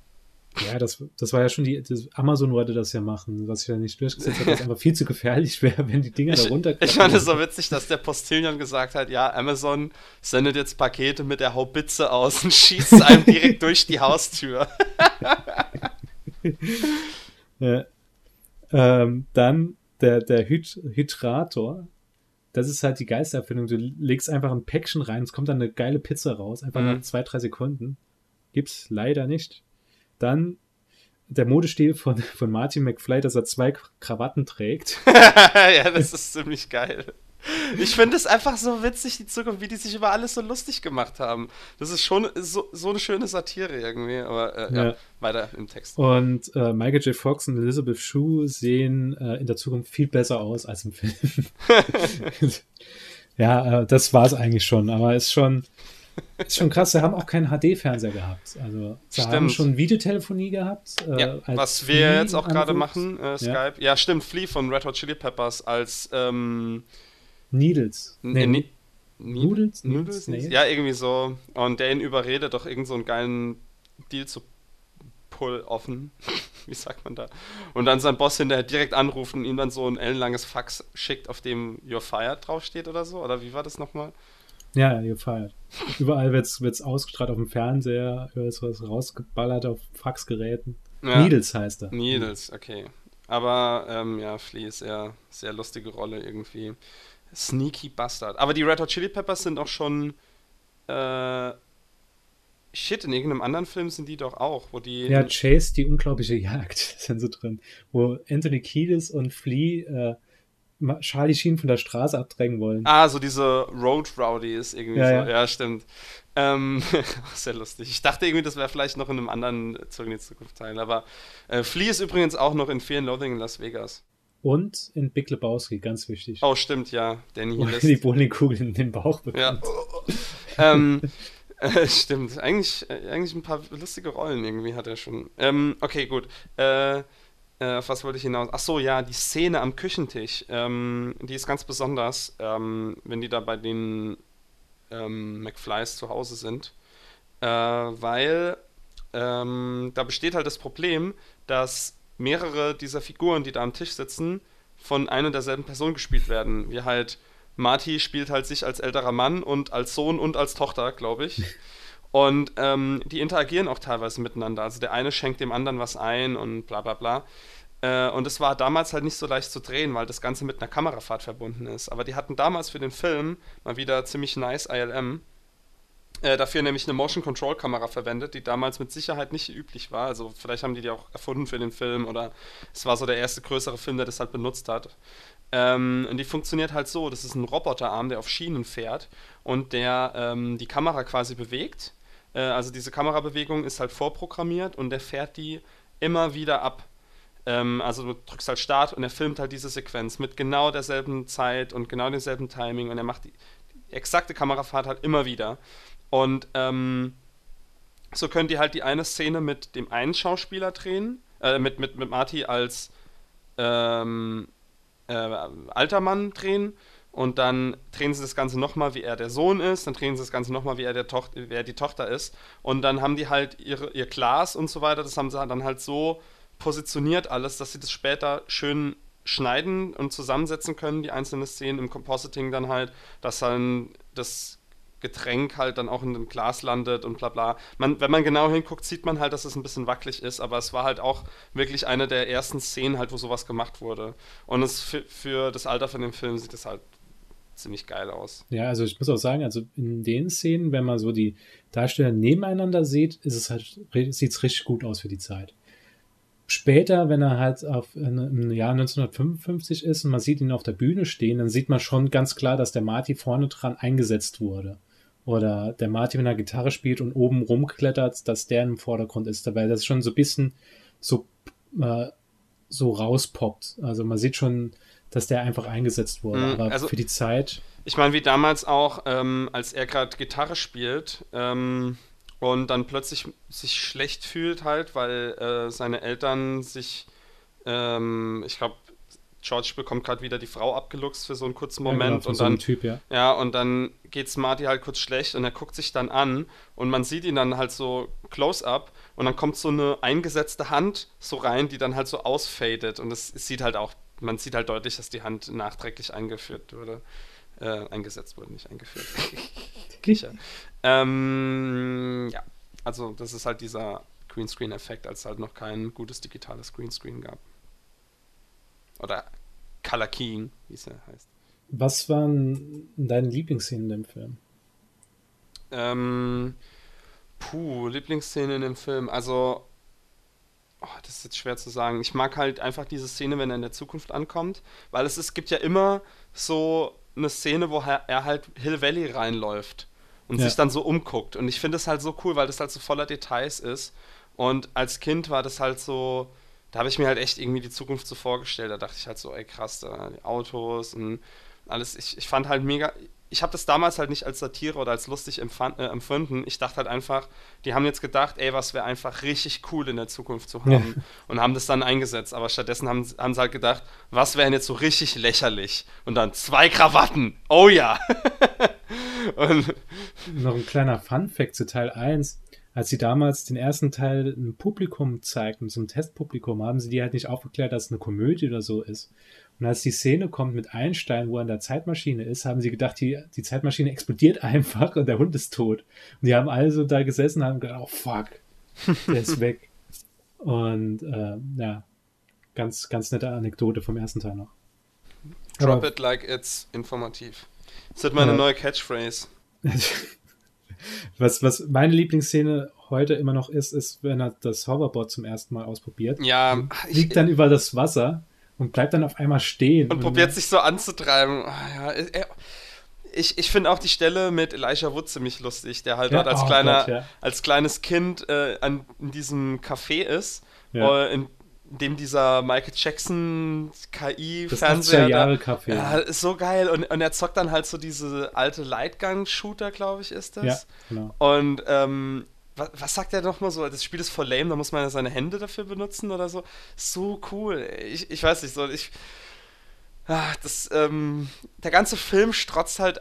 Speaker 2: Ja, das, das war ja schon die, das, Amazon wollte das ja machen, was ich ja nicht durchgesetzt habe, was einfach viel zu gefährlich [LAUGHS] wäre, wenn die Dinger da runter.
Speaker 1: Ich fand es so witzig, dass der Postillion gesagt hat, ja, Amazon sendet jetzt Pakete mit der Haubitze aus und schießt [LAUGHS] einem direkt durch die Haustür. [LAUGHS]
Speaker 2: ja. ähm, dann der, der Hyd Hydrator. Das ist halt die Geistererfindung. Du legst einfach ein Päckchen rein, es kommt dann eine geile Pizza raus, einfach mhm. nach zwei, drei Sekunden. Gibt's leider nicht. Dann der Modestil von, von Martin McFly, dass er zwei Krawatten trägt. [LAUGHS]
Speaker 1: ja, das ist ziemlich geil. Ich finde es einfach so witzig, die Zukunft, wie die sich über alles so lustig gemacht haben. Das ist schon so, so eine schöne Satire irgendwie, aber äh, ja. ja. weiter im Text.
Speaker 2: Und äh, Michael J. Fox und Elizabeth Shue sehen äh, in der Zukunft viel besser aus als im Film. [LAUGHS] [LAUGHS] ja, äh, das war es eigentlich schon, aber ist schon, [LAUGHS] ist schon krass, sie haben auch keinen HD-Fernseher gehabt. Also sie stimmt. haben schon Videotelefonie gehabt.
Speaker 1: Äh, ja, was wir Flea jetzt auch gerade machen, äh, Skype. Ja. ja. stimmt, Flea von Red Hot Chili Peppers als ähm,
Speaker 2: Needles.
Speaker 1: Nee, nee. Noodles? Noodles? Nee. Ja, irgendwie so. Und der ihn überredet, doch irgend so einen geilen Deal zu pull offen. [LAUGHS] Wie sagt man da? Und dann sein Boss hinterher direkt anruft und ihm dann so ein ellenlanges Fax schickt, auf dem You're fired draufsteht oder so. Oder wie war das nochmal?
Speaker 2: Ja, ihr feiert. Überall wird es ausgestrahlt auf dem Fernseher, wird was rausgeballert auf Faxgeräten. Ja. Needles heißt er.
Speaker 1: Needles, okay. Aber ähm, ja, Flea ist eher sehr lustige Rolle irgendwie. Sneaky Bastard. Aber die Red Hot Chili Peppers sind auch schon. Äh, shit, in irgendeinem anderen Film sind die doch auch, wo die.
Speaker 2: Ja, Chase, die unglaubliche Jagd, [LAUGHS] sind so drin. Wo Anthony Kiedis und Flea. Äh, Charlie Sheen von der Straße abdrängen wollen.
Speaker 1: Ah, so diese Road Rowdy ist irgendwie
Speaker 2: ja,
Speaker 1: so.
Speaker 2: Ja,
Speaker 1: ja stimmt. Ähm, [LAUGHS] sehr lustig. Ich dachte irgendwie, das wäre vielleicht noch in einem anderen Zurück in die Zukunft Teil. Aber äh, Flea ist übrigens auch noch in Fear and Loathing in Las Vegas.
Speaker 2: Und in Big Lebowski, ganz wichtig.
Speaker 1: Oh, stimmt, ja. Danny
Speaker 2: Wo die Bowlingkugel in den Bauch
Speaker 1: bekommt. Ja. [LAUGHS] ähm, äh, stimmt. Eigentlich, äh, eigentlich ein paar lustige Rollen irgendwie hat er schon. Ähm, okay, gut. Äh, äh, was wollte ich hinaus? Ach so, ja, die Szene am Küchentisch, ähm, die ist ganz besonders, ähm, wenn die da bei den ähm, McFlys zu Hause sind, äh, weil ähm, da besteht halt das Problem, dass mehrere dieser Figuren, die da am Tisch sitzen, von einer und derselben Person gespielt werden. Wie halt Marty spielt halt sich als älterer Mann und als Sohn und als Tochter, glaube ich. [LAUGHS] Und ähm, die interagieren auch teilweise miteinander. Also der eine schenkt dem anderen was ein und bla bla bla. Äh, und es war damals halt nicht so leicht zu drehen, weil das Ganze mit einer Kamerafahrt verbunden ist. Aber die hatten damals für den Film mal wieder ziemlich nice ILM. Äh, dafür nämlich eine Motion Control Kamera verwendet, die damals mit Sicherheit nicht üblich war. Also vielleicht haben die die auch erfunden für den Film oder es war so der erste größere Film, der das halt benutzt hat. Ähm, und die funktioniert halt so: Das ist ein Roboterarm, der auf Schienen fährt und der ähm, die Kamera quasi bewegt äh, also diese Kamerabewegung ist halt vorprogrammiert und der fährt die immer wieder ab. Ähm, also du drückst halt Start und er filmt halt diese Sequenz mit genau derselben Zeit und genau demselben Timing und er macht die, die exakte Kamerafahrt halt immer wieder. Und ähm, so könnt ihr halt die eine Szene mit dem einen Schauspieler drehen, äh, mit, mit, mit Marty als ähm, äh, alter Mann drehen und dann drehen sie das Ganze nochmal, wie er der Sohn ist, dann drehen sie das Ganze nochmal, wie er, der Toch wie er die Tochter ist. Und dann haben die halt ihre, ihr Glas und so weiter, das haben sie dann halt so positioniert alles, dass sie das später schön schneiden und zusammensetzen können, die einzelnen Szenen im Compositing dann halt, dass dann das Getränk halt dann auch in dem Glas landet und bla bla. Man, wenn man genau hinguckt, sieht man halt, dass es ein bisschen wackelig ist, aber es war halt auch wirklich eine der ersten Szenen halt, wo sowas gemacht wurde. Und es für, für das Alter von dem Film sieht es halt ziemlich geil aus.
Speaker 2: Ja, also ich muss auch sagen, also in den Szenen, wenn man so die Darsteller nebeneinander sieht, ist es halt, sieht es richtig gut aus für die Zeit. Später, wenn er halt auf, im Jahr 1955 ist und man sieht ihn auf der Bühne stehen, dann sieht man schon ganz klar, dass der Marty vorne dran eingesetzt wurde. Oder der Marty, wenn er Gitarre spielt und oben rumklettert, dass der im Vordergrund ist. Weil das schon so ein bisschen so, äh, so rauspoppt. Also man sieht schon, dass der einfach eingesetzt wurde. Mhm, Aber also, für die Zeit.
Speaker 1: Ich meine, wie damals auch, ähm, als er gerade Gitarre spielt ähm, und dann plötzlich sich schlecht fühlt halt, weil äh, seine Eltern sich, ähm, ich glaube, George bekommt gerade wieder die Frau abgeluchst für so einen kurzen Moment
Speaker 2: ja, genau,
Speaker 1: und
Speaker 2: so
Speaker 1: dann
Speaker 2: typ, ja.
Speaker 1: ja und dann geht's Marty halt kurz schlecht und er guckt sich dann an und man sieht ihn dann halt so close up und dann kommt so eine eingesetzte Hand so rein, die dann halt so ausfadet und es, es sieht halt auch man sieht halt deutlich, dass die Hand nachträglich eingeführt wurde äh, eingesetzt wurde, nicht eingeführt. [LAUGHS] Kicher. Ähm, ja, also das ist halt dieser Greenscreen-Effekt, als es halt noch kein gutes digitales Greenscreen gab. Oder Color Keying, wie es ja heißt.
Speaker 2: Was waren deine Lieblingsszenen im Film?
Speaker 1: Ähm, puh, Lieblingsszene in dem Film. Also, oh, das ist jetzt schwer zu sagen. Ich mag halt einfach diese Szene, wenn er in der Zukunft ankommt, weil es, es gibt ja immer so eine Szene, wo er halt Hill Valley reinläuft und ja. sich dann so umguckt. Und ich finde es halt so cool, weil das halt so voller Details ist. Und als Kind war das halt so, da habe ich mir halt echt irgendwie die Zukunft so vorgestellt. Da dachte ich halt so, ey krass, da die Autos und alles. Ich, ich fand halt mega. Ich habe das damals halt nicht als Satire oder als lustig empfand, äh, empfunden. Ich dachte halt einfach, die haben jetzt gedacht, ey, was wäre einfach richtig cool in der Zukunft zu haben. Ja. [LAUGHS] Und haben das dann eingesetzt. Aber stattdessen haben, haben sie halt gedacht, was wäre jetzt so richtig lächerlich? Und dann zwei Krawatten. Oh ja. [LAUGHS]
Speaker 2: und Noch ein kleiner Fun-Fact zu Teil 1 als sie damals den ersten Teil einem Publikum zeigten, zum Testpublikum, haben sie die halt nicht aufgeklärt, dass es eine Komödie oder so ist. Und als die Szene kommt mit Einstein, wo er in der Zeitmaschine ist, haben sie gedacht, die, die Zeitmaschine explodiert [LAUGHS] einfach und der Hund ist tot. Und die haben alle so da gesessen und haben gedacht, oh fuck, der ist [LAUGHS] weg. Und äh, ja, ganz, ganz nette Anekdote vom ersten Teil noch.
Speaker 1: Drop Aber, it like it's informativ. Das wird meine äh, neue Catchphrase. [LAUGHS]
Speaker 2: Was, was meine Lieblingsszene heute immer noch ist, ist, wenn er das Hoverboard zum ersten Mal ausprobiert.
Speaker 1: Ja.
Speaker 2: Liegt dann über das Wasser und bleibt dann auf einmal stehen.
Speaker 1: Und, und probiert sich so anzutreiben. Ah, ja, ich, ich finde auch die Stelle mit Elijah Wood ziemlich lustig, der halt ja, dort als, oh kleiner, Gott, ja. als kleines Kind äh, an, in diesem Café ist, ja. äh, in dem dieser Michael Jackson KI-Fernseher.
Speaker 2: Jahre.
Speaker 1: Ja, ist so geil. Und, und er zockt dann halt so diese alte Lightgun-Shooter, glaube ich, ist das. Ja, genau. Und ähm, was, was, sagt er nochmal so? Das Spiel ist voll lame, da muss man ja seine Hände dafür benutzen oder so. So cool. Ich, ich weiß nicht, so ich. Ach, das, ähm, der ganze Film strotzt halt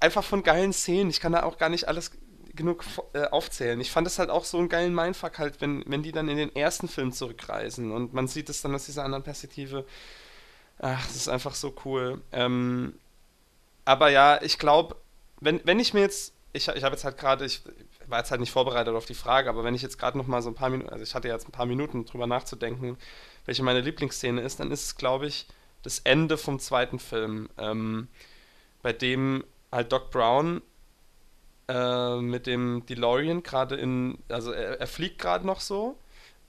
Speaker 1: einfach von geilen Szenen. Ich kann da auch gar nicht alles genug äh, aufzählen. Ich fand es halt auch so einen geilen Mindfuck halt, wenn, wenn die dann in den ersten Film zurückreisen und man sieht es dann aus dieser anderen Perspektive. Ach, das ist einfach so cool. Ähm, aber ja, ich glaube, wenn, wenn ich mir jetzt, ich, ich habe jetzt halt gerade, ich war jetzt halt nicht vorbereitet auf die Frage, aber wenn ich jetzt gerade noch mal so ein paar Minuten, also ich hatte jetzt ein paar Minuten drüber nachzudenken, welche meine Lieblingsszene ist, dann ist es, glaube ich, das Ende vom zweiten Film, ähm, bei dem halt Doc Brown äh, mit dem DeLorean gerade in, also er, er fliegt gerade noch so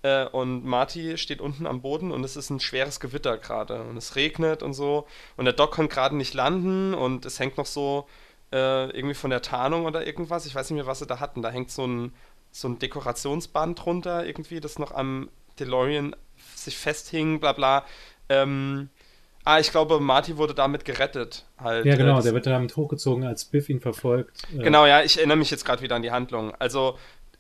Speaker 1: äh, und Marty steht unten am Boden und es ist ein schweres Gewitter gerade und es regnet und so. Und der Doc kann gerade nicht landen und es hängt noch so äh, irgendwie von der Tarnung oder irgendwas, ich weiß nicht mehr, was sie da hatten, da hängt so ein, so ein Dekorationsband drunter irgendwie, das noch am DeLorean sich festhing, bla bla. Ähm, Ah, ich glaube, Marty wurde damit gerettet. Halt.
Speaker 2: Ja, genau, der wird damit hochgezogen, als Biff ihn verfolgt.
Speaker 1: Äh. Genau, ja, ich erinnere mich jetzt gerade wieder an die Handlung. Also,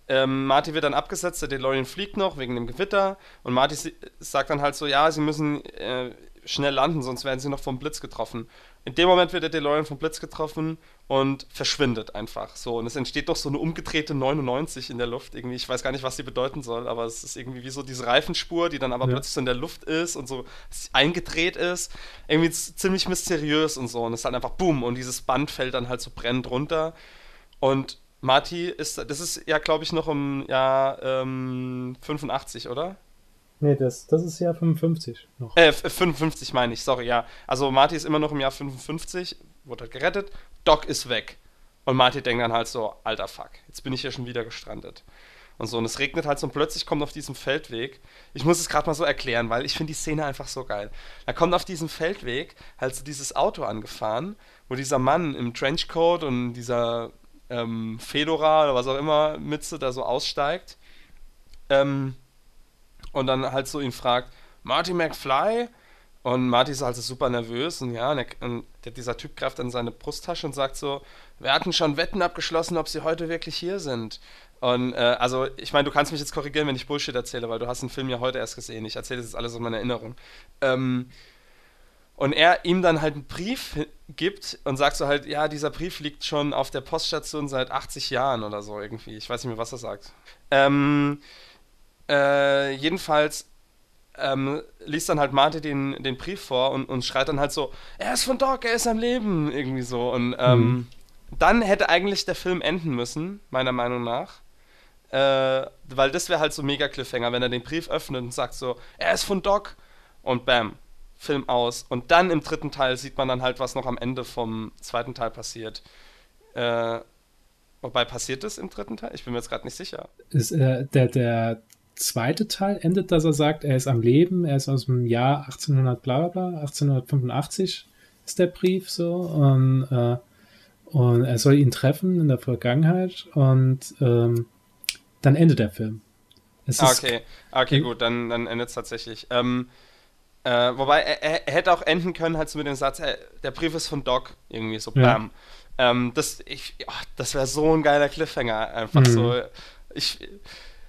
Speaker 1: ähm, Marty wird dann abgesetzt, der DeLorean fliegt noch wegen dem Gewitter und Marty sagt dann halt so, ja, sie müssen äh, schnell landen, sonst werden sie noch vom Blitz getroffen. In dem Moment wird der DeLorean vom Blitz getroffen und verschwindet einfach. So, und es entsteht doch so eine umgedrehte 99 in der Luft irgendwie. Ich weiß gar nicht, was sie bedeuten soll, aber es ist irgendwie wie so diese Reifenspur, die dann aber ja. plötzlich so in der Luft ist und so eingedreht ist. Irgendwie ziemlich mysteriös und so. Und es ist halt einfach boom und dieses Band fällt dann halt so brennend runter. Und Marty ist, das ist ja, glaube ich, noch im Jahr ähm, 85, oder?
Speaker 2: Nee, das, das ist Jahr 55 noch.
Speaker 1: Äh, 55 meine ich, sorry, ja. Also Marty ist immer noch im Jahr 55, wurde halt gerettet, Doc ist weg. Und Marty denkt dann halt so, alter Fuck, jetzt bin ich hier schon wieder gestrandet. Und so, und es regnet halt so und plötzlich kommt auf diesem Feldweg, ich muss es gerade mal so erklären, weil ich finde die Szene einfach so geil. Da kommt auf diesem Feldweg halt so dieses Auto angefahren, wo dieser Mann im Trenchcoat und dieser ähm, Fedora oder was auch immer Mütze da so aussteigt. Ähm, und dann halt so ihn fragt, Marty McFly? Und Marty ist also super nervös und ja, und, er, und dieser Typ greift in seine Brusttasche und sagt so, wir hatten schon Wetten abgeschlossen, ob sie heute wirklich hier sind. Und äh, also, ich meine, du kannst mich jetzt korrigieren, wenn ich Bullshit erzähle, weil du hast den Film ja heute erst gesehen. Ich erzähle das jetzt alles in meiner Erinnerung. Ähm, und er ihm dann halt einen Brief gibt und sagt so halt, ja, dieser Brief liegt schon auf der Poststation seit 80 Jahren oder so irgendwie. Ich weiß nicht mehr, was er sagt. Ähm, äh, jedenfalls ähm, liest dann halt Marty den, den Brief vor und, und schreit dann halt so, er ist von Doc, er ist am Leben, irgendwie so. Und ähm, mhm. dann hätte eigentlich der Film enden müssen, meiner Meinung nach. Äh, weil das wäre halt so mega Cliffhanger, wenn er den Brief öffnet und sagt so, er ist von Doc und bam, Film aus. Und dann im dritten Teil sieht man dann halt, was noch am Ende vom zweiten Teil passiert. Äh, wobei passiert es im dritten Teil? Ich bin mir jetzt gerade nicht sicher.
Speaker 2: Ist, äh, der, der zweite Teil endet, dass er sagt, er ist am Leben, er ist aus dem Jahr 1800 bla bla bla, 1885 ist der Brief so und, äh, und er soll ihn treffen in der Vergangenheit und ähm, dann endet der Film.
Speaker 1: Es ah, okay, ah, okay, gut, dann, dann endet es tatsächlich. Ähm, äh, wobei er, er, hätte auch enden können, halt so mit dem Satz, er, der Brief ist von Doc, irgendwie so, bam. Ja. Ähm, das oh, das wäre so ein geiler Cliffhanger, einfach mhm. so. Ich,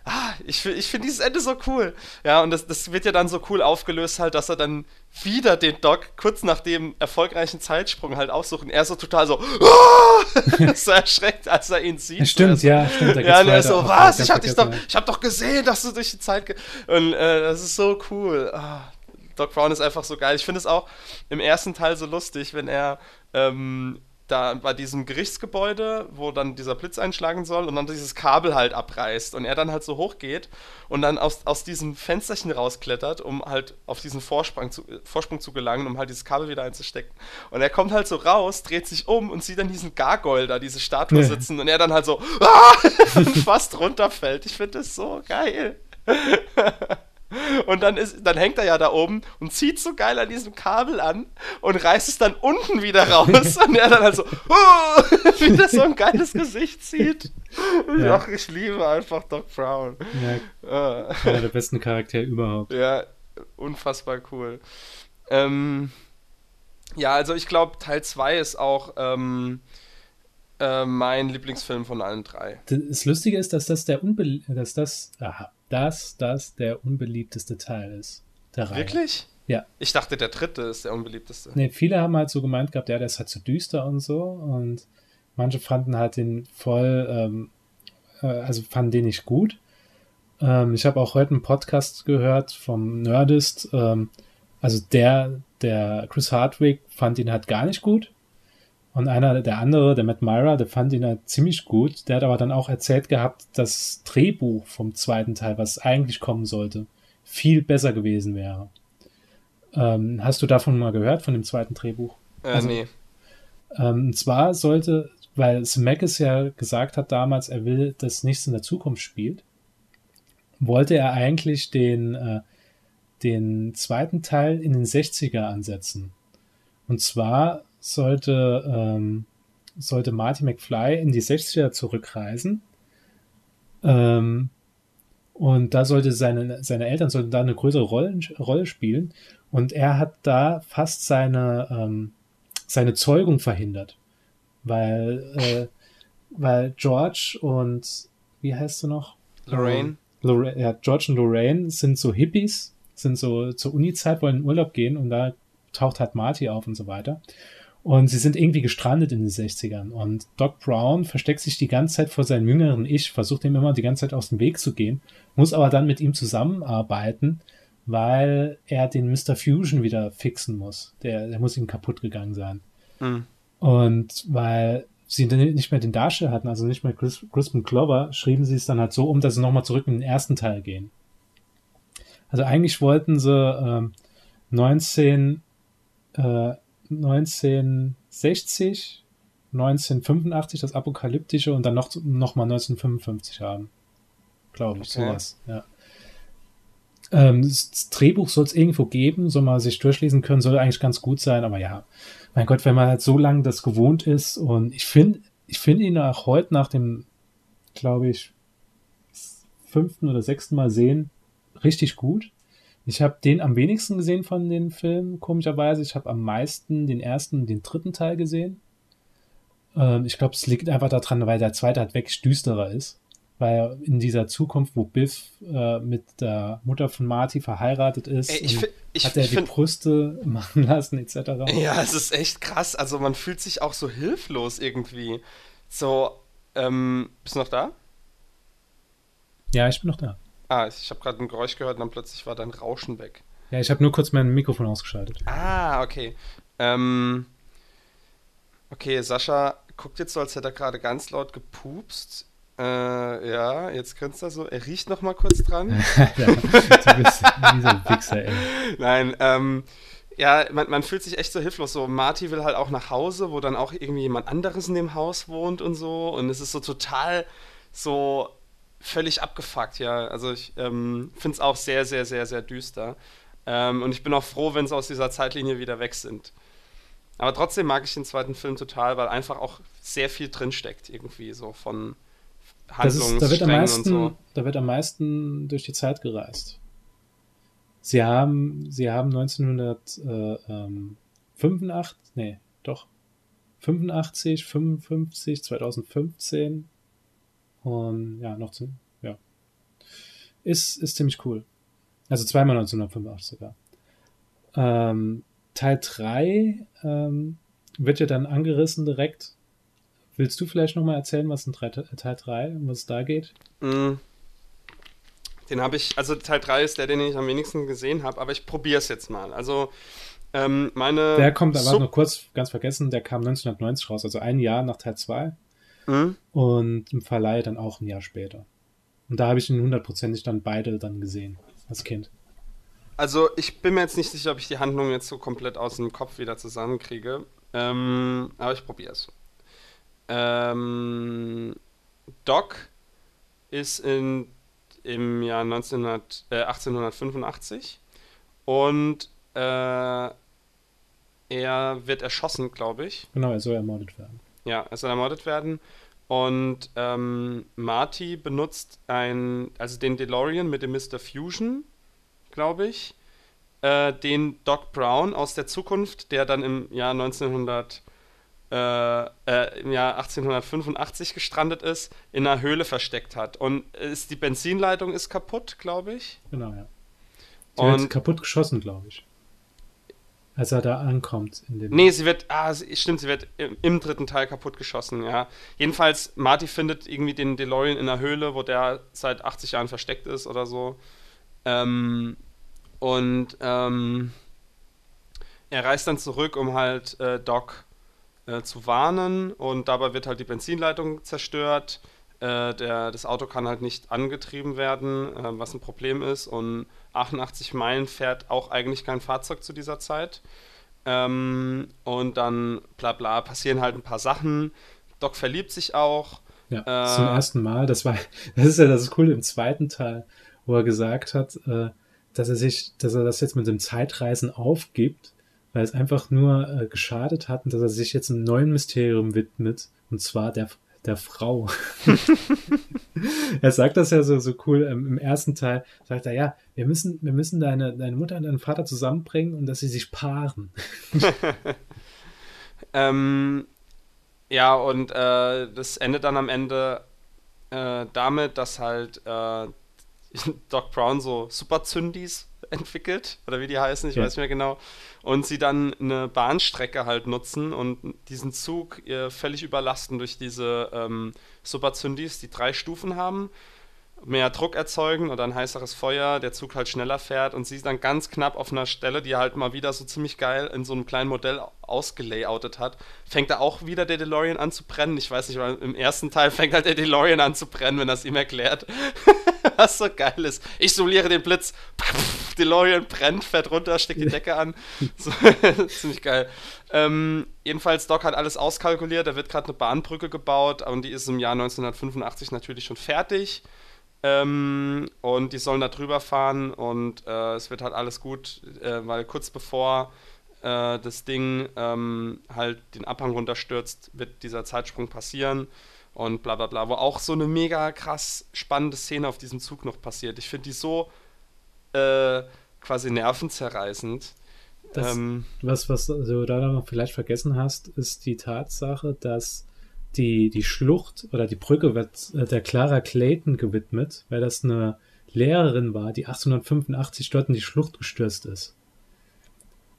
Speaker 1: ah, ich, ich finde dieses Ende so cool. Ja, und das, das wird ja dann so cool aufgelöst, halt, dass er dann wieder den Doc kurz nach dem erfolgreichen Zeitsprung halt aufsucht und er so total so, oh! [LAUGHS] so erschreckt, als er ihn sieht.
Speaker 2: Stimmt,
Speaker 1: so,
Speaker 2: ja, stimmt. [LAUGHS]
Speaker 1: Ja, und er so, was? Ich hab, dich doch, ich hab doch gesehen, dass du durch die Zeit. Und äh, das ist so cool. Ah, Doc Brown ist einfach so geil. Ich finde es auch im ersten Teil so lustig, wenn er ähm, da bei diesem Gerichtsgebäude, wo dann dieser Blitz einschlagen soll und dann dieses Kabel halt abreißt und er dann halt so hochgeht und dann aus, aus diesem Fensterchen rausklettert, um halt auf diesen Vorsprung zu, Vorsprung zu gelangen, um halt dieses Kabel wieder einzustecken. Und er kommt halt so raus, dreht sich um und sieht dann diesen Gargoyle da, diese Statue ja. sitzen und er dann halt so [LAUGHS] ah! [LAUGHS] fast runterfällt. Ich finde das so geil. [LAUGHS] Und dann, ist, dann hängt er ja da oben und zieht so geil an diesem Kabel an und reißt es dann unten wieder raus. [LAUGHS] und er dann halt so, oh, [LAUGHS] wie das so ein geiles Gesicht zieht. Ja. Ach, ich liebe einfach Doc Brown.
Speaker 2: Ja, uh. Einer der besten Charaktere überhaupt.
Speaker 1: Ja, unfassbar cool. Ähm, ja, also ich glaube, Teil 2 ist auch ähm, äh, mein Lieblingsfilm von allen drei.
Speaker 2: Das Lustige ist, dass das der Unbe dass das, aha, dass das der unbeliebteste Teil ist.
Speaker 1: Der Reihe. Wirklich?
Speaker 2: Ja.
Speaker 1: Ich dachte, der dritte ist der unbeliebteste.
Speaker 2: Nee, viele haben halt so gemeint gehabt, ja, der ist halt zu so düster und so. Und manche fanden halt den voll, ähm, äh, also fanden den nicht gut. Ähm, ich habe auch heute einen Podcast gehört vom Nerdist. Ähm, also der, der Chris Hardwick fand ihn halt gar nicht gut. Und einer, der andere, der Matt Myra, der fand ihn halt ziemlich gut. Der hat aber dann auch erzählt gehabt, das Drehbuch vom zweiten Teil, was eigentlich kommen sollte, viel besser gewesen wäre. Ähm, hast du davon mal gehört, von dem zweiten Drehbuch?
Speaker 1: Äh, also, nee.
Speaker 2: Ähm, und zwar sollte, weil Zemeckis ja gesagt hat damals, er will, dass nichts in der Zukunft spielt, wollte er eigentlich den, äh, den zweiten Teil in den 60er ansetzen. Und zwar sollte, ähm, sollte Marty McFly in die 60er zurückreisen. Ähm, und da sollte seine, seine Eltern sollten da eine größere Rolle, Rolle spielen. Und er hat da fast seine, ähm, seine Zeugung verhindert. Weil, äh, weil George und wie heißt du noch?
Speaker 1: Lorraine.
Speaker 2: Lorraine. Ja, George und Lorraine sind so Hippies, sind so zur Uni-Zeit, wollen in Urlaub gehen und da taucht halt Marty auf und so weiter. Und sie sind irgendwie gestrandet in den 60ern. Und Doc Brown versteckt sich die ganze Zeit vor seinem jüngeren Ich, versucht ihm immer die ganze Zeit aus dem Weg zu gehen, muss aber dann mit ihm zusammenarbeiten, weil er den Mr. Fusion wieder fixen muss. Der, der muss ihm kaputt gegangen sein. Mhm. Und weil sie nicht mehr den Darsteller hatten, also nicht mehr Chris, Crispin Clover, schrieben sie es dann halt so um, dass sie nochmal zurück in den ersten Teil gehen. Also eigentlich wollten sie ähm, 19 äh, 1960, 1985 das Apokalyptische und dann noch, noch mal 1955 haben. Glaube ich, okay. sowas, ja. Ähm, das Drehbuch soll es irgendwo geben, soll man sich durchlesen können, soll eigentlich ganz gut sein, aber ja, mein Gott, wenn man halt so lange das gewohnt ist und ich finde, ich finde ihn auch heute nach dem, glaube ich, fünften oder sechsten Mal sehen, richtig gut Ich habe den am wenigsten gesehen von den Filmen, komischerweise. Ich habe am meisten den ersten und den dritten Teil gesehen. Ähm, ich glaube, es liegt einfach daran, weil der zweite halt wirklich düsterer ist. Weil in dieser Zukunft, wo Biff äh, mit der Mutter von Marty verheiratet ist,
Speaker 1: Ey, ich, ich,
Speaker 2: hat er die Brüste [LAUGHS] machen lassen, etc.
Speaker 1: Ja, es ist echt krass. Also man fühlt sich auch so hilflos irgendwie. So, ähm, bist du noch da?
Speaker 2: Ja, ich bin noch da.
Speaker 1: Ah, ich habe gerade ein Geräusch gehört und dann plötzlich war dein Rauschen weg.
Speaker 2: Ja, ich habe nur kurz mein Mikrofon ausgeschaltet.
Speaker 1: Ah, okay. Ähm, okay, Sascha guckt jetzt so, als hätte er gerade ganz laut gepupst. Äh, ja, jetzt grinst er so. Er riecht noch mal kurz dran. [LAUGHS]
Speaker 2: ja, du bist dieser Wichser, ey. [LAUGHS]
Speaker 1: Nein, ähm, ja, man, man fühlt sich echt so hilflos. So, Marty will halt auch nach Hause, wo dann auch irgendwie jemand anderes in dem Haus wohnt und so. Und es ist so total so völlig abgefuckt, ja. Also ich ähm, finde es auch sehr, sehr, sehr, sehr düster. Ähm, und ich bin auch froh, wenn sie aus dieser Zeitlinie wieder weg sind. Aber trotzdem mag ich den zweiten Film total, weil einfach auch sehr viel drinsteckt, irgendwie so von
Speaker 2: ist, da, wird am
Speaker 1: Handlungssträngen und
Speaker 2: meisten,
Speaker 1: so.
Speaker 2: da wird am meisten durch die Zeit gereist. Sie haben, sie haben 1985, nee, doch, 85, 55, 2015 und ja, noch zu, ja. Ist, ist ziemlich cool. Also zweimal 1985 sogar. Ähm, Teil 3 ähm, wird ja dann angerissen direkt. Willst du vielleicht nochmal erzählen, was in Teil 3, um was es da geht?
Speaker 1: Mm. Den habe ich, also Teil 3 ist der, den ich am wenigsten gesehen habe, aber ich probiere es jetzt mal. Also, ähm, meine.
Speaker 2: Der kommt, aber
Speaker 1: Sub-
Speaker 2: noch kurz, ganz vergessen, der kam 1990 raus, also ein Jahr nach Teil 2
Speaker 1: Hm?
Speaker 2: und im Verleih dann auch ein Jahr später. Und da habe ich ihn hundertprozentig dann beide dann gesehen, als Kind.
Speaker 1: Also, ich bin mir jetzt nicht sicher, ob ich die Handlung jetzt so komplett aus dem Kopf wieder zusammenkriege. Ähm, aber ich probiere es. Ähm, Doc ist in, im Jahr 1900, äh, 1885 und äh, er wird erschossen, glaube ich.
Speaker 2: Genau, er soll ermordet werden.
Speaker 1: Ja, er soll ermordet werden. Und ähm, Marty benutzt ein, also den DeLorean mit dem Mr. Fusion, glaube ich, äh, den Doc Brown aus der Zukunft, der dann im Jahr 1900, äh, äh, im Jahr 1885 gestrandet ist, in einer Höhle versteckt hat. Und ist, die Benzinleitung ist kaputt, glaube ich.
Speaker 2: Genau, ja. Die
Speaker 1: Und-
Speaker 2: wird kaputt geschossen, glaube ich. Als er da ankommt in dem.
Speaker 1: Nee, sie wird, ah, stimmt, sie wird im, im dritten Teil kaputtgeschossen, ja. Jedenfalls, Marty findet irgendwie den DeLorean in einer Höhle, wo der seit 80 Jahren versteckt ist oder so. Ähm, und ähm, er reist dann zurück, um halt äh, Doc äh, zu warnen und dabei wird halt die Benzinleitung zerstört. Äh, der, das Auto kann halt nicht angetrieben werden, äh, was ein Problem ist. Und 88 Meilen fährt auch eigentlich kein Fahrzeug zu dieser Zeit. Ähm, und dann bla bla passieren halt ein paar Sachen. Doc verliebt sich auch.
Speaker 2: Ja,
Speaker 1: Äh,
Speaker 2: zum ersten Mal. Das war, [LAUGHS] das ist ja das Coole im zweiten Teil, wo er gesagt hat, äh, dass er sich, dass er das jetzt mit dem Zeitreisen aufgibt, weil es einfach nur äh, geschadet hat und dass er sich jetzt einem neuen Mysterium widmet, und zwar der, der Frau. [LAUGHS] er sagt das ja so, so cool. Ähm, Im ersten Teil sagt er, ja, wir müssen, wir müssen deine, deine Mutter und deinen Vater zusammenbringen und dass sie sich paaren. [LAUGHS]
Speaker 1: Ähm, ja, und äh, das endet dann am Ende äh, damit, dass halt äh, Doc Brown so Superzündis entwickelt, oder wie die heißen, ich
Speaker 2: Ja.
Speaker 1: weiß nicht mehr genau, und sie dann eine Bahnstrecke halt nutzen und diesen Zug äh, völlig überlasten durch diese ähm, Superzündis, die drei Stufen haben, mehr Druck erzeugen oder ein heißeres Feuer, der Zug halt schneller fährt und sie dann ganz knapp auf einer Stelle, die halt mal wieder so ziemlich geil in so einem kleinen Modell ausgelayoutet hat, fängt da auch wieder der DeLorean an zu brennen. Ich weiß nicht, weil im ersten Teil fängt halt der DeLorean an zu brennen, wenn das ihm erklärt. [LAUGHS] Was so geil ist. Ich simuliere den Blitz. DeLorean brennt, fährt runter, steckt die Decke an. [LAUGHS] So, [LAUGHS] ziemlich geil. Ähm, jedenfalls, Doc hat alles auskalkuliert. Da wird gerade eine Bahnbrücke gebaut und die ist im Jahr 1985 natürlich schon fertig. Ähm, und die sollen da drüber fahren und äh, es wird halt alles gut, äh, weil kurz bevor äh, das Ding ähm, halt den Abhang runterstürzt, wird dieser Zeitsprung passieren und bla bla bla, wo auch so eine mega krass spannende Szene auf diesem Zug noch passiert. Ich finde die so äh, quasi nervenzerreißend.
Speaker 2: Das,
Speaker 1: Ähm,
Speaker 2: was, was du da noch vielleicht vergessen hast, ist die Tatsache, dass die, die Schlucht oder die Brücke wird äh, der Clara Clayton gewidmet, weil das eine Lehrerin war, die 1885 dort in die Schlucht gestürzt ist.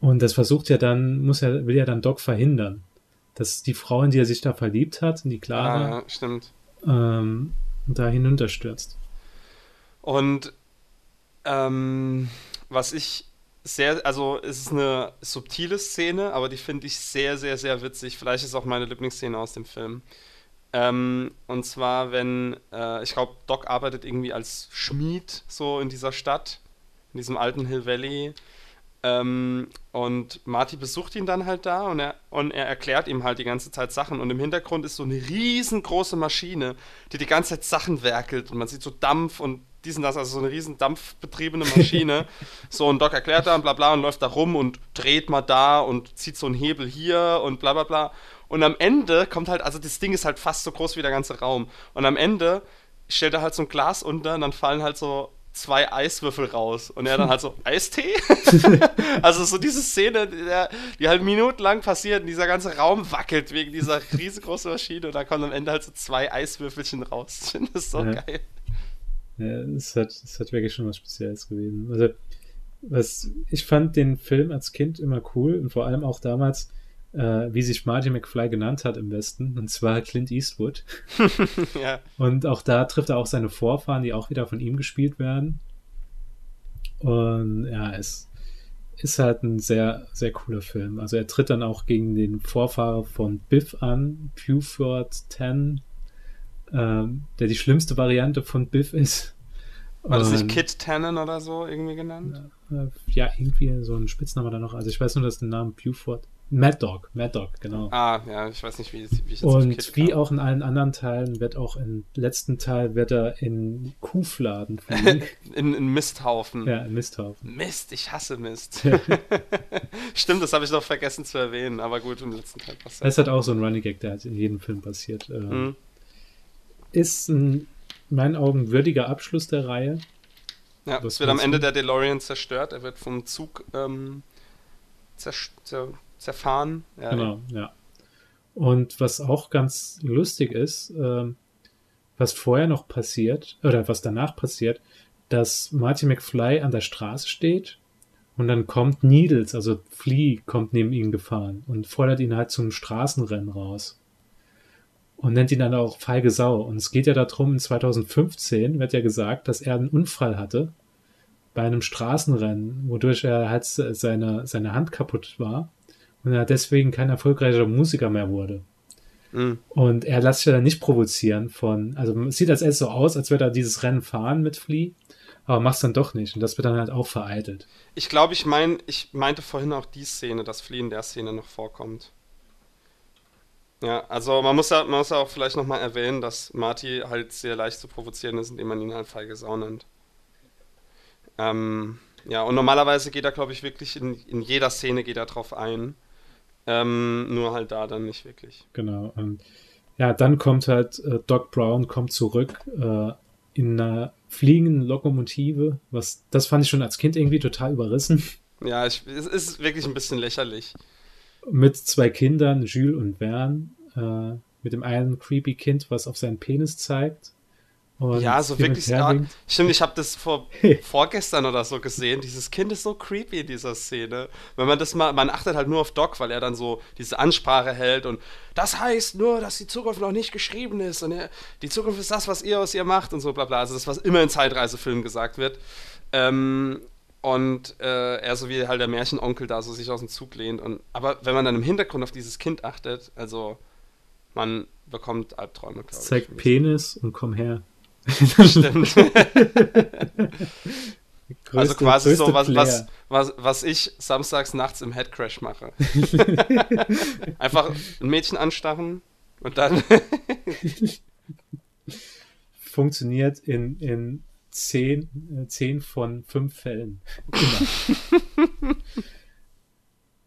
Speaker 2: Und das versucht ja dann, muss ja, will ja dann Doc verhindern, dass die Frau, in die er sich da verliebt hat, in die
Speaker 1: ah,
Speaker 2: Clara,
Speaker 1: ja, stimmt.
Speaker 2: ähm, da hinunterstürzt.
Speaker 1: Und ähm, was ich sehr, also es ist eine subtile Szene, aber die finde ich sehr, sehr, sehr witzig. Vielleicht ist auch meine Lieblingsszene aus dem Film. Ähm, und zwar, wenn, äh, ich glaube, Doc arbeitet irgendwie als Schmied so in dieser Stadt, in diesem alten Hill Valley. Ähm, und Marty besucht ihn dann halt da und er, und er erklärt ihm halt die ganze Zeit Sachen. Und im Hintergrund ist so eine riesengroße Maschine, die die ganze Zeit Sachen werkelt. Und man sieht so Dampf und dies und das, also so eine riesen dampfbetriebene Maschine. [LAUGHS] so, und Doc erklärt dann bla bla und läuft da rum und dreht mal da und zieht so einen Hebel hier und bla bla bla. Und am Ende kommt halt, also das Ding ist halt fast so groß wie der ganze Raum. Und am Ende stellt er halt so ein Glas unter und dann fallen halt so zwei Eiswürfel raus. Und er dann halt so, Eistee? [LAUGHS] [LAUGHS] also so diese Szene, die, die halt minutenlang passiert und dieser ganze Raum wackelt wegen dieser riesengroßen Maschine und da kommen am Ende halt so zwei Eiswürfelchen raus. Ich finde das so
Speaker 2: Ja.
Speaker 1: geil.
Speaker 2: Ja, es hat, es hat wirklich schon was Spezielles gewesen. Also, was, ich fand den Film als Kind immer cool und vor allem auch damals, äh, wie sich Marty McFly genannt hat im Westen, und zwar Clint Eastwood. [LAUGHS]
Speaker 1: ja.
Speaker 2: Und auch da trifft er auch seine Vorfahren, die auch wieder von ihm gespielt werden. Und ja, es ist halt ein sehr, sehr cooler Film. Also er tritt dann auch gegen den Vorfahrer von Biff an, Buford 10, ähm, der die schlimmste Variante von Biff ist.
Speaker 1: War das nicht Kid Tannen oder so irgendwie genannt?
Speaker 2: äh, Ja, irgendwie so ein Spitzname da noch. Also ich weiß nur, dass der Name Buford. Mad Dog, Mad Dog, genau.
Speaker 1: Ah, ja, ich weiß nicht, wie, wie ich jetzt
Speaker 2: Und wie auch in allen anderen Teilen wird auch im letzten Teil wird er in Kuhfladen fliegen. [LAUGHS]
Speaker 1: In, in Misthaufen.
Speaker 2: ja, in Misthaufen.
Speaker 1: Mist, ich hasse Mist. [LAUGHS] Stimmt, das habe ich noch vergessen zu erwähnen, aber gut, im letzten Teil passt
Speaker 2: Das ist halt auch so ein Running Gag, der halt in jedem Film passiert. Ähm,
Speaker 1: Mhm.
Speaker 2: Ist ein, in meinen Augen, würdiger Abschluss der Reihe.
Speaker 1: Ja, es wird am Ende der DeLorean zerstört, er wird vom Zug ähm, zersch- zer zerfahren. Ja,
Speaker 2: Genau, ja. Und was auch ganz lustig ist, ähm, was vorher noch passiert, oder was danach passiert, dass Marty McFly an der Straße steht und dann kommt Needles, also Flea, kommt neben ihn gefahren und fordert ihn halt zum Straßenrennen raus. Und nennt ihn dann auch feige Sau. Und es geht ja darum, in 2015 wird ja gesagt, dass er einen Unfall hatte bei einem Straßenrennen, wodurch er halt seine, seine Hand kaputt war und er deswegen kein erfolgreicher Musiker mehr wurde.
Speaker 1: Mhm.
Speaker 2: Und er lässt sich ja dann nicht provozieren von, also es sieht als erst so aus, als würde er dieses Rennen fahren mit Flea, aber macht's dann doch nicht. Und das wird dann halt auch vereitelt.
Speaker 1: Ich glaube, ich mein, ich meinte vorhin auch die Szene, dass Flea in der Szene noch vorkommt. Ja, also man muss ja, man muss ja auch vielleicht nochmal erwähnen, dass Marty halt sehr leicht zu provozieren ist, indem man ihn halt feige Sau nennt. Ähm, ja, und normalerweise geht er, glaube ich, wirklich in, in jeder Szene geht er drauf ein. Ähm, nur halt da dann nicht wirklich.
Speaker 2: Genau. Und ja, dann kommt halt äh, Doc Brown kommt zurück äh, in einer fliegenden Lokomotive, was das fand ich schon als Kind irgendwie total überrissen.
Speaker 1: Ja, ich, es ist wirklich ein bisschen lächerlich.
Speaker 2: Mit zwei Kindern, Jules und Vern, äh, mit dem einen creepy Kind, was auf seinen Penis zeigt.
Speaker 1: Ja, so wirklich. Ja, stimmt, ich habe das vor, [LAUGHS] vorgestern oder so gesehen. Dieses Kind ist so creepy in dieser Szene. Wenn man das mal, man achtet halt nur auf Doc, weil er dann so diese Ansprache hält und das heißt nur, dass die Zukunft noch nicht geschrieben ist und er, die Zukunft ist das, was ihr aus ihr macht und so bla bla. Also das, was immer in Zeitreisefilmen gesagt wird. Ähm, und äh, er so wie halt der Märchenonkel da so sich aus dem Zug lehnt. Und, aber wenn man dann im Hintergrund auf dieses Kind achtet, also man bekommt Albträume, glaube ich.
Speaker 2: Zeig. Penis und komm her.
Speaker 1: Stimmt. [LAUGHS]
Speaker 2: Größte,
Speaker 1: Also quasi so, was, was, was, was ich samstags nachts im Headcrash mache. [LAUGHS] Einfach ein Mädchen anstarren und dann. [LAUGHS]
Speaker 2: funktioniert in, in zehn, äh, zehn von fünf Fällen. Immer. [LAUGHS]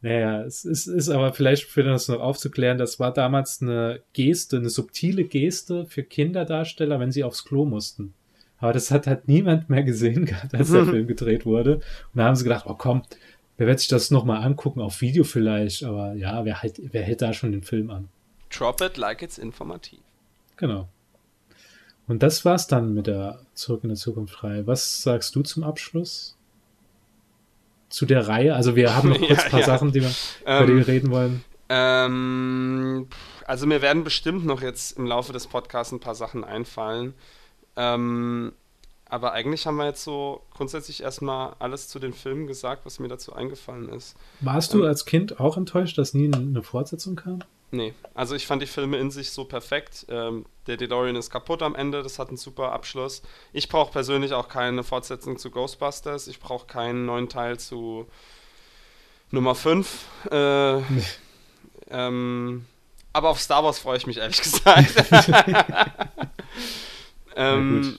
Speaker 2: naja, es ist, ist aber vielleicht für das noch aufzuklären, das war damals eine Geste, eine subtile Geste für Kinderdarsteller, wenn sie aufs Klo mussten. Aber das hat halt niemand mehr gesehen [LAUGHS] gehabt, als der [LAUGHS] Film gedreht wurde. Und da haben sie gedacht, oh komm, wer wird sich das nochmal angucken, auf Video vielleicht, aber ja, wer, halt, wer hält da schon den Film an?
Speaker 1: Drop it like it's informativ.
Speaker 2: Genau. Und das war's dann mit der Zurück in der Zukunft Reihe. Was sagst du zum Abschluss? Zu der Reihe? Also wir haben noch [LAUGHS] kurz ein
Speaker 1: Ja,
Speaker 2: paar
Speaker 1: ja.
Speaker 2: Sachen, die wir, über
Speaker 1: Ähm,
Speaker 2: die wir reden wollen.
Speaker 1: Ähm, also mir werden bestimmt noch jetzt im Laufe des Podcasts ein paar Sachen einfallen. Ähm, aber eigentlich haben wir jetzt so grundsätzlich erstmal alles zu den Filmen gesagt, was mir dazu eingefallen ist.
Speaker 2: Warst du
Speaker 1: ähm,
Speaker 2: als Kind auch enttäuscht, dass nie eine Fortsetzung kam?
Speaker 1: Nee, also ich fand die Filme in sich so perfekt. Ähm, der DeLorean ist kaputt am Ende, das hat einen super Abschluss. Ich brauche persönlich auch keine Fortsetzung zu Ghostbusters. Ich brauche keinen neuen Teil zu Nummer 5. Äh, ähm, aber auf Star Wars freue ich mich ehrlich [LAUGHS] gesagt. [LAUGHS] ähm,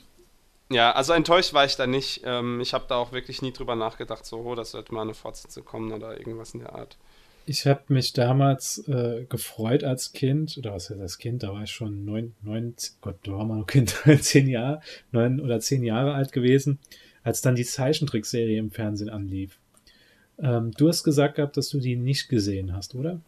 Speaker 1: ja, also enttäuscht war ich da nicht. Ähm, ich habe da auch wirklich nie drüber nachgedacht, so, oh, das sollte mal eine Fortsetzung kommen oder irgendwas in der Art.
Speaker 2: Ich habe mich damals äh, gefreut als Kind, oder was heißt als Kind, da war ich schon neun, neun, Gott, da war man noch Kind, [LAUGHS] zehn Jahre, neun oder zehn Jahre alt gewesen, als dann die Zeichentrickserie im Fernsehen anlief. Ähm, du hast gesagt gehabt, dass du die nicht gesehen hast, oder?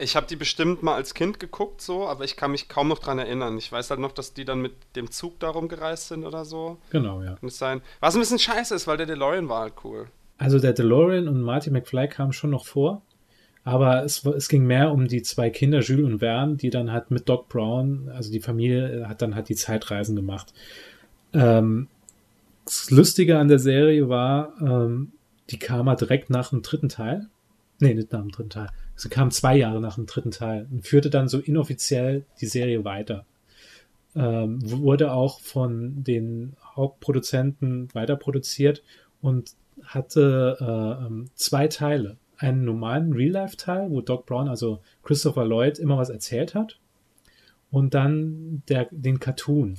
Speaker 1: Ich habe die bestimmt mal als Kind geguckt, so, aber ich kann mich kaum noch dran erinnern. Ich weiß halt noch, dass die dann mit dem Zug darum gereist sind oder so.
Speaker 2: Genau, ja.
Speaker 1: Kann es sein. Was ein bisschen scheiße ist, weil der DeLorean war halt cool.
Speaker 2: Also der DeLorean und Marty McFly kamen schon noch vor, aber es, es ging mehr um die zwei Kinder, Jules und Verne, die dann halt mit Doc Brown, also die Familie äh, hat dann halt die Zeitreisen gemacht. Ähm, das Lustige an der Serie war, ähm, die kam halt direkt nach dem dritten Teil. Nee, nicht nach dem dritten Teil. Sie kam zwei Jahre nach dem dritten Teil und führte dann so inoffiziell die Serie weiter. Ähm, wurde auch von den Hauptproduzenten weiterproduziert und hatte äh, ähm, zwei Teile. Einen normalen Real-Life-Teil, wo Doc Brown, also Christopher Lloyd, immer was erzählt hat. Und dann der, den Cartoon.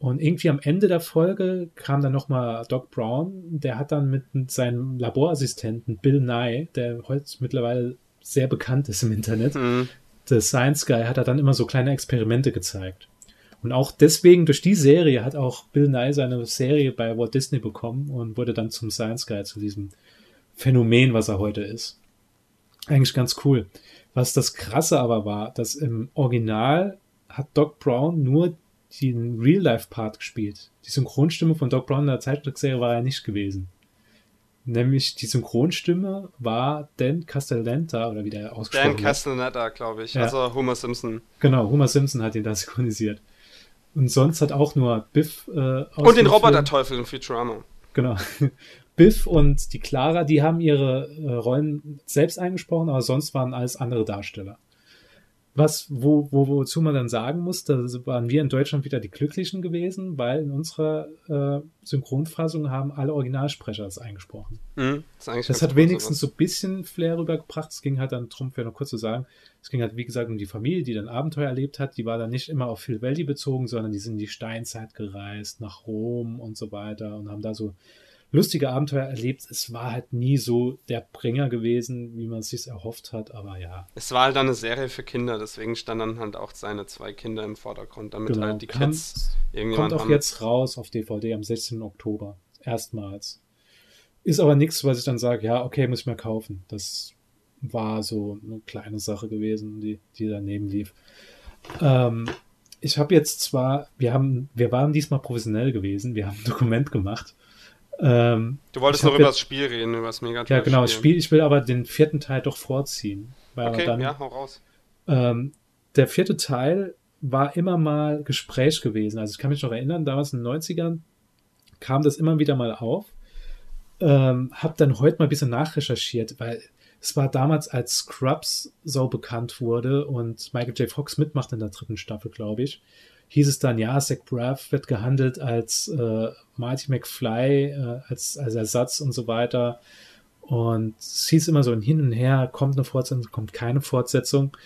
Speaker 2: Und irgendwie am Ende der Folge kam dann nochmal Doc Brown, der hat dann mit seinem Laborassistenten Bill Nye, der heute mittlerweile sehr bekannt ist im Internet,
Speaker 1: Mhm.
Speaker 2: der Science Guy, hat er dann immer so kleine Experimente gezeigt. Und auch deswegen, durch die Serie, hat auch Bill Nye seine Serie bei Walt Disney bekommen und wurde dann zum Science Guy, zu diesem Phänomen, was er heute ist. Eigentlich ganz cool. Was das Krasse aber war, dass im Original hat Doc Brown nur den Real-Life-Part gespielt. Die Synchronstimme von Doc Brown in der Zeichentrickserie war er nicht gewesen. Nämlich die Synchronstimme war Dan Castellaneta, oder wie der ausgesprochen
Speaker 1: Dan
Speaker 2: wird.
Speaker 1: Castellaneta, glaube ich.
Speaker 2: Ja.
Speaker 1: Also Homer Simpson.
Speaker 2: Genau, Homer Simpson hat ihn da [LAUGHS] synchronisiert. Und sonst hat auch nur Biff äh, aus
Speaker 1: Und den Roboterteufel in Futurama.
Speaker 2: Genau. Biff und die Clara, die haben ihre äh, Rollen selbst eingesprochen, aber sonst waren alles andere Darsteller. Was, wo, wo, wozu man dann sagen muss, da waren wir in Deutschland wieder die Glücklichen gewesen, weil in unserer äh, Synchronfassung haben alle Originalsprecher das eingesprochen.
Speaker 1: Mhm. Das,
Speaker 2: Das hat wenigstens so ein bisschen Flair rübergebracht. Es ging halt dann drum, für noch kurz zu sagen, es ging halt, wie gesagt, um die Familie, die dann Abenteuer erlebt hat. Die war dann nicht immer auf Phil Valley bezogen, sondern die sind in die Steinzeit gereist, nach Rom und so weiter und haben da so lustige Abenteuer erlebt. Es war halt nie so der Bringer gewesen, wie man es sich erhofft hat, aber ja.
Speaker 1: Es war halt dann eine Serie für Kinder, deswegen standen dann halt auch seine zwei Kinder im Vordergrund, damit
Speaker 2: Genau.
Speaker 1: halt die
Speaker 2: Kam-
Speaker 1: Kids irgendjemand
Speaker 2: Kommt auch
Speaker 1: haben.
Speaker 2: jetzt raus auf DVD am 16. Oktober. Erstmals. Ist aber nichts, was ich dann sage, ja, okay, muss ich mir kaufen. Das war so eine kleine Sache gewesen, die, die daneben lief. Ähm, ich habe jetzt zwar, wir haben, wir waren diesmal professionell gewesen, wir haben ein Dokument gemacht. Ähm,
Speaker 1: Du wolltest noch über das Spiel reden, über das Megaton.
Speaker 2: ja, genau, das Spiel, ich will aber den vierten Teil doch vorziehen. Weil
Speaker 1: Okay,
Speaker 2: dann,
Speaker 1: ja, hau raus.
Speaker 2: ähm, der vierte Teil war immer mal Gespräch gewesen. Also ich kann mich noch erinnern, damals in den 90ern kam das immer wieder mal auf. Ähm, hab dann heute mal ein bisschen nachrecherchiert, weil es war damals, als Scrubs so bekannt wurde und Michael J. Fox mitmacht in der dritten Staffel, glaube ich, hieß es dann, ja, Zach Braff wird gehandelt als äh, Marty McFly, äh, als, als Ersatz und so weiter. Und es hieß immer so ein Hin und Her, kommt eine Fortsetzung, kommt keine Fortsetzung.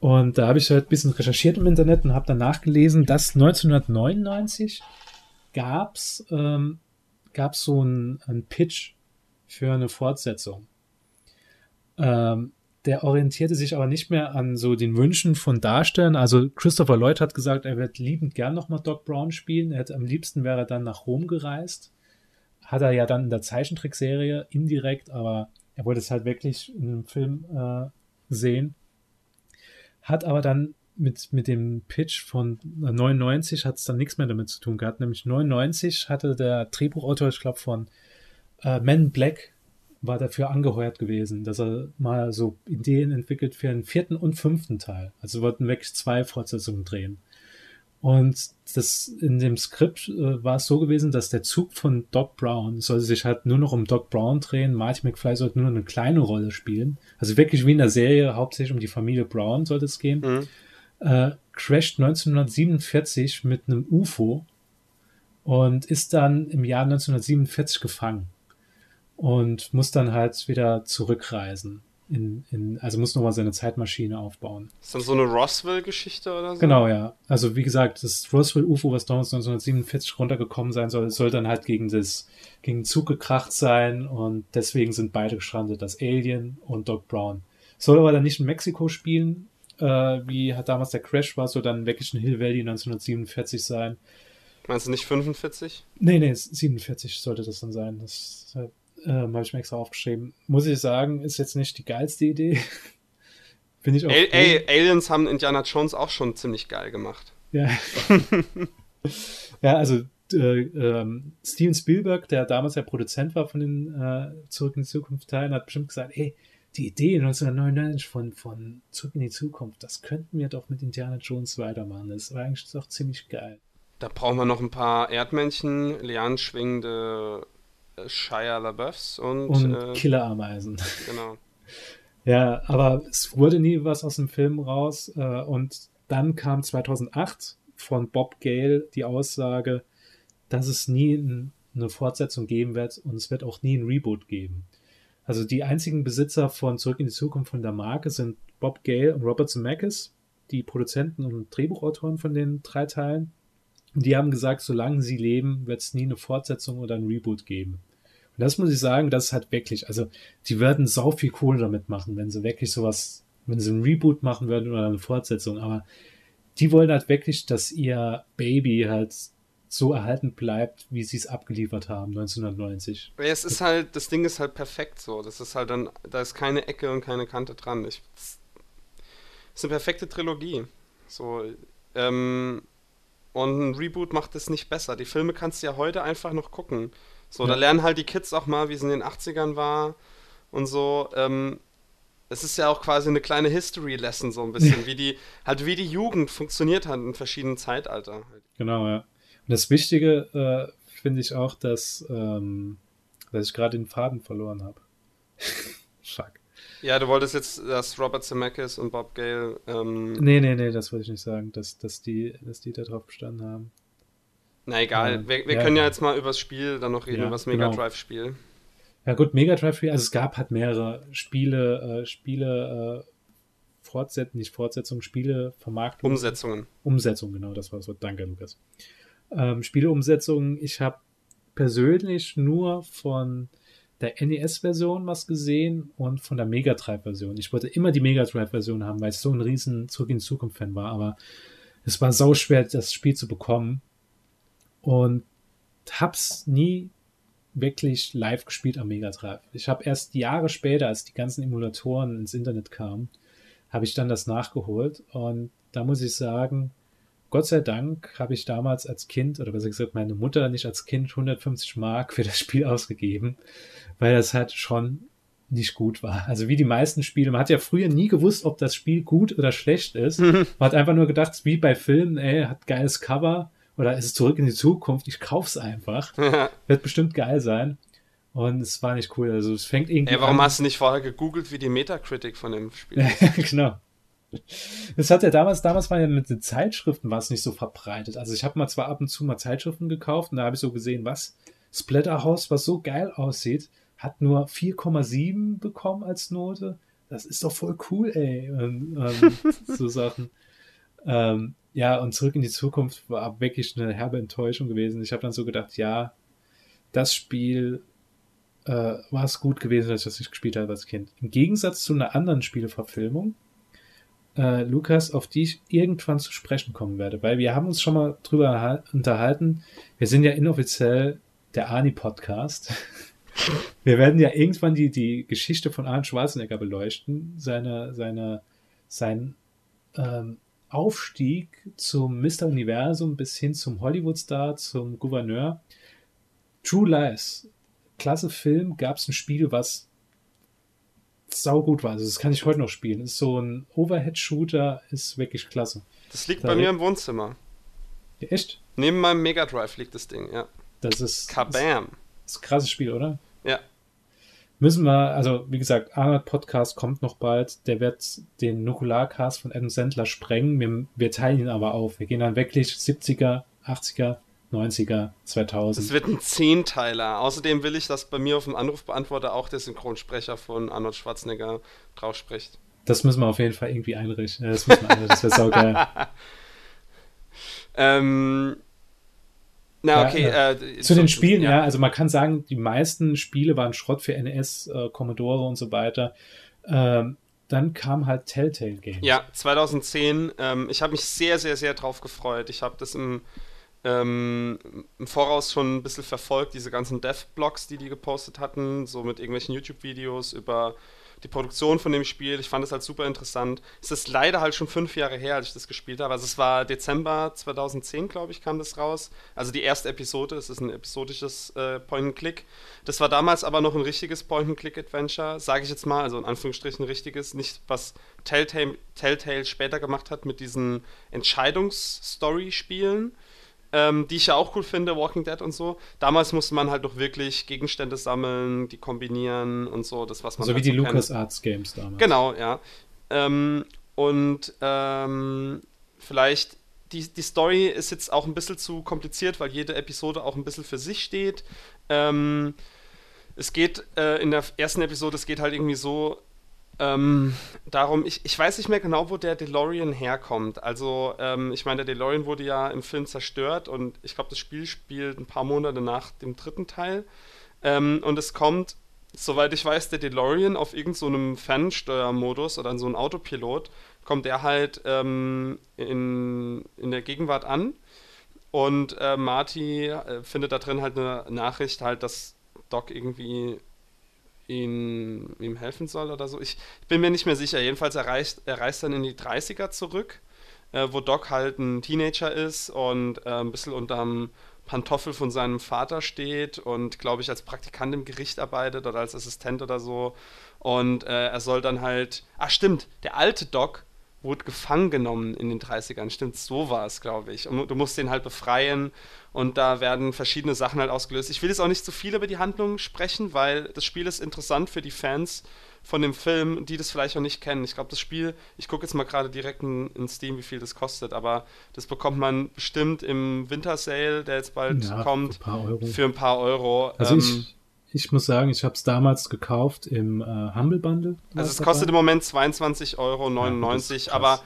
Speaker 2: Und da habe ich halt ein bisschen recherchiert im Internet und habe dann nachgelesen, dass 1999 gab's ähm, gab's so einen, einen Pitch für eine Fortsetzung. Ähm, der orientierte sich aber nicht mehr an so den Wünschen von Darstellern. Also Christopher Lloyd hat gesagt, er wird liebend gern nochmal Doc Brown spielen. Er hätte, am liebsten wäre er dann nach Rom gereist. Hat er ja dann in der Zeichentrickserie indirekt, aber er wollte es halt wirklich in einem Film äh, sehen. Hat aber dann mit, mit dem Pitch von 99 hat es dann nichts mehr damit zu tun gehabt. Nämlich 99 hatte der Drehbuchautor, ich glaube, von äh, Men Black war dafür angeheuert gewesen, dass er mal so Ideen entwickelt für einen vierten und fünften Teil. Also wollten wirklich zwei Fortsetzungen drehen. Und das in dem Skript äh, war es so gewesen, dass der Zug von Doc Brown sollte sich halt nur noch um Doc Brown drehen. Marty McFly sollte nur noch eine kleine Rolle spielen. Also wirklich wie in der Serie, hauptsächlich um die Familie Brown sollte es gehen. Mhm. Äh, crasht 1947 mit einem UFO und ist dann im Jahr 1947 gefangen und muss dann halt wieder zurückreisen. In, in, also muss nochmal seine Zeitmaschine aufbauen.
Speaker 1: Ist dann so eine Roswell-Geschichte oder so?
Speaker 2: Genau, ja. Also wie gesagt, das Roswell-UFO, was damals 1947 runtergekommen sein soll, soll dann halt gegen, das, gegen den Zug gekracht sein und deswegen sind beide gestrandet, das Alien und Doc Brown. Soll aber dann nicht in Mexiko spielen, äh, wie hat damals der Crash war, soll dann wirklich in Hill Valley 1947 sein.
Speaker 1: Meinst du nicht 45?
Speaker 2: Nee, nee, 47 sollte das dann sein. Das halt ähm, habe ich mir extra aufgeschrieben. Muss ich sagen, ist jetzt nicht die geilste Idee. [LAUGHS]
Speaker 1: Bin ich auch. Ey, ey, Aliens haben Indiana Jones auch schon ziemlich geil gemacht.
Speaker 2: Ja. [LAUGHS] ja, also äh, ähm, Steven Spielberg, der damals der Produzent war von den äh, Zurück in die Zukunft Teilen, hat bestimmt gesagt, ey, die Idee 1999 von, von Zurück in die Zukunft, das könnten wir doch mit Indiana Jones weitermachen. Das war eigentlich doch ziemlich geil.
Speaker 1: Da brauchen wir noch ein paar Erdmännchen, lianschwingende Shia LaBeoufs und,
Speaker 2: und äh, Killerameisen.
Speaker 1: Genau. [LAUGHS]
Speaker 2: ja, aber es wurde nie was aus dem Film raus. Äh, und dann kam 2008 von Bob Gale die Aussage, dass es nie ein, eine Fortsetzung geben wird und es wird auch nie ein Reboot geben. Also die einzigen Besitzer von Zurück in die Zukunft von der Marke sind Bob Gale und Robert Zemeckis, die Produzenten und Drehbuchautoren von den drei Teilen. Die haben gesagt, solange sie leben, wird es nie eine Fortsetzung oder ein Reboot geben. Und das muss ich sagen, das ist halt wirklich, also die würden sau viel Kohle damit machen, wenn sie wirklich sowas, wenn sie ein Reboot machen würden oder eine Fortsetzung. Aber die wollen halt wirklich, dass ihr Baby halt so erhalten bleibt, wie sie es abgeliefert haben 1990.
Speaker 1: Ja, es ist halt, das Ding ist halt perfekt so. Das ist halt dann, da ist keine Ecke und keine Kante dran. Ich, das ist eine perfekte Trilogie. So, ähm, und ein Reboot macht es nicht besser. Die Filme kannst du ja heute einfach noch gucken. So, ja. da lernen halt die Kids auch mal, wie es in den 80ern war und so. Ähm, es ist ja auch quasi eine kleine History-Lesson, so ein bisschen, [LAUGHS] wie die, halt wie die Jugend funktioniert hat in verschiedenen Zeitalter.
Speaker 2: Genau, ja. Und das Wichtige äh, finde ich auch, dass, ähm, dass ich gerade den Faden verloren habe. [LAUGHS]
Speaker 1: Ja, du wolltest jetzt, dass Robert Zemeckis und Bob Gale. Ähm,
Speaker 2: nee, nee, nee, das wollte ich nicht sagen, dass, dass, die, dass die da drauf bestanden haben.
Speaker 1: Na egal, äh, wir, wir ja, können ja jetzt mal über das Spiel dann noch reden, ja, über das Mega genau. Drive-Spiel.
Speaker 2: Ja, gut, Mega Drive-Spiel, also es gab halt mehrere Spiele, äh, Spiele, äh, Fortsetzungen, nicht Fortsetzungen, Spiele, Vermarktung.
Speaker 1: Umsetzungen.
Speaker 2: Umsetzungen, genau, das war das Wort. Danke, Lukas. Ähm, Spieleumsetzungen, ich habe persönlich nur von der NES-Version was gesehen und von der Mega Drive-Version. Ich wollte immer die Mega Drive-Version haben, weil ich so ein riesen Zurück in die Zukunft-Fan war, aber es war sau schwer, das Spiel zu bekommen. Und hab's nie wirklich live gespielt am Mega Drive. Ich habe erst Jahre später, als die ganzen Emulatoren ins Internet kamen, habe ich dann das nachgeholt. Und da muss ich sagen, Gott sei Dank habe ich damals als Kind, oder besser gesagt meine Mutter nicht als Kind 150 Mark für das Spiel [LAUGHS] ausgegeben, weil das halt schon nicht gut war. Also wie die meisten Spiele. Man hat ja früher nie gewusst, ob das Spiel gut oder schlecht ist. Man hat einfach nur gedacht, wie bei Filmen, ey, hat geiles Cover oder ist es zurück in die Zukunft, ich kauf's einfach. Wird bestimmt geil sein. Und es war nicht cool. Also es fängt irgendwie.
Speaker 1: Ey, warum an. hast du nicht vorher gegoogelt, wie die Metacritic von dem Spiel [LAUGHS]
Speaker 2: ist? genau. Das hat ja damals, damals war ja mit den Zeitschriften war es nicht so verbreitet. Also ich habe mal zwar ab und zu mal Zeitschriften gekauft und da habe ich so gesehen, was Splatterhouse, was so geil aussieht, hat nur 4,7 bekommen als Note. Das ist doch voll cool, ey. Und, ähm, [LAUGHS] so Sachen. Ähm, ja, und zurück in die Zukunft war wirklich eine herbe Enttäuschung gewesen. Ich habe dann so gedacht, ja, das Spiel äh, war es gut gewesen, dass ich das nicht gespielt habe als Kind. Im Gegensatz zu einer anderen Spieleverfilmung, äh, Lukas, auf die ich irgendwann zu sprechen kommen werde, weil wir haben uns schon mal drüber unterhalten. Wir sind ja inoffiziell der Ani-Podcast. [LAUGHS] wir werden ja irgendwann die, die Geschichte von Arnold Schwarzenegger beleuchten, seine, seine, sein ähm, Aufstieg zum Mr. Universum bis hin zum Hollywood-Star, zum Gouverneur. True Lies, klasse Film, gab es ein Spiel, was saugut war. Also das kann ich heute noch spielen. Ist so ein Overhead-Shooter, ist wirklich klasse.
Speaker 1: Das liegt da bei mir im Wohnzimmer.
Speaker 2: Ja, echt?
Speaker 1: Neben meinem Mega Drive liegt das Ding, ja.
Speaker 2: Das ist.
Speaker 1: Kabam!
Speaker 2: Das ist ein krasses Spiel, oder?
Speaker 1: Ja.
Speaker 2: Müssen wir, also wie gesagt, Arnold Podcast kommt noch bald. Der wird den Nukularcast von Adam Sandler sprengen. Wir, wir teilen ihn aber auf. Wir gehen dann wirklich 70er, 80er, 90er, 2000.
Speaker 1: Es wird ein Zehnteiler. Außerdem will ich, dass bei mir auf dem Anrufbeantworter auch der Synchronsprecher von Arnold Schwarzenegger drauf spricht.
Speaker 2: Das müssen wir auf jeden Fall irgendwie einrichten. Das, müssen wir einrichten. das wäre saugeil. [LAUGHS]
Speaker 1: ähm, na, okay.
Speaker 2: Ja, äh, zu den Spielen, ja. ja. also man kann sagen, die meisten Spiele waren Schrott für NES, äh, Commodore und so weiter. Ähm, dann kam halt Telltale Games.
Speaker 1: Ja, 2010. Ähm, ich habe mich sehr, sehr, sehr drauf gefreut. Ich habe das im ähm, im Voraus schon ein bisschen verfolgt, diese ganzen Dev-Blogs, die die gepostet hatten, so mit irgendwelchen YouTube-Videos über die Produktion von dem Spiel. Ich fand es halt super interessant. Es ist leider halt schon fünf Jahre her, als ich das gespielt habe. Also es war Dezember 2010, glaube ich, kam das raus. Also die erste Episode. Es ist ein episodisches äh, Point-and-Click. Das war damals aber noch ein richtiges Point-and-Click-Adventure, sage ich jetzt mal. Also in Anführungsstrichen richtiges. Nicht, was Telltale, Telltale später gemacht hat mit diesen Entscheidungs-Story-Spielen ähm, die ich ja auch cool finde, Walking Dead und so. Damals musste man halt doch wirklich Gegenstände sammeln, die kombinieren und so, das was man
Speaker 2: So
Speaker 1: halt
Speaker 2: wie die so LucasArts Games damals.
Speaker 1: Genau, ja. Ähm, und ähm, vielleicht die, die Story ist jetzt auch ein bisschen zu kompliziert, weil jede Episode auch ein bisschen für sich steht. Ähm, es geht äh, in der ersten Episode, es geht halt irgendwie so, ähm, darum, ich, ich weiß nicht mehr genau, wo der DeLorean herkommt. Also, ähm, ich meine, der DeLorean wurde ja im Film zerstört und ich glaube, das Spiel spielt ein paar Monate nach dem dritten Teil. Ähm, und es kommt, soweit ich weiß, der DeLorean auf irgendeinem so Fernsteuermodus oder in so einem Autopilot, kommt er halt ähm, in, in der Gegenwart an. Und äh, Marty äh, findet da drin halt eine Nachricht, halt, dass Doc irgendwie ihn, ihm helfen soll oder so. Ich bin mir nicht mehr sicher. Jedenfalls er reist, er reist dann in die 30er zurück, äh, wo Doc halt ein Teenager ist und äh, ein bisschen unterm Pantoffel von seinem Vater steht und, glaube ich, als Praktikant im Gericht arbeitet oder als Assistent oder so. Und äh, er soll dann halt. Ach, stimmt, der alte Doc wurde gefangen genommen in den 30ern. Stimmt, so war es, glaube ich. Und du musst den halt befreien und da werden verschiedene Sachen halt ausgelöst. Ich will jetzt auch nicht zu viel über die Handlung sprechen, weil das Spiel ist interessant für die Fans von dem Film, die das vielleicht auch nicht kennen. Ich glaube, das Spiel, ich gucke jetzt mal gerade direkt in, in, Steam, wie viel das kostet, aber das bekommt man bestimmt im Winter Sale, der jetzt bald ja, kommt, für ein, für ein paar Euro.
Speaker 2: Also ähm, ich, ich muss sagen, ich habe es damals gekauft im äh, Humble Bundle.
Speaker 1: Also es kostet im Moment 22,99 Euro, ja, aber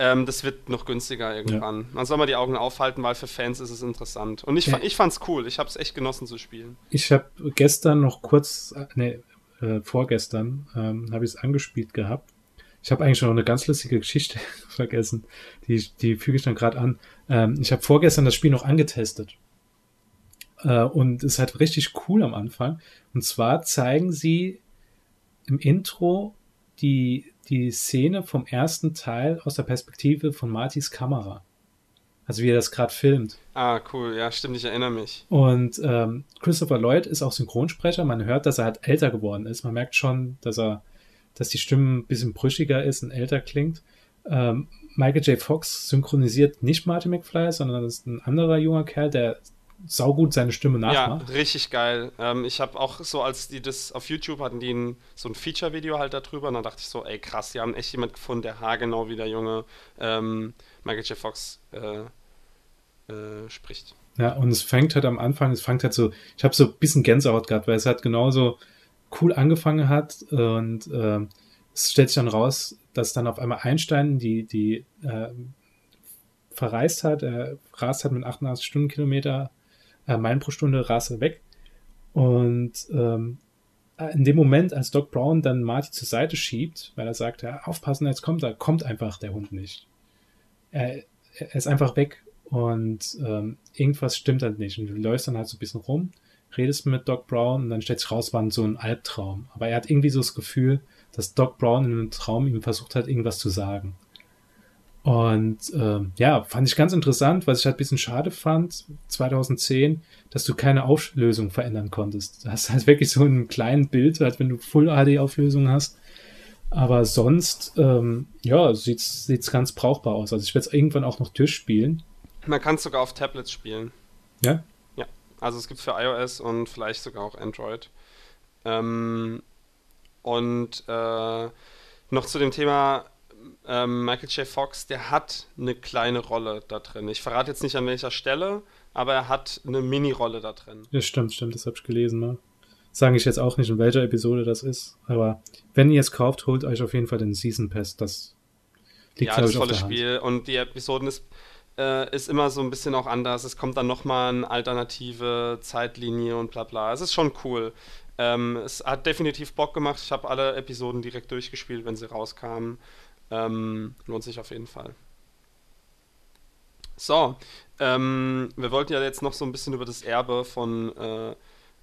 Speaker 1: ähm, das wird noch günstiger irgendwann. Ja. Man soll mal die Augen aufhalten, weil für Fans ist es interessant. Und ich, ja. ich fand's cool. Ich habe es echt genossen zu spielen.
Speaker 2: Ich habe gestern noch kurz, nee, äh, vorgestern, ähm, habe ich es angespielt gehabt. Ich habe eigentlich noch eine ganz lustige Geschichte [LAUGHS] vergessen. Die, die füge ich dann gerade an. Ähm, ich habe vorgestern das Spiel noch angetestet. Äh, und es ist halt richtig cool am Anfang. Und zwar zeigen sie im Intro die, die Szene vom ersten Teil aus der Perspektive von Martys Kamera. Also wie er das gerade filmt.
Speaker 1: Ah, cool, ja, stimmt, ich erinnere mich.
Speaker 2: Und ähm, Christopher Lloyd ist auch Synchronsprecher. Man hört, dass er halt älter geworden ist. Man merkt schon, dass er, dass die Stimme ein bisschen brüchiger ist und älter klingt. Ähm, Michael J. Fox synchronisiert nicht Marty McFly, sondern das ist ein anderer junger Kerl, der saugut seine Stimme nachmacht.
Speaker 1: Ja, richtig geil. Ähm, ich habe auch so, als die das auf YouTube hatten, die ein, so ein Feature-Video halt darüber, und dann dachte ich so, ey krass, die haben echt jemand gefunden, der haargenau wie der junge ähm, Michael J. Fox äh, äh, spricht.
Speaker 2: Ja, und es fängt halt am Anfang, es fängt halt so, ich habe so ein bisschen Gänsehaut gehabt, weil es halt genauso cool angefangen hat und äh, es stellt sich dann raus, dass dann auf einmal Einstein die, die äh, verreist hat, er rast hat mit 88 Stundenkilometer äh, Meilen pro Stunde rast er weg und ähm, äh, in dem Moment, als Doc Brown dann Marty zur Seite schiebt, weil er sagt, ja, aufpassen, jetzt kommt er, kommt einfach der Hund nicht. Er, er ist einfach weg und ähm, irgendwas stimmt halt nicht. Und du läufst dann halt so ein bisschen rum, redest mit Doc Brown und dann stellt sich raus, war so ein Albtraum. Aber er hat irgendwie so das Gefühl, dass Doc Brown in einem Traum ihm versucht hat, irgendwas zu sagen. Und ähm, ja, fand ich ganz interessant, was ich halt ein bisschen schade fand, 2010, dass du keine Auflösung verändern konntest. Du hast halt wirklich so ein kleines Bild, halt wenn du Full HD Auflösung hast. Aber sonst, ähm, ja, sieht's, sieht's ganz brauchbar aus. Also ich werde es irgendwann auch noch durchspielen.
Speaker 1: Man kann es sogar auf Tablets spielen.
Speaker 2: Ja?
Speaker 1: Ja. Also es gibt für iOS und vielleicht sogar auch Android. Ähm, und äh, noch zu dem Thema ähm, Michael J. Fox, der hat eine kleine Rolle da drin. Ich verrate jetzt nicht an welcher Stelle, aber er hat eine Mini-Rolle da drin.
Speaker 2: Ja, stimmt, stimmt, das habe ich gelesen. Ne? Sage ich jetzt auch nicht, in welcher Episode das ist. Aber wenn ihr es kauft, holt euch auf jeden Fall den Season Pass. Das
Speaker 1: liegt ja, das volle Spiel. Und die Episoden ist, äh, ist immer so ein bisschen auch anders. Es kommt dann nochmal eine alternative Zeitlinie und bla bla. Es ist schon cool. Ähm, es hat definitiv Bock gemacht. Ich habe alle Episoden direkt durchgespielt, wenn sie rauskamen. Ähm, lohnt sich auf jeden Fall. So, ähm, wir wollten ja jetzt noch so ein bisschen über das Erbe von, äh,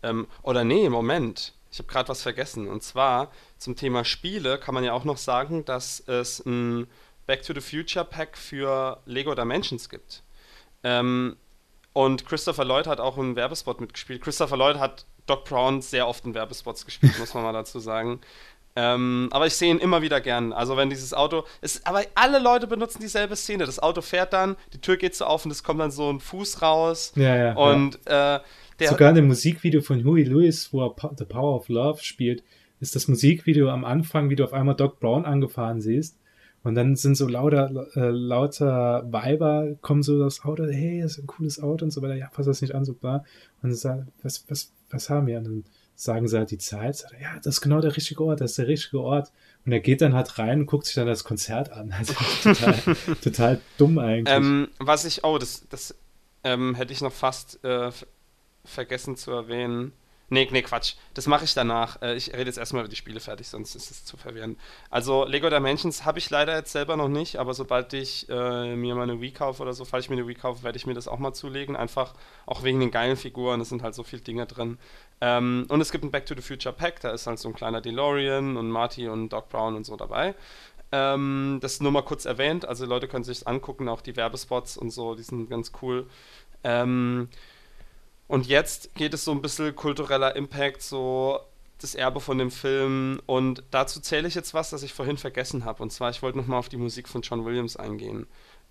Speaker 1: ähm, oder nee, Moment, ich habe gerade was vergessen. Und zwar zum Thema Spiele kann man ja auch noch sagen, dass es ein Back to the Future Pack für Lego Dimensions gibt. Ähm, und Christopher Lloyd hat auch einen Werbespot mitgespielt. Christopher Lloyd hat Doc Brown sehr oft in Werbespots gespielt, muss man mal dazu sagen. Ähm, aber ich sehe ihn immer wieder gern. Also wenn dieses Auto. Ist, aber alle Leute benutzen dieselbe Szene. Das Auto fährt dann, die Tür geht so auf und es kommt dann so ein Fuß raus.
Speaker 2: Ja, ja.
Speaker 1: Und
Speaker 2: ja.
Speaker 1: Äh,
Speaker 2: der, Sogar in dem Musikvideo von Huey Lewis, wo er The Power of Love spielt, ist das Musikvideo am Anfang, wie du auf einmal Doc Brown angefahren siehst. Und dann sind so lauter, äh, lauter Weiber, kommen so das Auto, hey, das ist ein cooles Auto und so weiter, ja, pass das nicht an, so bla. Und sagen, was, was, was haben wir? Und dann sagen sie halt die Zeit, sagt er, ja, das ist genau der richtige Ort, das ist der richtige Ort. Und er geht dann halt rein und guckt sich dann das Konzert an. [LAUGHS] Also total, [LAUGHS] total dumm eigentlich.
Speaker 1: Ähm, was ich, oh, das, das ähm, hätte ich noch fast äh, vergessen zu erwähnen. Nee, nee, Quatsch. Das mache ich danach. Äh, ich rede jetzt erstmal über die Spiele fertig, sonst ist es zu verwirrend. Also, Lego Dimensions habe ich leider jetzt selber noch nicht, aber sobald ich äh, mir meine Wii kaufe oder so, falls ich mir eine Wii kaufe, werde ich mir das auch mal zulegen. Einfach auch wegen den geilen Figuren. Es sind halt so viele Dinge drin. Ähm, und es gibt ein Back to the Future Pack, da ist halt so ein kleiner DeLorean und Marty und Doc Brown und so dabei. Ähm, das nur mal kurz erwähnt. Also, Leute können sich angucken, auch die Werbespots und so, die sind ganz cool. Ähm, und jetzt geht es so ein bisschen kultureller Impact, so das Erbe von dem Film. Und dazu zähle ich jetzt was, das ich vorhin vergessen habe. Und zwar, ich wollte nochmal auf die Musik von John Williams eingehen.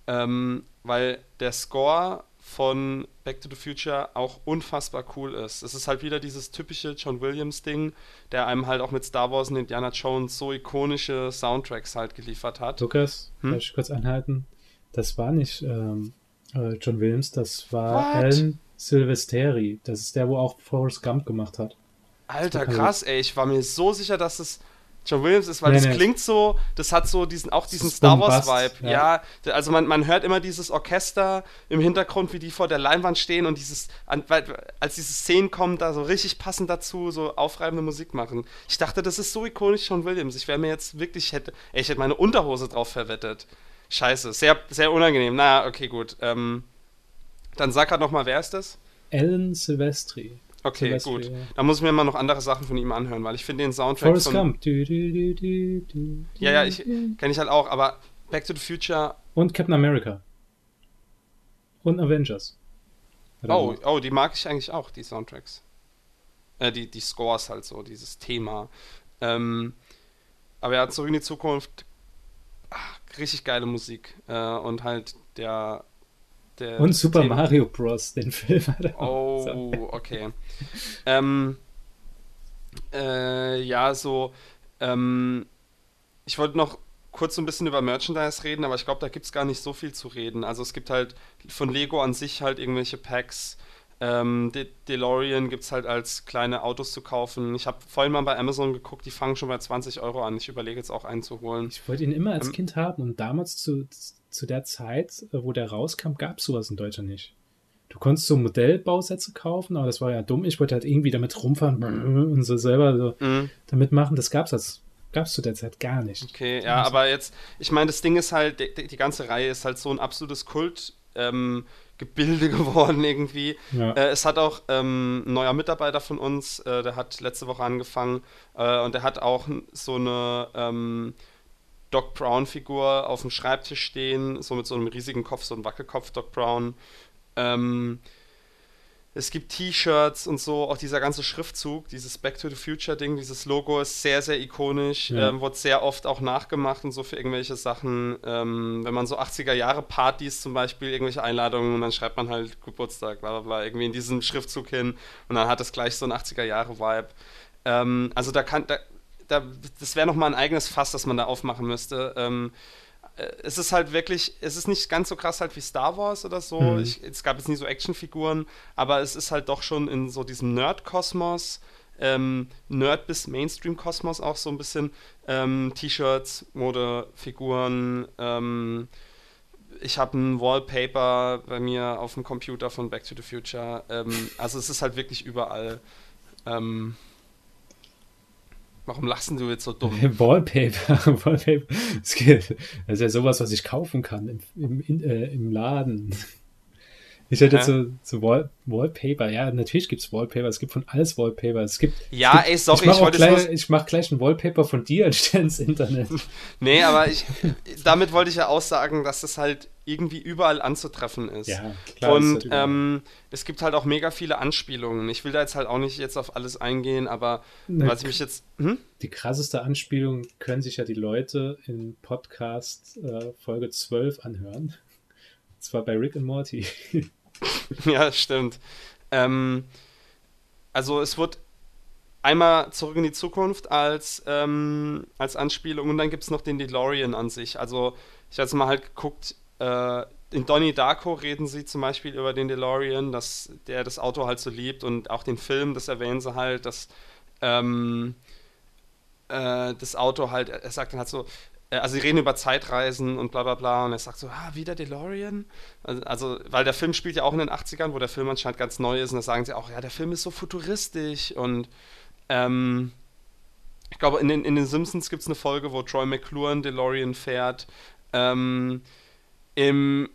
Speaker 1: Ähm, weil der Score von Back to the Future auch unfassbar cool ist. Es ist halt wieder dieses typische John Williams-Ding, der einem halt auch mit Star Wars und Indiana Jones so ikonische Soundtracks halt geliefert hat.
Speaker 2: Lukas, hm? darf ich kurz anhalten? Das war nicht ähm, äh, John Williams, das war What? Alan Silvesteri. Das ist der, wo auch Forrest Gump gemacht hat.
Speaker 1: Alter, krass, ey. Ich war mir so sicher, dass es John Williams ist, weil nee, das nee. klingt so, das hat so diesen, auch diesen Star Wars-Vibe. Ja. ja. also man, man hört immer dieses Orchester im Hintergrund, wie die vor der Leinwand stehen und dieses, als diese Szenen kommen, da so richtig passend dazu, so aufreibende Musik machen. Ich dachte, das ist so ikonisch John Williams. Ich wäre mir jetzt wirklich, hätte, ey, ich hätte meine Unterhose drauf verwettet. Scheiße, sehr, sehr unangenehm. Na, okay, gut. Ähm, dann sag halt nochmal, wer ist das?
Speaker 2: Alan Silvestri.
Speaker 1: Okay, Silvestri, gut. Ja. Da muss ich mir mal noch andere Sachen von ihm anhören, weil ich finde den Soundtrack
Speaker 2: Forrest
Speaker 1: von...
Speaker 2: Gump. Du,
Speaker 1: du, du, ja, ja, ich kenne ich halt auch, aber Back to the Future...
Speaker 2: Und Captain America. Und Avengers.
Speaker 1: Oh, oh, die mag ich eigentlich auch, die Soundtracks. Äh, die, die Scores halt so, dieses Thema. Ähm, aber er hat zurück in die Zukunft ach, richtig geile Musik. Äh, und halt der
Speaker 2: und Super Thema. Mario Bros., den Film. [LAUGHS]
Speaker 1: oh, okay. ähm, äh, ja, so, ähm, ich wollte noch kurz so ein bisschen über Merchandise reden, aber ich glaube, da gibt es gar nicht so viel zu reden. Also es gibt halt von Lego an sich halt irgendwelche Packs. Ähm, De DeLorean gibt es halt als kleine Autos zu kaufen. Ich habe vorhin mal bei Amazon geguckt, die fangen schon bei 20 Euro an. Ich überlege jetzt auch einen zu holen.
Speaker 2: Ich wollte ihn immer als ähm, Kind haben und damals zu, zu der Zeit, äh, wo der rauskam, gab es sowas in Deutschland nicht. du konntest so Modellbausätze kaufen, aber das war ja dumm. Ich wollte halt irgendwie damit rumfahren und so selber so
Speaker 1: Mhm.
Speaker 2: damit machen. Das gab's als gab's zu der Zeit gar nicht.
Speaker 1: Okay, ja, aber jetzt, ich meine, das Ding ist halt, die, die ganze Reihe ist halt so ein absolutes Kult. Ähm, Gebilde [LAUGHS] geworden irgendwie.
Speaker 2: Ja.
Speaker 1: Äh, es hat auch ähm, ein neuer Mitarbeiter von uns, äh, der hat letzte Woche angefangen äh, und der hat auch so eine ähm, Doc Brown-Figur auf dem Schreibtisch stehen, so mit so einem riesigen Kopf, so ein Wackelkopf Doc Brown. Ähm, es gibt T-Shirts und so, auch dieser ganze Schriftzug, dieses Back to the Future Ding, dieses Logo ist sehr, sehr ikonisch,
Speaker 2: Ja.
Speaker 1: ähm, wird sehr oft auch nachgemacht und so für irgendwelche Sachen. Ähm, wenn man so 80er Jahre Partys zum Beispiel, irgendwelche Einladungen und dann schreibt man halt Geburtstag, bla bla bla, irgendwie in diesem Schriftzug hin und dann hat es gleich so ein 80er Jahre Vibe. Ähm, also da kann, da, da, das wäre nochmal ein eigenes Fass, das man da aufmachen müsste. Ähm, äh, es ist halt wirklich, es ist nicht ganz so krass halt wie Star Wars oder so.
Speaker 2: Mhm.
Speaker 1: Ich, es gab jetzt nie so Actionfiguren, aber es ist halt doch schon in so diesem Nerd-Kosmos, ähm, Nerd- bis Mainstream-Kosmos auch so ein bisschen. Ähm, T-Shirts, Mode, Figuren, ähm, ich habe ein Wallpaper bei mir auf dem Computer von Back to the Future. Ähm, also es ist halt wirklich überall. Warum lachst denn du jetzt so dumm? [LAUGHS]
Speaker 2: Wallpaper, [LAUGHS] Wallpaper. Das ist ja sowas, was ich kaufen kann im, im, in, äh, im Laden. Ich hätte jetzt so, so Wall, Wallpaper. Ja, natürlich gibt's Wallpaper. Es gibt von alles Wallpaper. Es gibt.
Speaker 1: Ja,
Speaker 2: es gibt,
Speaker 1: ey, sorry,
Speaker 2: ich mach,
Speaker 1: ich wollte
Speaker 2: gleich,
Speaker 1: nur-
Speaker 2: ich mach gleich ein Wallpaper von dir und stelle ins Internet. [LAUGHS]
Speaker 1: Nee, aber ich, damit wollte ich ja aussagen, dass es halt irgendwie überall anzutreffen ist.
Speaker 2: Ja, klar. ist
Speaker 1: Und
Speaker 2: halt
Speaker 1: ähm, es gibt halt auch mega viele Anspielungen. Ich will da jetzt halt auch nicht jetzt auf alles eingehen, aber
Speaker 2: Ne,
Speaker 1: was ich mich jetzt. Hm?
Speaker 2: die krasseste Anspielung können sich ja die Leute in Podcast äh, Folge 12 anhören. Und zwar bei Rick und Morty. [LAUGHS]
Speaker 1: Ja, stimmt. Ähm, also es wird einmal zurück in die Zukunft als, ähm, als Anspielung und dann gibt es noch den DeLorean an sich. Also ich jetzt mal halt geguckt, äh, in Donnie Darko reden sie zum Beispiel über den DeLorean, dass der das Auto halt so liebt und auch den Film, das erwähnen sie halt, dass ähm, äh, das Auto halt, er sagt dann halt so, also sie reden über Zeitreisen und bla bla bla und er sagt so, ah, wieder DeLorean? Also, also, weil der Film spielt ja auch in den 80ern, wo der Film anscheinend ganz neu ist und da sagen sie auch, ja, der Film ist so futuristisch und ähm, ich glaube, in den, in den Simpsons gibt es eine Folge, wo Troy McClure DeLorean fährt. Ähm, Im,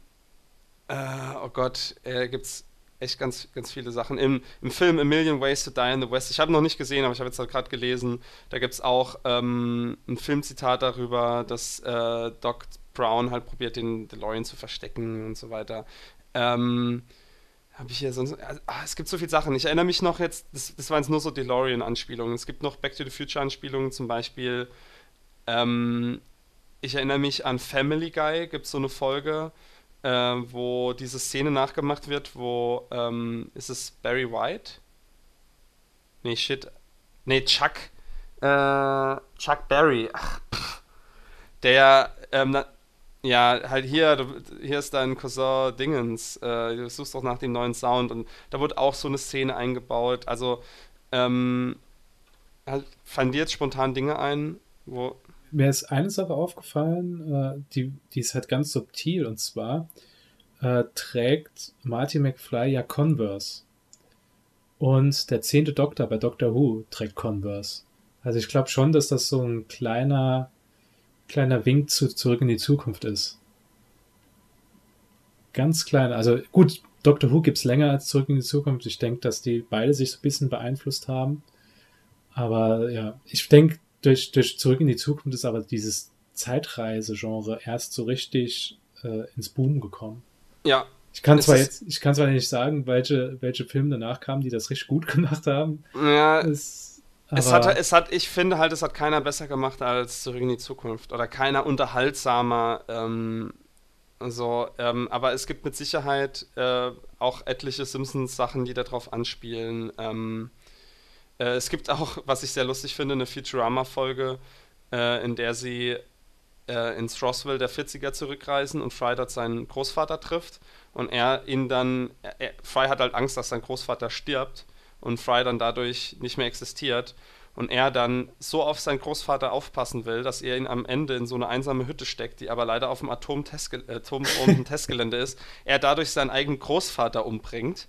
Speaker 1: äh, oh Gott, äh, es echt ganz, ganz viele Sachen. Im, Im Film A Million Ways to Die in the West, ich habe noch nicht gesehen, aber ich habe jetzt gerade gelesen, da gibt es auch ähm, ein Filmzitat darüber, dass äh, Doc Brown halt probiert, den DeLorean zu verstecken und so weiter. Ähm, habe ich hier sonst. Ah, es gibt so viele Sachen. Ich erinnere mich noch jetzt, das, das waren jetzt nur so DeLorean-Anspielungen. Es gibt noch Back to the Future-Anspielungen, zum Beispiel. Ähm, ich erinnere mich an Family Guy, gibt es so eine Folge, äh, wo diese Szene nachgemacht wird, wo. Ähm, ist es Barry White? Nee, shit. Nee, Chuck. Äh, Chuck Berry. Ach, pff. Der, ähm, na, ja, halt hier, du, hier ist dein Cousin Dingens. Äh, du suchst doch nach dem neuen Sound und da wird auch so eine Szene eingebaut. Also, ähm, halt, fallen dir jetzt spontan Dinge ein, wo.
Speaker 2: Mir ist eine Sache aufgefallen, äh, die, die ist halt ganz subtil und zwar äh, trägt Marty McFly ja Converse. Und der zehnte Doktor bei Doctor Who trägt Converse. Also ich glaube schon, dass das so ein kleiner, kleiner Wink zu zurück in die Zukunft ist. Ganz klein. Also gut, Doctor Who gibt's länger als zurück in die Zukunft. Ich denke, dass die beide sich so ein bisschen beeinflusst haben. Aber ja, ich denke, durch, durch Zurück in die Zukunft ist aber dieses Zeitreise-Genre erst so richtig äh, ins Boom gekommen.
Speaker 1: Ja,
Speaker 2: Ich kann zwar jetzt, ich kann zwar nicht sagen, welche, welche Filme danach kamen, die das richtig gut [LAUGHS] gemacht haben.
Speaker 1: ja
Speaker 2: Es,
Speaker 1: Es hat, es hat, ich finde halt, es hat keiner besser gemacht als Zurück in die Zukunft. Oder keiner unterhaltsamer. Ähm, so, ähm, aber es gibt mit Sicherheit äh, auch etliche Simpsons-Sachen, die darauf anspielen. Ähm, äh, es gibt auch, was ich sehr lustig finde, eine Futurama-Folge, äh, in der sie äh, ins Roswell der 40er zurückreisen und Fry dort seinen Großvater trifft. Und er ihn dann, er, er- Fry hat halt Angst, dass sein Großvater stirbt und Fry dann dadurch nicht mehr existiert. und er dann so auf seinen Großvater aufpassen will, dass er ihn am Ende in so eine einsame Hütte steckt, die aber leider auf dem Atom-Testgelände äh, ist, er dadurch seinen eigenen Großvater umbringt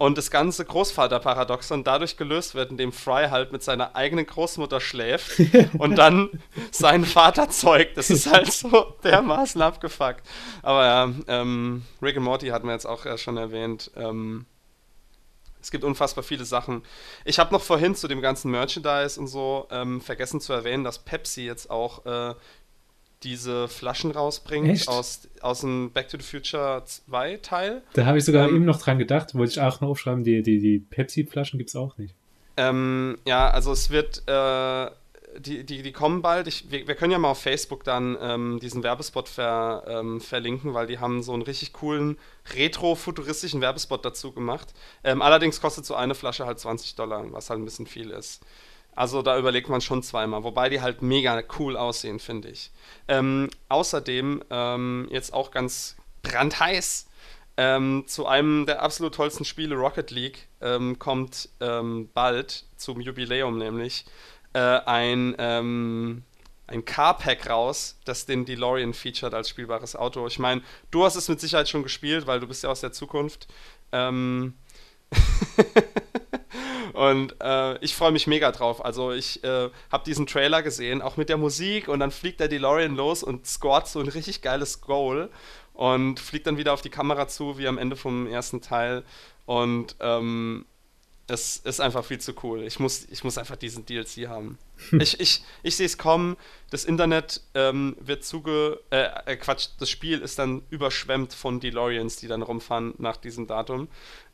Speaker 1: und das ganze Großvaterparadoxon dadurch gelöst wird, indem Fry halt mit seiner eigenen Großmutter schläft [LAUGHS] und dann seinen Vater zeugt. Das ist halt so dermaßen abgefuckt. Aber ja, ähm, Rick and Morty hatten wir jetzt auch schon erwähnt. Ähm, es gibt unfassbar viele Sachen. Ich habe noch vorhin zu dem ganzen Merchandise und so ähm, vergessen zu erwähnen, dass Pepsi jetzt auch äh, diese Flaschen rausbringt aus, aus dem Back to the Future 2 Teil.
Speaker 2: Da habe ich sogar ähm, eben noch dran gedacht, wollte ich auch noch aufschreiben, die, die, die Pepsi-Flaschen gibt es auch nicht.
Speaker 1: Ähm, ja, also es wird, äh, die, die, die kommen bald. Ich, wir, wir, können ja mal auf Facebook dann ähm, diesen Werbespot ver, ähm, verlinken, weil die haben so einen richtig coolen retro-futuristischen Werbespot dazu gemacht. Ähm, allerdings kostet so eine Flasche halt 20 Dollar, was halt ein bisschen viel ist. Also da überlegt man schon zweimal, wobei die halt mega cool aussehen, finde ich. Ähm, außerdem, ähm, jetzt auch ganz brandheiß, ähm, zu einem der absolut tollsten Spiele, Rocket League, ähm, kommt ähm, bald zum Jubiläum nämlich äh, ein, ähm, ein Car-Pack raus, das den DeLorean featured als spielbares Auto. Ich meine, du hast es mit Sicherheit schon gespielt, weil du bist ja aus der Zukunft. Ähm, [LAUGHS] Und äh, ich freue mich mega drauf. Also ich äh, habe diesen Trailer gesehen, auch mit der Musik und dann fliegt der DeLorean los und scoret so ein richtig geiles Goal und fliegt dann wieder auf die Kamera zu, wie am Ende vom ersten Teil. Und ähm, es ist einfach viel zu cool. Ich muss, ich muss einfach diesen DLC haben. [LAUGHS] ich ich, ich sehe es kommen. Das Internet ähm, wird zuge... Äh, äh, Quatsch, das Spiel ist dann überschwemmt von DeLoreans, die dann rumfahren nach diesem Datum.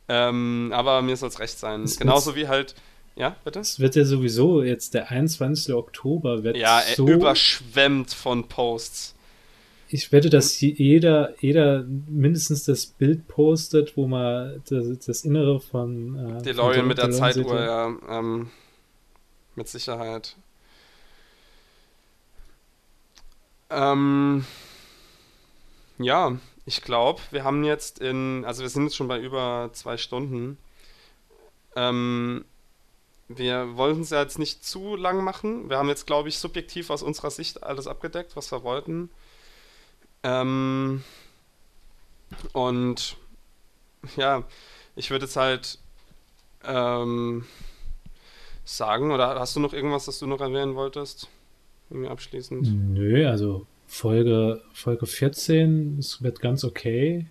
Speaker 1: Ähm, aber mir soll es recht sein. Es Genauso wie halt. Ja, bitte?
Speaker 2: Es wird ja sowieso jetzt der 21. Oktober wird
Speaker 1: ja, so überschwemmt von Posts.
Speaker 2: Ich wette, dass jeder, jeder mindestens das Bild postet, wo man das, das Innere von
Speaker 1: äh, DeLorean von mit der Zeituhr, ja, ähm, mit Sicherheit. Ähm, ja, ich glaube, wir haben jetzt in, also wir sind jetzt schon bei über zwei Stunden. Ähm, wir wollten es ja jetzt nicht zu lang machen. Wir haben jetzt, glaube ich, subjektiv aus unserer Sicht alles abgedeckt, was wir wollten. Ähm, und ja, ich würde jetzt halt ähm, sagen, oder hast du noch irgendwas, das du noch erwähnen wolltest? Irgendwie abschließend?
Speaker 2: Nö, also Folge, Folge 14, es wird ganz okay.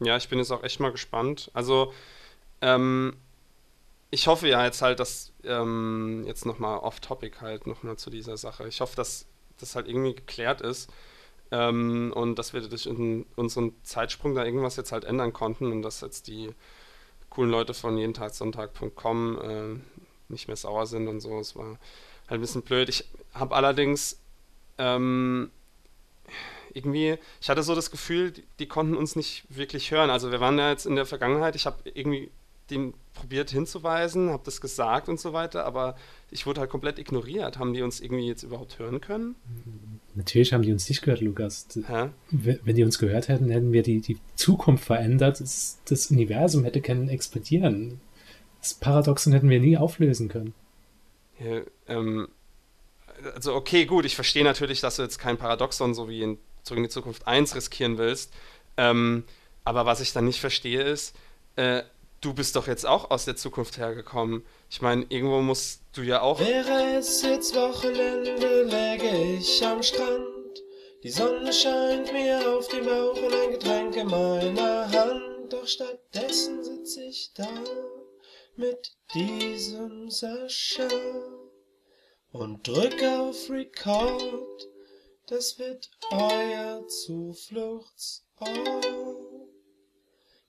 Speaker 1: Ja, ich bin jetzt auch echt mal gespannt. Also, ähm, ich hoffe ja jetzt halt, dass ähm, jetzt nochmal off-topic halt nochmal zu dieser Sache. Ich hoffe, dass das halt irgendwie geklärt ist ähm, und dass wir durch unseren Zeitsprung da irgendwas jetzt halt ändern konnten und dass jetzt die coolen Leute von jedentagsonntag.com äh, nicht mehr sauer sind und so. Es war halt ein bisschen blöd. Ich habe allerdings ähm, irgendwie, ich hatte so das Gefühl, die, die, konnten uns nicht wirklich hören. Also wir waren ja jetzt in der Vergangenheit, ich habe irgendwie den probiert hinzuweisen, habe das gesagt und so weiter, aber ich wurde halt komplett ignoriert. Haben die uns irgendwie jetzt überhaupt hören können?
Speaker 2: Natürlich haben die uns nicht gehört, Lukas. Hä? Wenn die uns gehört hätten, hätten wir die, die Zukunft verändert. Das, das Universum hätte können explodieren. Das Paradoxon hätten wir nie auflösen können.
Speaker 1: Ja, ähm, also okay, gut, ich verstehe natürlich, dass du jetzt kein Paradoxon so wie in Zurück in die Zukunft 1 riskieren willst. Ähm, aber was ich dann nicht verstehe ist, äh, du bist doch jetzt auch aus der Zukunft hergekommen. Ich meine, irgendwo musst du ja auch.
Speaker 3: Wäre es jetzt Wochenende, läge ich am Strand. Die Sonne scheint mir auf den Bauch und ein Getränk in meiner Hand. Doch stattdessen sitze ich da mit diesem Sascha und drück auf Record das wird euer Zufluchtsort.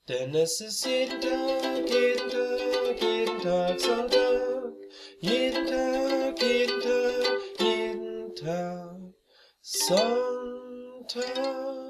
Speaker 3: Denn es ist jeden Tag, jeden Tag, jeden Tag Sonntag, jeden Tag, jeden Tag, jeden Tag Sonntag.